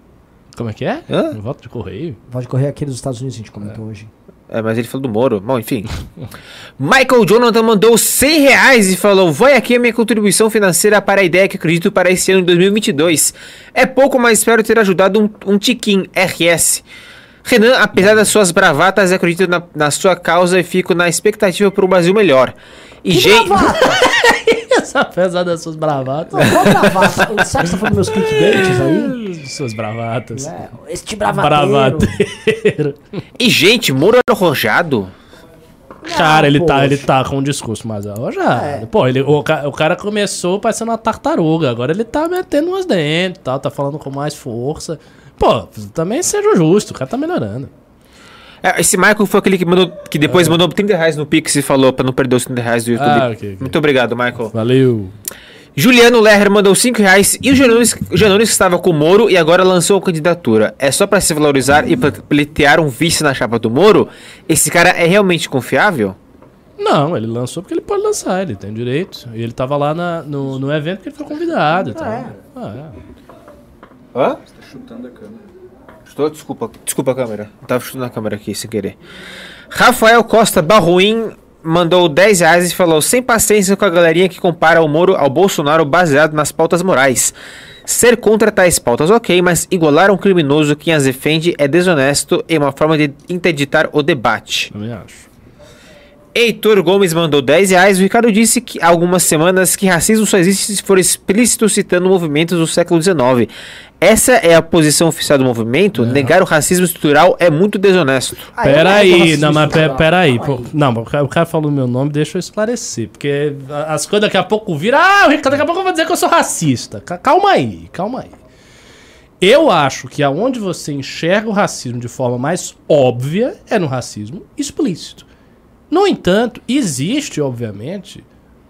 Speaker 2: Como é que é?
Speaker 3: Hã?
Speaker 2: Um voto de correio?
Speaker 1: Pode correr aqui dos Estados Unidos, a gente comentou hoje.
Speaker 3: É, mas ele falou do Moro. Bom, enfim. Michael Jonathan mandou 100 reais e falou: Vai aqui a minha contribuição financeira para a ideia que acredito para esse ano de 2022. É pouco, mas espero ter ajudado um, um tiquinho, RS. Renan, apesar das suas bravatas, acredito na, na sua causa e fico na expectativa para um Brasil melhor. E
Speaker 1: Que
Speaker 3: gente.
Speaker 2: apesar das suas bravatas.
Speaker 1: Não, Qual bravata? Sabe que você tá falando meus clickbaits aí?
Speaker 2: Suas bravatas.
Speaker 1: É, este bravateiro.
Speaker 2: Bravateiro.
Speaker 3: E gente, Moro arrojado?
Speaker 2: Cara, ele tá, ele tá com um discurso mais arrojado.
Speaker 1: É.
Speaker 2: Pô, ele, o, o cara começou parecendo uma tartaruga. Agora ele tá metendo umas dentro e tal, tá falando com mais força. Pô, também seja justo, o cara tá melhorando.
Speaker 3: É, esse Michael foi aquele que, mandou, que depois mandou 30 reais no Pix e falou para não perder os 30 reais do YouTube.
Speaker 2: Ah, ok, ok.
Speaker 3: Muito obrigado, Michael.
Speaker 2: Valeu.
Speaker 3: Juliano Lerner mandou 5 reais e o Janones, Janones estava com o Moro e agora lançou a candidatura. É só pra se valorizar e pra pleitear um vice na chapa do Moro? Esse cara é realmente confiável?
Speaker 2: Não, ele lançou porque ele pode lançar, ele tem direito. E ele tava lá na- no, no evento que ele foi convidado e tal.
Speaker 1: é.
Speaker 2: Ah, é.
Speaker 3: Hã?
Speaker 4: Tá chutando a câmera.
Speaker 3: Estou, desculpa, desculpa a câmera. Tava chutando a câmera aqui sem querer. Rafael Costa Barruim mandou 10 reais e falou: sem paciência com a galerinha que compara o Moro ao Bolsonaro baseado nas pautas morais. Ser contra tais pautas, ok, mas igualar um criminoso quem as defende é desonesto e uma forma de interditar o debate.
Speaker 2: Também acho.
Speaker 3: Heitor Gomes mandou 10 reais. O Ricardo disse que há algumas semanas que racismo só existe se for explícito citando movimentos do século XIX. Essa é a posição oficial do movimento? Negar o racismo estrutural é muito desonesto.
Speaker 1: Ah,
Speaker 2: Peraí, não, mas peraí.
Speaker 1: Calma
Speaker 2: pô, Não, mas o cara, falou meu nome, deixa eu esclarecer. Porque as coisas daqui a pouco viram. Ah, o Ricardo, daqui a pouco eu vou dizer que eu sou racista. Ca- Calma aí, calma aí. Eu acho que aonde você enxerga o racismo de forma mais óbvia é no racismo explícito. No entanto, existe, obviamente,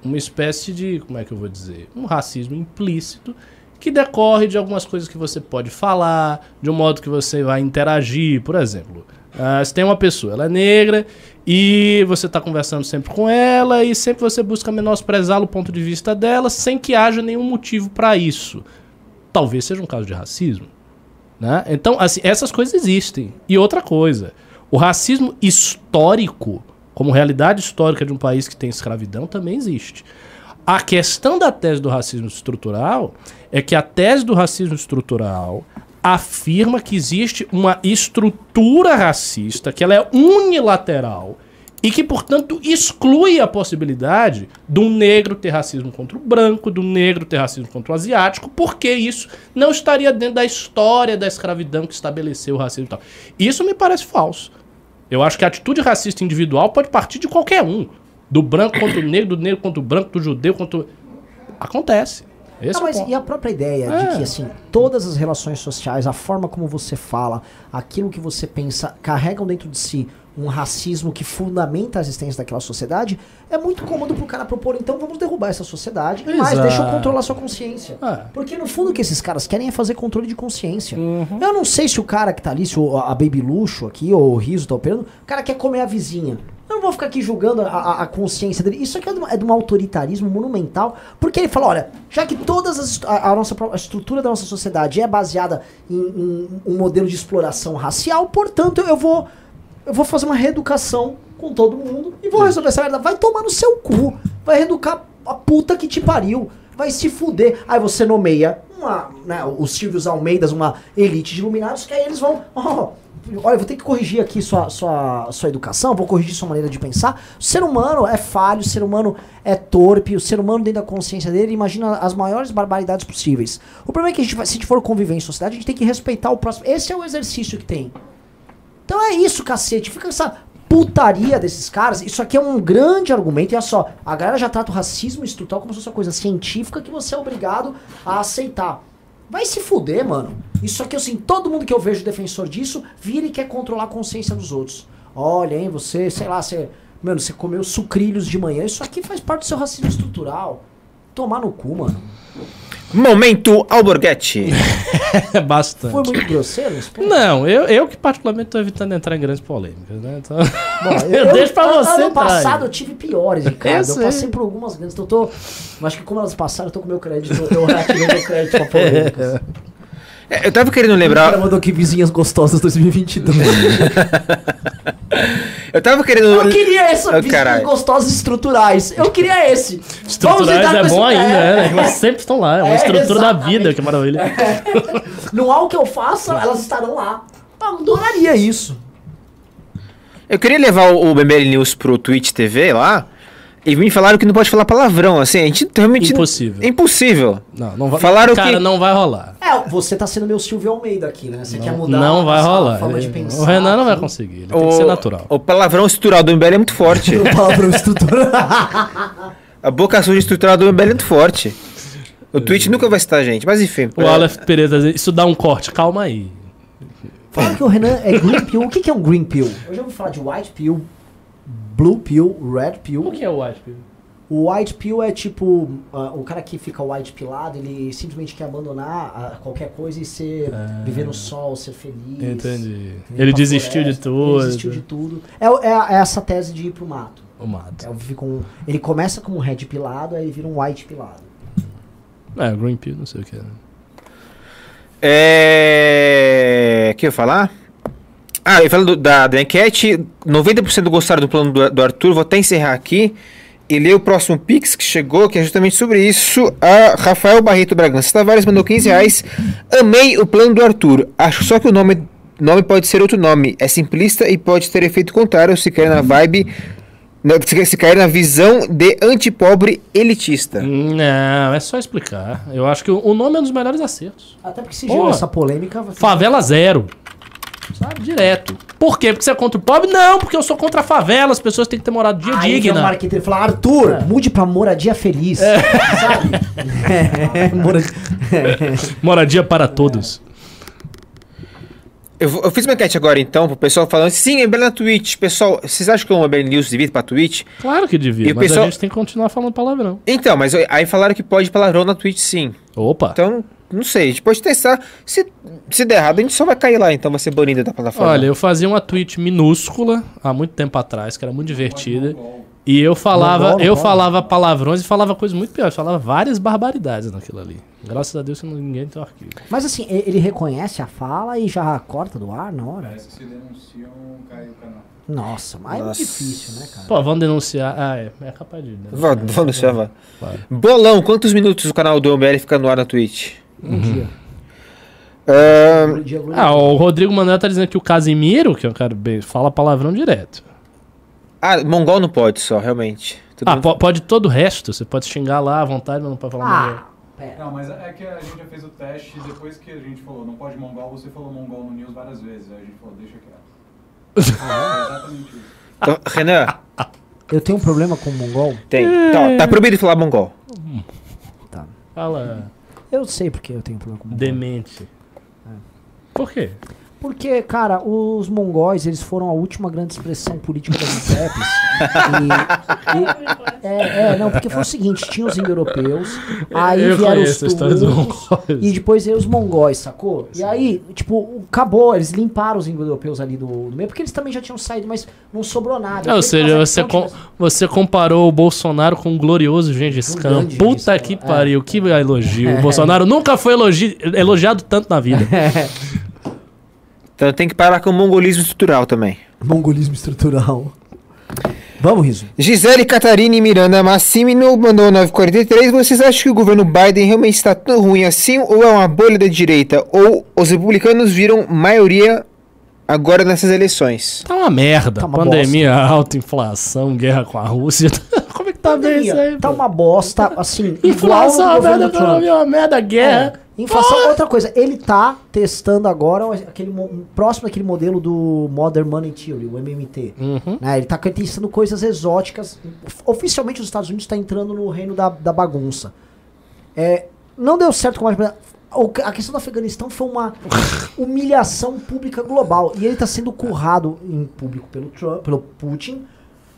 Speaker 2: uma espécie de. Como é que eu vou dizer? Um racismo implícito que decorre de algumas coisas que você pode falar, de um modo que você vai interagir, por exemplo. ah, você tem uma pessoa, ela é negra e você está conversando sempre com ela e sempre você busca menosprezar o ponto de vista dela sem que haja nenhum motivo para isso. Talvez seja um caso de racismo. Né? Então, assim, essas coisas existem. E outra coisa, o racismo histórico, como realidade histórica de um país que tem escravidão, também existe. A questão da tese do racismo estrutural é que a tese do racismo estrutural afirma que existe uma estrutura racista, que ela é unilateral e que, portanto, exclui a possibilidade de um negro ter racismo contra o branco, do negro ter racismo contra o asiático, porque isso não estaria dentro da história da escravidão que estabeleceu o racismo e tal. Isso me parece falso. Eu acho que a atitude racista individual pode partir de qualquer um. Do branco contra o negro, do negro contra o branco, do judeu contra. Acontece. Esse
Speaker 1: Não,
Speaker 2: é
Speaker 1: mas
Speaker 2: ponto.
Speaker 1: e a própria ideia
Speaker 2: É.
Speaker 1: de que, assim, todas as relações sociais, a forma como você fala, aquilo que você pensa, carregam dentro de si um racismo que fundamenta a existência daquela sociedade, é muito cômodo pro cara propor, então vamos derrubar essa sociedade, mas
Speaker 2: Exato.
Speaker 1: deixa eu controlar sua consciência.
Speaker 2: É.
Speaker 1: Porque no fundo o que esses caras querem é fazer controle de consciência.
Speaker 2: Uhum.
Speaker 1: Eu não sei se o cara que tá ali, se o- a Baby Luxo aqui, ou o Riso tá operando, o cara quer comer a vizinha. Eu não vou ficar aqui julgando a, a- a consciência dele. Isso aqui é de, um- é de um autoritarismo monumental. Porque ele fala, olha, já que todas as, a, a nossa a estrutura da nossa sociedade é baseada em, em um modelo de exploração racial, portanto eu vou eu vou fazer uma reeducação com todo mundo e vou resolver essa merda. Vai tomar no seu cu. Vai reeducar a puta que te pariu. Vai se fuder. Aí você nomeia uma, né, os Silvios Almeidas, uma elite de iluminados, que aí eles vão. ó, olha, vou ter que corrigir aqui sua, sua, sua educação, vou corrigir sua maneira de pensar. O ser humano é falho, o ser humano é torpe, o ser humano dentro da consciência dele imagina as maiores barbaridades possíveis. O problema é que a gente, se a gente for conviver em sociedade, a gente tem que respeitar o próximo. Esse é o exercício que tem. Então é isso, cacete. Fica essa putaria desses caras. Isso aqui é um grande argumento. E olha só, a galera já trata o racismo estrutural como se fosse uma coisa científica que você é obrigado a aceitar. Vai se fuder, mano. Isso aqui, assim, todo mundo que eu vejo defensor disso vira e quer controlar a consciência dos outros. Olha, hein, você, sei lá, você. Mano, você comeu sucrilhos de manhã. Isso aqui faz parte do seu racismo estrutural. Tomar no cu, mano.
Speaker 3: Momento Alborguete.
Speaker 2: É bastante.
Speaker 1: Foi muito grosseiro?
Speaker 2: Não, eu, eu que particularmente tô evitando entrar em grandes polêmicas, né? Então...
Speaker 1: Bom,
Speaker 2: eu, deixo pra
Speaker 1: ano-
Speaker 2: você
Speaker 1: Ano
Speaker 2: aí.
Speaker 1: passado eu tive piores, Ricardo.
Speaker 2: Eu
Speaker 1: Eu,
Speaker 2: sei.
Speaker 1: passei por algumas grandes. Então eu tô. Acho que como elas passaram, eu tô com meu crédito. Eu reativei meu crédito pra polêmicas.
Speaker 3: É, Eu tava querendo
Speaker 1: O cara
Speaker 3: lembrar.
Speaker 1: mandou aqui vizinhas gostosas 2022.
Speaker 3: Eu tava querendo.
Speaker 1: Eu queria essa
Speaker 3: Oh,
Speaker 1: vizinhas gostosas estruturais. Eu queria esse.
Speaker 2: Estruturais é
Speaker 1: com esse-
Speaker 2: bom ainda,
Speaker 1: é,
Speaker 2: né? Elas sempre estão lá. É uma
Speaker 1: É,
Speaker 2: estrutura da vida, que maravilha.
Speaker 1: Não há o que eu faça, elas estarão lá. Eu adoraria isso.
Speaker 3: Eu queria levar o o BBL News pro Twitch TV lá. E me falaram que não pode falar palavrão, assim, a gente realmente...
Speaker 2: Impossível.
Speaker 3: É impossível.
Speaker 2: Não, não vai.
Speaker 3: Falaram
Speaker 2: Cara,
Speaker 3: que-
Speaker 2: não vai rolar.
Speaker 1: É, você tá sendo meu Silvio Almeida aqui, né? Você quer mudar
Speaker 2: Não vai rolar.
Speaker 1: forma de
Speaker 2: Ele-
Speaker 1: pensar.
Speaker 2: o Renan não vai
Speaker 1: aqui.
Speaker 2: conseguir. Ele tem que ser natural.
Speaker 3: O palavrão estrutural do MBL é muito forte.
Speaker 1: O palavrão estrutural.
Speaker 3: a boca suja estrutural do MBL é muito forte. O Twitch nunca vai citar a gente, mas enfim.
Speaker 2: O
Speaker 3: é,
Speaker 2: Aleph Pereira, dizendo, isso dá um corte. Calma aí.
Speaker 1: Fala que o Renan é green pill. O que, que é um green pill? Eu já ouvi falar de white pill, blue pill, red pill.
Speaker 2: O que é o White Pill?
Speaker 1: O white pill é tipo ah, o cara que fica white pilado, ele simplesmente quer abandonar ah, qualquer coisa e ser viver no sol, ser feliz.
Speaker 2: Entendi. Ele desistiu de
Speaker 1: floresta,
Speaker 2: tudo.
Speaker 1: Ele desistiu de tudo. É, é é essa tese de ir pro mato.
Speaker 2: O mato.
Speaker 1: É, um- ele começa como um red pilado, aí ele vira um white pilado.
Speaker 2: É, Green Pill, não sei o que é.
Speaker 3: É. O que eu ia falar? Ah, eu falo do- da, da enquete. 90% gostaram do plano do, do Arthur. Vou até encerrar aqui e ler o próximo Pix que chegou, que é justamente sobre isso. A Rafael Barreto Bragança Tavares mandou 15 reais. Amei o plano do Arthur. Acho só que o nome, nome pode ser outro nome. É simplista e pode ter efeito contrário se cair na vibe. Se cair na visão de antipobre elitista.
Speaker 2: Não, é só explicar. Eu acho que o, nome é um dos melhores acertos.
Speaker 1: Até porque se gerou essa polêmica.
Speaker 2: Favela zero. Sabe? Direto. Por quê? Porque você é contra o pobre? Não, porque eu sou contra a favela. As pessoas têm que ter moradia
Speaker 1: Aí o
Speaker 2: digna.
Speaker 1: marqueteiro e fala, Arthur, mude pra moradia feliz. Sabe? É, moradia...
Speaker 2: Moradia para todos.
Speaker 3: Eu, eu fiz uma enquete agora então pro pessoal falando sim, MBL na Twitch. Pessoal, vocês acham que o MBL News devia ir pra Twitch?
Speaker 2: Claro que devia,
Speaker 3: E o
Speaker 2: mas
Speaker 3: pessoal-
Speaker 2: a gente tem que continuar falando palavrão.
Speaker 3: Então, mas aí falaram que pode palavrão na Twitch sim.
Speaker 2: Opa.
Speaker 3: Então, Não sei, a gente pode testar. Se, se der errado, a gente só vai cair lá, então vai ser banido da plataforma.
Speaker 2: Olha, eu fazia uma tweet minúscula há muito tempo atrás, que era muito divertida. E eu falava, eu falava palavrões e falava coisas muito piores. Falava várias barbaridades naquilo ali. Graças a Deus que ninguém tem o arquivo.
Speaker 1: Mas assim, ele reconhece a fala e já corta do ar na hora?
Speaker 4: Parece que se denunciam, cai o canal.
Speaker 1: Nossa, mas é
Speaker 3: Nossa.
Speaker 1: difícil, né, cara?
Speaker 2: Pô, vão denunciar. Ah, é. É capaz de.
Speaker 3: Vamos, vamos, vamos.
Speaker 2: Claro.
Speaker 3: Bolão, quantos minutos o canal do MBL fica no ar na Twitch?
Speaker 1: Um dia.
Speaker 3: Ahn,
Speaker 1: Um dia, um dia.
Speaker 2: Ah, o Rodrigo Manuel tá dizendo que o Casimiro, que é um cara bem, fala palavrão direto.
Speaker 3: ah, Mongol não pode só, realmente. Todo
Speaker 2: Ah,
Speaker 3: mundo-
Speaker 2: po- pode todo o resto. Você pode xingar lá à vontade, mas não pode falar.
Speaker 1: Ah, pera.
Speaker 4: Não, mas é que a gente já fez o teste e depois que a gente falou não pode mongol, você falou mongol no news várias vezes. Aí a gente falou, deixa quieto. é exatamente isso.
Speaker 3: Então, Renan,
Speaker 1: Eu tenho um problema com o mongol?
Speaker 3: tem. Tá, tá proibido falar mongol.
Speaker 1: Tá.
Speaker 2: Fala
Speaker 1: Eu sei porque eu tenho problema com
Speaker 2: demente. Por quê?
Speaker 1: Porque, cara, os mongóis, eles foram a última grande expressão política das e, e- é, é, não, porque foi o seguinte, tinha os indo-europeus, aí
Speaker 2: Eu
Speaker 1: vieram os
Speaker 2: conheço a história dos
Speaker 1: turcos,
Speaker 2: mongóis.
Speaker 1: e depois veio os mongóis, sacou? E aí, tipo, acabou, eles limparam os indo-europeus ali do, do meio, porque eles também já tinham saído, mas não sobrou nada.
Speaker 2: Ou
Speaker 1: Aquele
Speaker 2: seja, você, com- você comparou o Bolsonaro com o glorioso Gengis
Speaker 1: Um
Speaker 2: Khan.
Speaker 1: grande
Speaker 2: Puta que
Speaker 1: é.
Speaker 2: pariu, que elogio. O Bolsonaro nunca foi elogi- elogiado tanto na vida.
Speaker 3: Então tem que parar com o mongolismo estrutural também.
Speaker 1: Mongolismo estrutural. Vamos, Riso.
Speaker 3: Gisele Catarina e Miranda Massimino mandou 943. Vocês acham que o governo Biden realmente está tão ruim assim ou é uma bolha da direita? Ou os republicanos viram maioria agora nessas eleições?
Speaker 2: Tá uma merda.
Speaker 1: Tá uma
Speaker 2: Pandemia, alta inflação, guerra com a Rússia. É tá aí?
Speaker 1: Tá uma bosta, assim, igual
Speaker 2: Inflação,
Speaker 1: ao governo
Speaker 2: merda,
Speaker 1: Trump.
Speaker 2: economia, uma merda, guerra.
Speaker 1: É. Inflação, outra coisa, ele tá testando agora aquele mo- próximo daquele modelo do Modern Money Theory, o MMT.
Speaker 2: Uhum.
Speaker 1: né? Ele tá testando coisas exóticas. Oficialmente os Estados Unidos está entrando no reino da, da bagunça. É, não deu certo com a o- a questão do Afeganistão foi uma humilhação pública global. E ele tá sendo currado em público pelo Trump, pelo Putin.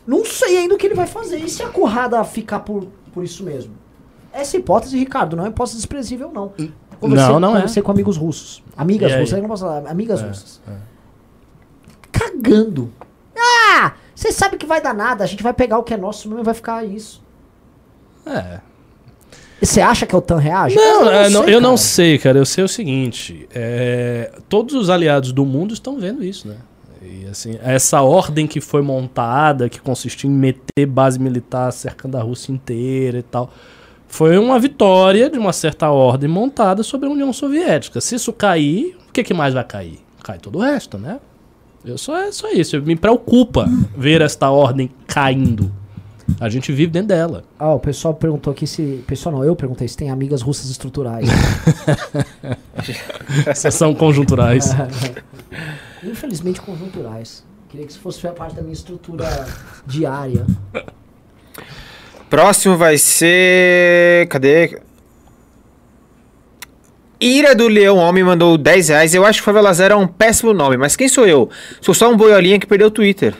Speaker 1: Não sei ainda o que ele vai fazer. E se a currada ficar por, por isso mesmo? Essa hipótese, Ricardo, não é hipótese desprezível, não.
Speaker 2: Não, não é.
Speaker 1: conversei com amigos russos. Amigas
Speaker 2: E aí?
Speaker 1: russas, eu não posso falar, amigas russas. Cagando. Ah! Você sabe que vai dar nada, a gente vai pegar o que é nosso mesmo e vai ficar isso.
Speaker 2: É.
Speaker 1: Você acha que a OTAN reage?
Speaker 2: Não,
Speaker 1: eu
Speaker 2: é, não,
Speaker 1: sei,
Speaker 2: eu não
Speaker 1: cara.
Speaker 2: sei, cara. Eu sei o seguinte: é, todos os aliados do mundo estão vendo isso, né? E assim, essa ordem que foi montada, que consistiu em meter base militar cercando a Rússia inteira e tal, foi uma vitória de uma certa ordem montada sobre a União Soviética. Se isso cair, o que, que mais vai cair? Cai todo o resto, né? Eu só é só isso. Me preocupa ver esta ordem caindo. A gente vive dentro dela.
Speaker 1: Ah, o pessoal perguntou aqui se. Pessoal não, eu perguntei se tem amigas russas estruturais.
Speaker 2: São conjunturais.
Speaker 1: Infelizmente conjunturais. Queria que isso fosse parte da minha estrutura diária.
Speaker 3: Próximo vai ser. Cadê? Ira do Leão Homem mandou 10 reais. Eu acho que Favela Zero é um péssimo nome, mas quem sou eu? Sou só um boiolinha que perdeu o Twitter.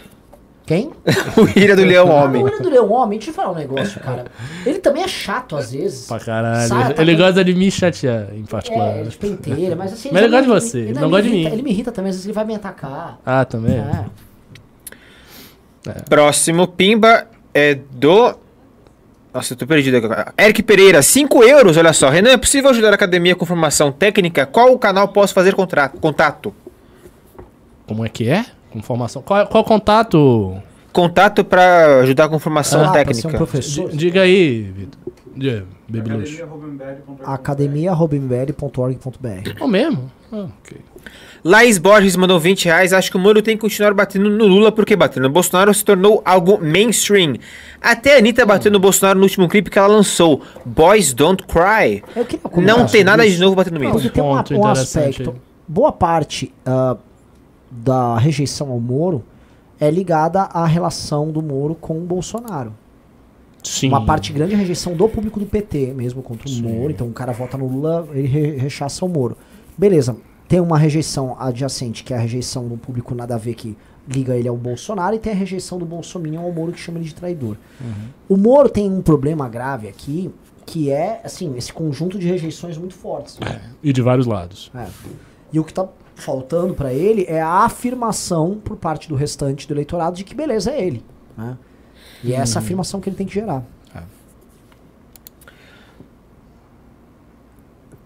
Speaker 1: Quem?
Speaker 3: o Ira do Leão Homem.
Speaker 1: O William do Leão Homem, deixa eu falar um negócio, cara. Ele também é chato às vezes.
Speaker 2: Pra caralho.
Speaker 1: Tá
Speaker 2: ele gosta de me chatear, em particular.
Speaker 1: É, de penteira, mas assim.
Speaker 2: Mas ele gosta de você, ele não gosta de mim.
Speaker 1: Ele me irrita também, às vezes ele vai me atacar.
Speaker 2: Ah, também?
Speaker 1: É.
Speaker 3: Próximo Pimba é do. Nossa, eu tô perdido agora. Eric Pereira, 5 euros, olha só. Renan, é possível ajudar a academia com formação técnica? Qual o canal posso fazer contra- contato?
Speaker 2: Como é que é? Com formação. Qual, qual contato?
Speaker 3: Contato pra ajudar com formação
Speaker 1: Ah, pra ser um
Speaker 3: técnica.
Speaker 1: professor.
Speaker 2: D- Diga aí, Vitor. Luxo.
Speaker 1: academia.mbl.org.br
Speaker 2: É o mesmo? Ah, ok.
Speaker 3: Laís Borges mandou 20 reais. Acho que o Moro tem que continuar batendo no Lula porque batendo no Bolsonaro se tornou algo mainstream. Até a Anitta bateu no Bolsonaro no último clipe que ela lançou, Boys Don't Cry. Não tem nada
Speaker 1: isso.
Speaker 3: de novo batendo no
Speaker 1: Porque tem
Speaker 2: Ponto
Speaker 1: um
Speaker 2: interessante
Speaker 1: aspecto. Boa parte ah, da rejeição ao Moro é ligada à relação do Moro com o Bolsonaro.
Speaker 2: Sim.
Speaker 1: Uma parte grande é a rejeição do público do PT mesmo contra o
Speaker 2: Sim.
Speaker 1: Moro. Então o cara vota no Lula, ele re- rechaça o Moro. Beleza, tem uma rejeição adjacente, que é a rejeição do público nada a ver que liga ele ao Bolsonaro, e tem a rejeição do Bolsonaro ao Moro que chama ele de traidor.
Speaker 2: Uhum.
Speaker 1: O Moro tem um problema grave aqui, que é, assim, esse conjunto de rejeições muito fortes.
Speaker 2: E de vários lados.
Speaker 1: É. E o que tá faltando pra ele é a afirmação por parte do restante do eleitorado de que beleza é ele. Né? E é essa afirmação que ele tem que gerar.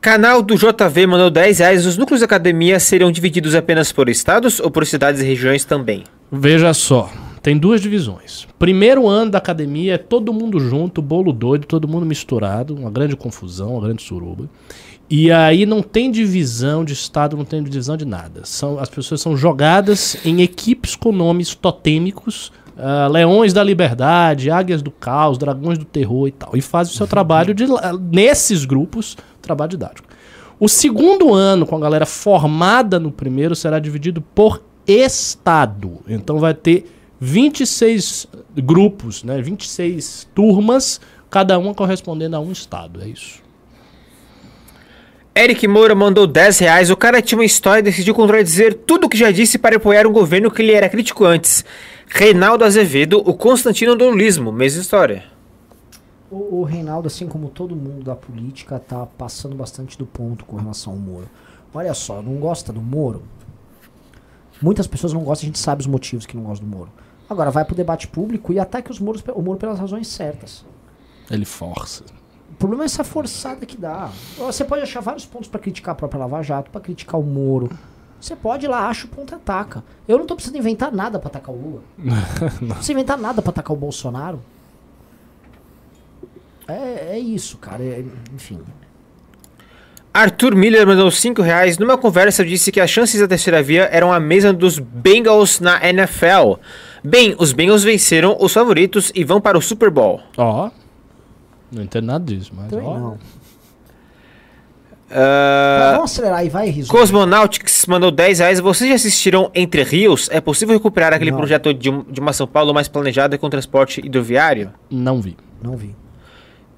Speaker 3: Canal do JV mandou 10 reais. Os núcleos da academia seriam divididos apenas por estados ou por cidades e regiões também?
Speaker 2: Veja só, tem duas divisões. Primeiro ano da academia é todo mundo junto, bolo doido, todo mundo misturado, uma grande confusão, uma grande suruba. E aí não tem divisão de estado, não tem divisão de nada. São, as pessoas são jogadas em equipes com nomes totêmicos, ah, leões da liberdade, águias do caos, dragões do terror e tal. E fazem o seu trabalho de, nesses grupos, trabalho didático. O segundo ano, com a galera formada no primeiro, será dividido por estado. Então vai ter 26 grupos, né? 26 turmas, cada uma correspondendo a um estado. É isso.
Speaker 3: Eric Moura mandou 10 reais. O cara tinha uma história e decidiu contradizer tudo o que já disse para apoiar um governo que ele era crítico antes. Reinaldo Azevedo, o Constantino do Lulismo, mesma história.
Speaker 1: O, o Reinaldo, assim como todo mundo da política, tá passando bastante do ponto com relação ao Moro. Olha só, não gosta do Moro? Muitas pessoas não gostam, a gente sabe os motivos que não gostam do Moro. Agora vai pro debate público e ataque os Moros, o Moro pelas razões certas.
Speaker 2: Ele força.
Speaker 1: O problema é essa forçada que dá. Você pode achar vários pontos pra criticar a própria Lava Jato, pra criticar o Moro. Você pode ir lá, acha o ponto e ataca. Eu não tô precisando inventar nada pra atacar o Lula. não precisa inventar nada pra atacar o Bolsonaro. É, é isso, cara. É- enfim.
Speaker 3: Arthur Miller mandou 5 reais. Numa conversa disse que as chances da terceira via eram a mesma dos Bengals na NFL. Bem, os Bengals venceram os favoritos e vão para o Super Bowl.
Speaker 2: Ó. Não entendo nada disso, mas
Speaker 1: Também
Speaker 2: ó.
Speaker 1: não.
Speaker 3: Ah,
Speaker 1: Vamos acelerar aí, vai, Riso.
Speaker 3: Cosmonautics mandou 10 reais. Vocês já assistiram Entre Rios? É possível recuperar aquele
Speaker 1: Não.
Speaker 3: projeto de, um- de uma São Paulo mais planejada com transporte hidroviário?
Speaker 2: Não vi.
Speaker 1: Não vi.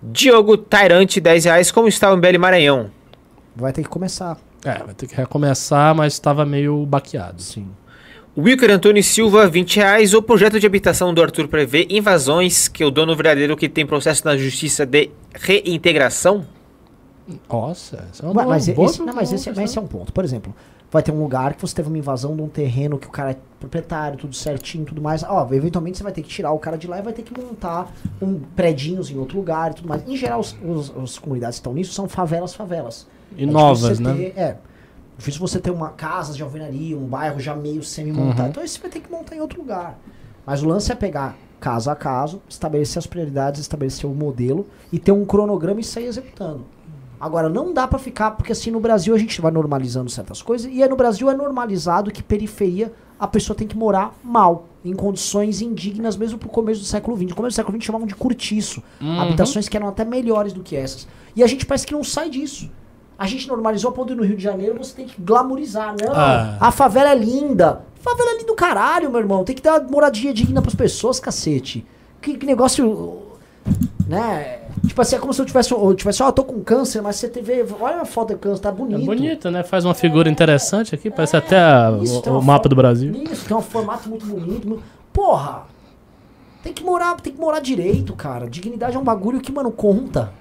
Speaker 3: Diogo Tairante, 10 reais. Como está o MBL Maranhão?
Speaker 1: Vai ter que começar.
Speaker 2: É, vai ter que recomeçar, mas estava meio baqueado.
Speaker 1: Sim.
Speaker 3: Wilker Antônio Silva, 20 reais. O projeto de habitação do Arthur prevê invasões que o dono verdadeiro que tem processo na justiça de reintegração?
Speaker 2: Nossa, essa é uma
Speaker 1: Mas,
Speaker 2: boa-
Speaker 1: mas
Speaker 2: boa-
Speaker 1: esse, não, mas esse, mas esse é um ponto. Por exemplo, vai ter um lugar que você teve uma invasão de um terreno que o cara é proprietário, tudo certinho, tudo mais. Ó, eventualmente você vai ter que tirar o cara de lá e vai ter que montar um predinhos em outro lugar e tudo mais. Em geral, os, os- as comunidades que estão nisso são favelas, favelas.
Speaker 2: E
Speaker 1: É
Speaker 2: novas,
Speaker 1: difícil você
Speaker 2: né?
Speaker 1: ter- é. Difícil você ter uma casa de alvenaria, um bairro já meio semi-montado.
Speaker 2: Uhum.
Speaker 1: Então você vai ter que montar em outro lugar. Mas o lance é pegar caso a caso, estabelecer as prioridades, estabelecer o modelo e ter um cronograma e sair executando. Agora, não dá pra ficar, porque assim no Brasil a gente vai normalizando certas coisas, e aí no Brasil é normalizado que periferia a pessoa tem que morar mal, em condições indignas, mesmo pro começo do século XX. No começo do século XX chamavam de curtiço.
Speaker 2: Uhum.
Speaker 1: Habitações que eram até melhores do que essas. E a gente parece que não sai disso. A gente normalizou a ponto de no Rio de Janeiro você tem que glamorizar. Não,
Speaker 2: Ah.
Speaker 1: a favela é linda. Favela é linda do caralho, meu irmão. Tem que dar moradia digna pras pessoas, cacete. Que, que negócio. Né? Tipo assim, é como se eu tivesse. Eu tivesse, ó, eu tô com câncer, mas você teve. Olha a foto do câncer, tá
Speaker 2: É
Speaker 1: bonito.
Speaker 2: bonita, né? Faz uma figura interessante aqui, parece até a-
Speaker 1: Isso,
Speaker 2: o, o mapa do Brasil.
Speaker 1: Isso, tem um formato muito bonito. mu- Porra! Tem que morar, tem que morar direito, cara. Dignidade é um bagulho que, mano, conta.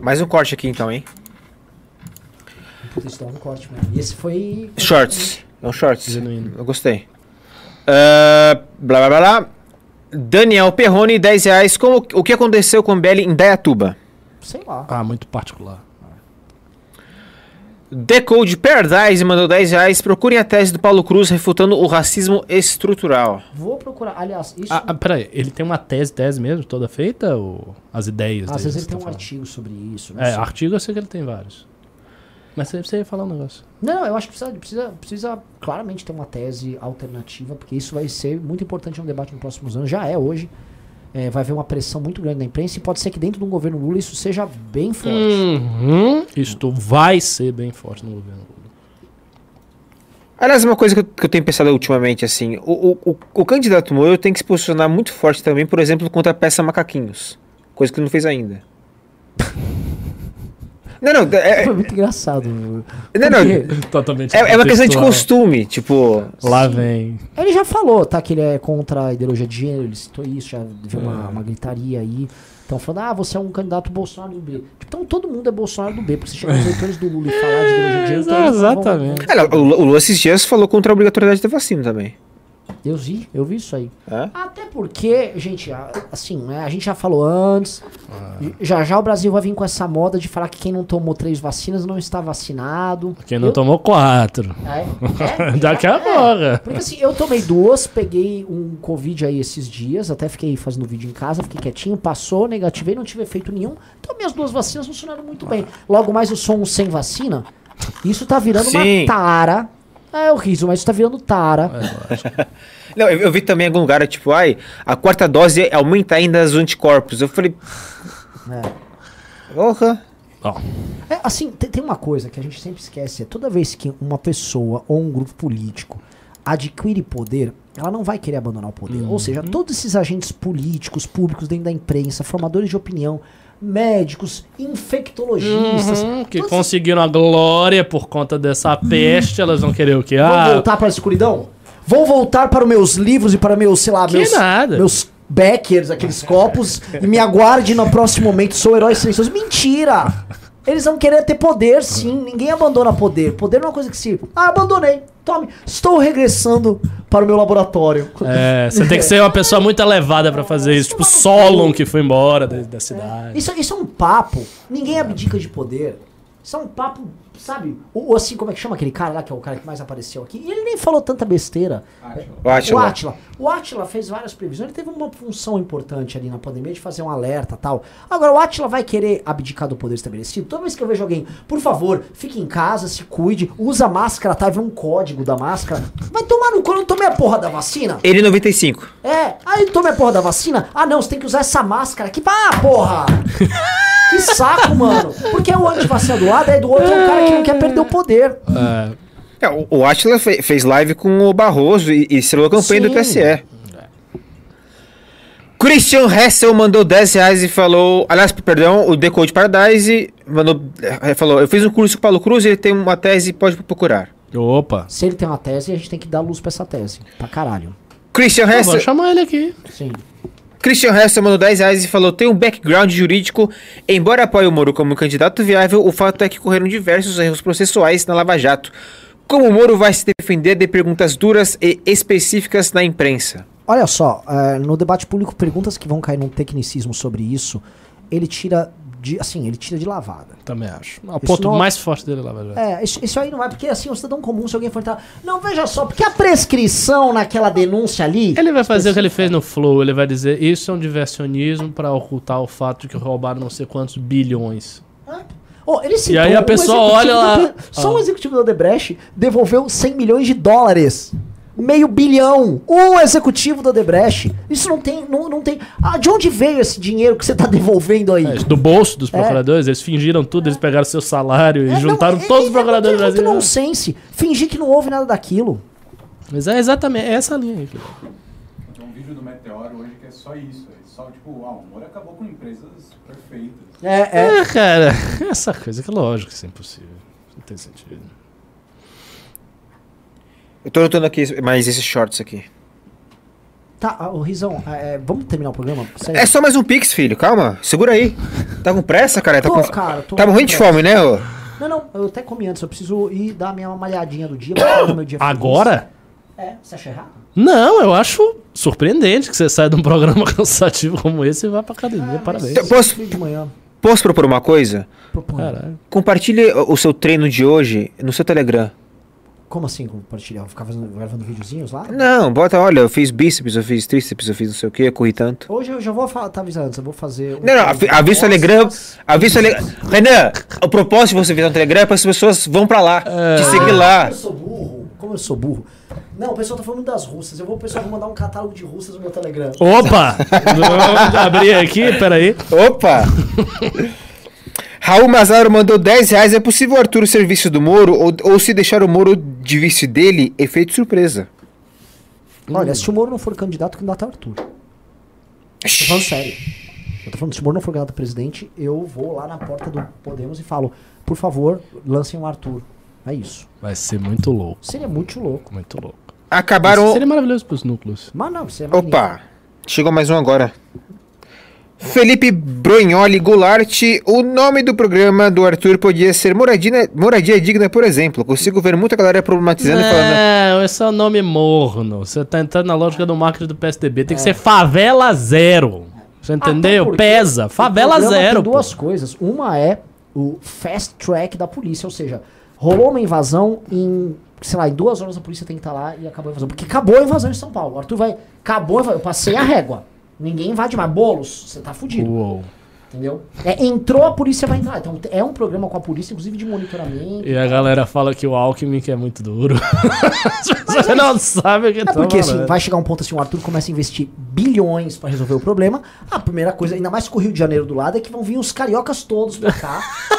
Speaker 3: Mais um corte aqui então, hein?
Speaker 1: Puta, um corte mesmo. E esse foi.
Speaker 3: Shorts. É um shorts.
Speaker 2: Genuíno.
Speaker 3: Eu gostei. Ah, blá blá blá blá. Daniel Perrone, 10 reais. Como, o que aconteceu com o MBL em Dayatuba?
Speaker 1: Sei lá.
Speaker 2: Ah, muito particular.
Speaker 3: Decode Paradise mandou 10 reais. Procurem a tese do Paulo Cruz refutando o racismo estrutural.
Speaker 1: Vou procurar. Aliás, isso.
Speaker 2: Ah, ah, peraí, ele tem uma tese, tese mesmo, toda feita? Ou as ideias
Speaker 1: às vezes ele
Speaker 2: você
Speaker 1: tem um
Speaker 2: tá falando?
Speaker 1: artigo sobre isso. Não,
Speaker 2: É,
Speaker 1: sei.
Speaker 2: artigo eu sei que ele tem vários. Mas você, você ia falar um negócio.
Speaker 1: não, eu acho que precisa, precisa, precisa claramente ter uma tese alternativa, porque isso vai ser muito importante no debate nos próximos anos. Já é hoje. É, vai haver uma pressão muito grande na imprensa e pode ser que dentro de um governo Lula isso seja bem forte.
Speaker 2: Uhum. Isto vai ser bem forte no governo.
Speaker 3: Aliás, uma coisa que eu, que eu tenho pensado ultimamente, assim, o, o, o, o candidato Moro tem que se posicionar muito forte também, por exemplo, contra a peça Macaquinhos. Coisa que ele não fez ainda. Não, não, é,
Speaker 1: Foi muito engraçado.
Speaker 3: não, não?
Speaker 2: Totalmente
Speaker 3: é, é uma questão de costume, tipo...
Speaker 2: Lá vem.
Speaker 1: Ele já falou, tá? Que ele é contra a ideologia de gênero, ele citou isso, já viu uma, uma gritaria aí. Então falando, ah, você é um candidato Bolsonaro do B. Tipo, então todo mundo é Bolsonaro do B, porque você chegar nos eleitores do Lula e falar de ideologia de gênero, então não vão-
Speaker 2: Exatamente.
Speaker 3: É, o o Lula esses dias falou contra a obrigatoriedade da vacina também.
Speaker 1: Eu vi, eu vi isso aí.
Speaker 3: É?
Speaker 1: Até porque, gente, assim, né, a gente já falou antes, já já o Brasil vai vir com essa moda de falar que quem não tomou três vacinas não está vacinado.
Speaker 2: Quem não
Speaker 1: Eu-
Speaker 2: tomou quatro.
Speaker 1: É, é,
Speaker 2: Daqui a
Speaker 1: é.
Speaker 2: pouco.
Speaker 1: Porque assim, eu tomei duas, peguei um Covid aí esses dias, até fiquei fazendo vídeo em casa, fiquei quietinho, passou, negativei, não tive efeito nenhum. Então minhas duas vacinas funcionaram muito bem. Logo mais eu sou um sem vacina. Isso tá virando
Speaker 3: Sim.
Speaker 1: uma tara. É o riso, mas isso tá virando tara.
Speaker 3: Não, eu, eu vi também em algum lugar, tipo, ai, a quarta dose aumenta ainda os anticorpos. Eu falei,
Speaker 1: É.
Speaker 3: porra.
Speaker 2: Ó,
Speaker 1: É, assim, tem, tem uma coisa que a gente sempre esquece: é toda vez que uma pessoa ou um grupo político adquire poder, ela não vai querer abandonar o poder. Ou seja, todos esses agentes políticos, públicos dentro da imprensa, formadores de opinião, médicos, infectologistas,
Speaker 2: uhum, que
Speaker 1: todos
Speaker 2: conseguiram a glória por conta dessa peste, elas vão querer o quê?
Speaker 1: vão
Speaker 2: Ah,
Speaker 1: voltar para a escuridão? Vão voltar para os meus livros e para meus, sei lá,
Speaker 2: Que
Speaker 1: meus,
Speaker 2: nada.
Speaker 1: meus Beckers, aqueles copos, e me aguarde no próximo momento, sou herói silencioso. Mentira! Eles vão querer ter poder, sim. Ninguém abandona poder. Poder não é uma coisa que se. Ah, abandonei. Tome. Estou regressando para o meu laboratório.
Speaker 2: é, você tem que ser uma pessoa muito elevada pra fazer isso. Tipo Solon, que foi embora da, da cidade.
Speaker 1: Isso, isso é um papo. Ninguém abdica de poder. Isso é um papo, sabe? Ou, assim, como é que chama aquele cara lá, que é o cara que mais apareceu aqui? E ele nem falou tanta besteira.
Speaker 4: Átila.
Speaker 3: O
Speaker 1: O. Atila. O Atila fez várias previsões. Ele teve uma função importante ali na pandemia de fazer um alerta e tal. Agora, o Atila vai querer abdicar do poder estabelecido? Toda vez que eu vejo alguém, por favor, fique em casa, se cuide, usa máscara, tá? Vê um código da máscara. Vai tomar no cu, eu não tomei a porra da vacina?
Speaker 3: Ele 95.
Speaker 1: É, aí tome a porra da vacina. Ah, não, você tem que usar essa máscara aqui. Ah, porra! que saco, mano. Porque o antivacina do lado, aí do outro é o cara que não quer perder o poder.
Speaker 2: É,
Speaker 3: É, o, o Atila fe- fez live com o Barroso e, e selou a campanha do
Speaker 1: Sim.
Speaker 3: TSE. Christian Hessel mandou 10 reais e falou. Aliás, perdão, o Decode Paradise mandou. eh, Falou: Eu fiz um curso com o Paulo Cruz, ele tem uma tese, pode procurar.
Speaker 2: opa.
Speaker 1: Se ele tem uma tese, a gente tem que dar luz pra essa tese. Pra caralho.
Speaker 3: Christian Hessel.
Speaker 2: vou chamar ele aqui.
Speaker 1: Sim.
Speaker 3: Christian Hessel mandou 10 reais e falou: tem um background jurídico. Embora apoie o Moro como candidato viável, o fato é que ocorreram diversos erros processuais na Lava Jato. Como o Moro vai se defender de perguntas duras e específicas na imprensa?
Speaker 1: Olha só, é, no debate público, perguntas que vão cair num tecnicismo sobre isso, ele tira de, assim, ele tira de lavada.
Speaker 2: Também acho. O ponto
Speaker 1: não-
Speaker 2: mais forte dele é Lava Jato.
Speaker 1: É, isso, isso aí não é porque assim, o cidadão comum, se alguém for entrar. Não, veja só, porque a prescrição naquela denúncia ali.
Speaker 2: Ele vai fazer o que ele fez no Flow, ele vai dizer isso é um diversionismo pra ocultar o fato de que roubaram não sei quantos bilhões.
Speaker 1: Oh, ele citou
Speaker 2: aí a pessoa olha lá-
Speaker 1: do- Só um
Speaker 2: Ah.
Speaker 1: executivo da Odebrecht devolveu 100 milhões de dólares. Meio bilhão. Um executivo da Odebrecht. Isso não tem. Não, não tem. Ah, de onde veio esse dinheiro que você tá devolvendo aí?
Speaker 2: É, do bolso dos procuradores, eles fingiram tudo, eles pegaram seu salário e
Speaker 1: É, não,
Speaker 2: juntaram
Speaker 1: é-
Speaker 2: todos
Speaker 1: é
Speaker 2: os procuradores do
Speaker 1: muito
Speaker 2: Brasil.
Speaker 1: nonsense. Fingir que não houve nada daquilo.
Speaker 2: Mas é exatamente essa linha aí. filho.
Speaker 4: Tem um vídeo do Meteoro hoje que é só isso. É só tipo, ah, o Moro acabou com empresas perfeitas.
Speaker 1: É, é.
Speaker 2: É, cara, essa coisa que é lógico que isso é impossível. Não tem sentido.
Speaker 3: Eu tô notando aqui mais esses shorts aqui.
Speaker 1: Tá, ah, ô Rizão, é, é, vamos terminar o programa? Sério.
Speaker 3: É só mais um Pix, filho. Calma. Segura aí. Tá com pressa, cara? Tá,
Speaker 1: Tô,
Speaker 3: com...
Speaker 1: cara, tô
Speaker 3: tá
Speaker 1: com
Speaker 3: morrendo de fome, né? ô?
Speaker 1: Não, não, eu até comi antes, eu preciso ir dar minha malhadinha do dia. meu dia.
Speaker 2: Agora?
Speaker 1: É, você acha errado?
Speaker 2: Não, eu acho surpreendente que você saia de um programa cansativo como esse e vá pra academia. Parabéns.
Speaker 3: Então, Posso,
Speaker 1: Fui de manhã.
Speaker 3: posso propor uma coisa?
Speaker 1: Proponho.
Speaker 3: Compartilhe o seu treino de hoje no seu Telegram.
Speaker 1: Como assim compartilhar? Vou ficar fazendo, gravando videozinhos lá?
Speaker 3: Não, bota, olha, eu fiz bíceps, eu fiz tríceps, eu fiz não sei o que, eu corri tanto.
Speaker 1: Hoje eu já vou falar, tá avisando antes, eu vou fazer. um
Speaker 3: Não, não, avi- avisa o Telegram. Avisa o Telegram. Renan, o propósito de você visitar o Telegram é para as pessoas vão pra lá, te seguir lá.
Speaker 1: Eu sou burro. Como eu sou burro? Não, o pessoal tá falando das russas. Eu vou, o pessoal vai mandar um catálogo de russas no meu Telegram.
Speaker 2: Opa! Vamos abrir aqui, peraí.
Speaker 3: Opa! Raul Mazaro mandou 10 reais. É possível o Arthur ser vice do Moro? Ou, ou se deixar o Moro de vice dele, efeito surpresa?
Speaker 1: Olha, se o Moro não for candidato, candidato é o Arthur. Tô falando sério. Eu tô falando, se o Moro não for candidato a presidente, eu vou lá na porta do Podemos e falo, por favor, lancem o Arthur. É isso.
Speaker 2: Vai ser muito louco.
Speaker 1: Seria muito louco.
Speaker 2: Muito louco.
Speaker 3: Acabaram.
Speaker 2: Isso seria maravilhoso pros núcleos.
Speaker 1: Mas não, você é magnífico.
Speaker 3: Opa! Chegou mais um agora. Felipe Bronholi Goulart, o nome do programa do Arthur podia ser Moradia, Moradia Digna, por exemplo. Consigo ver muita galera problematizando e falando.
Speaker 2: Não, esse é o nome morno. Você tá entrando na lógica do marketing do PSDB. Tem que ser favela zero. Você entendeu? Pesa. Favela zero.
Speaker 1: Tem duas coisas. Uma é o fast track da polícia, ou seja, rolou uma invasão em, sei lá, em duas horas a polícia tem que estar lá e acabou a invasão. Porque acabou a invasão em São Paulo. O Arthur vai. Acabou a invasão. Eu passei a régua. Ninguém invade mais. Bolos, você tá fudido.
Speaker 2: Uou.
Speaker 1: Entendeu? É, entrou, a polícia vai entrar. Então é um programa com a polícia, inclusive de monitoramento.
Speaker 2: E a galera fala que o Alckmin que é muito duro. Você não sabe o que
Speaker 1: É
Speaker 2: tá
Speaker 1: porque assim, vai chegar um ponto assim, o Arthur começa a investir bilhões pra resolver o problema. A primeira coisa, ainda mais com o Rio de Janeiro do lado, é que vão vir os cariocas todos pra cá.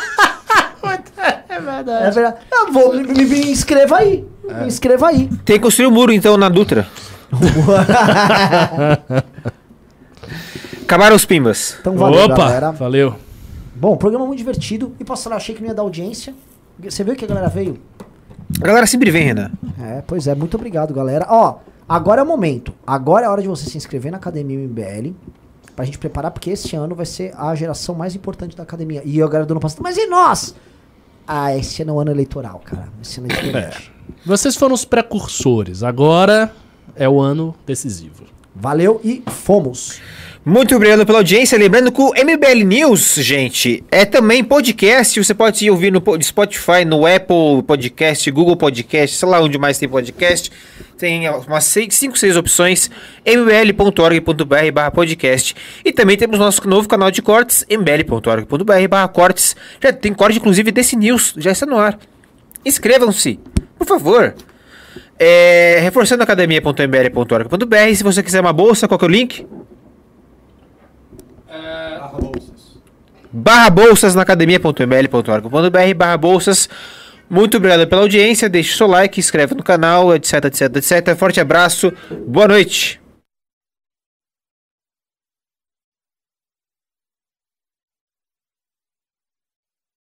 Speaker 2: É verdade.
Speaker 1: é verdade. Eu vou, me, me- me inscreva aí. Me inscreva aí.
Speaker 3: Tem que construir um muro então na Dutra. Acabaram os pimbas.
Speaker 1: Então valeu,
Speaker 2: Opa,
Speaker 1: galera.
Speaker 2: valeu.
Speaker 1: Bom, programa muito divertido. E posso falar, achei que não ia dar audiência. Você viu que a galera veio?
Speaker 3: A galera sempre vem, Renan.
Speaker 1: É, pois é, muito obrigado, galera. Ó, agora é o momento. Agora é a hora de você se inscrever na Academia MBL. Pra gente preparar, porque esse ano vai ser a geração mais importante da academia. E a galera do ano passado, mas e nós? Ah, esse ano é o ano eleitoral, cara. Esse ano é diferente.
Speaker 2: Vocês foram os precursores. Agora é o ano decisivo.
Speaker 1: Valeu e fomos.
Speaker 3: Muito obrigado pela audiência. Lembrando que o MBL News, gente, é também podcast. Você pode ouvir no po- Spotify, no Apple Podcast, Google Podcast, sei lá onde mais tem podcast. Tem umas 5, 6 opções. mbl.org.br podcast. E também temos nosso novo canal de cortes, mbl.org.br cortes. Já tem corte, inclusive, desse news. Já está no ar. Inscrevam-se, por favor. É, reforçando academia.mbl.org.br. Se você quiser uma bolsa, qual que é o link?
Speaker 4: Barra bolsas.
Speaker 3: barra bolsas na academia.mbl.org.br barra bolsas. Muito obrigado pela audiência, deixe seu like, inscreve no canal, etc, etc, etc. Forte abraço, boa noite.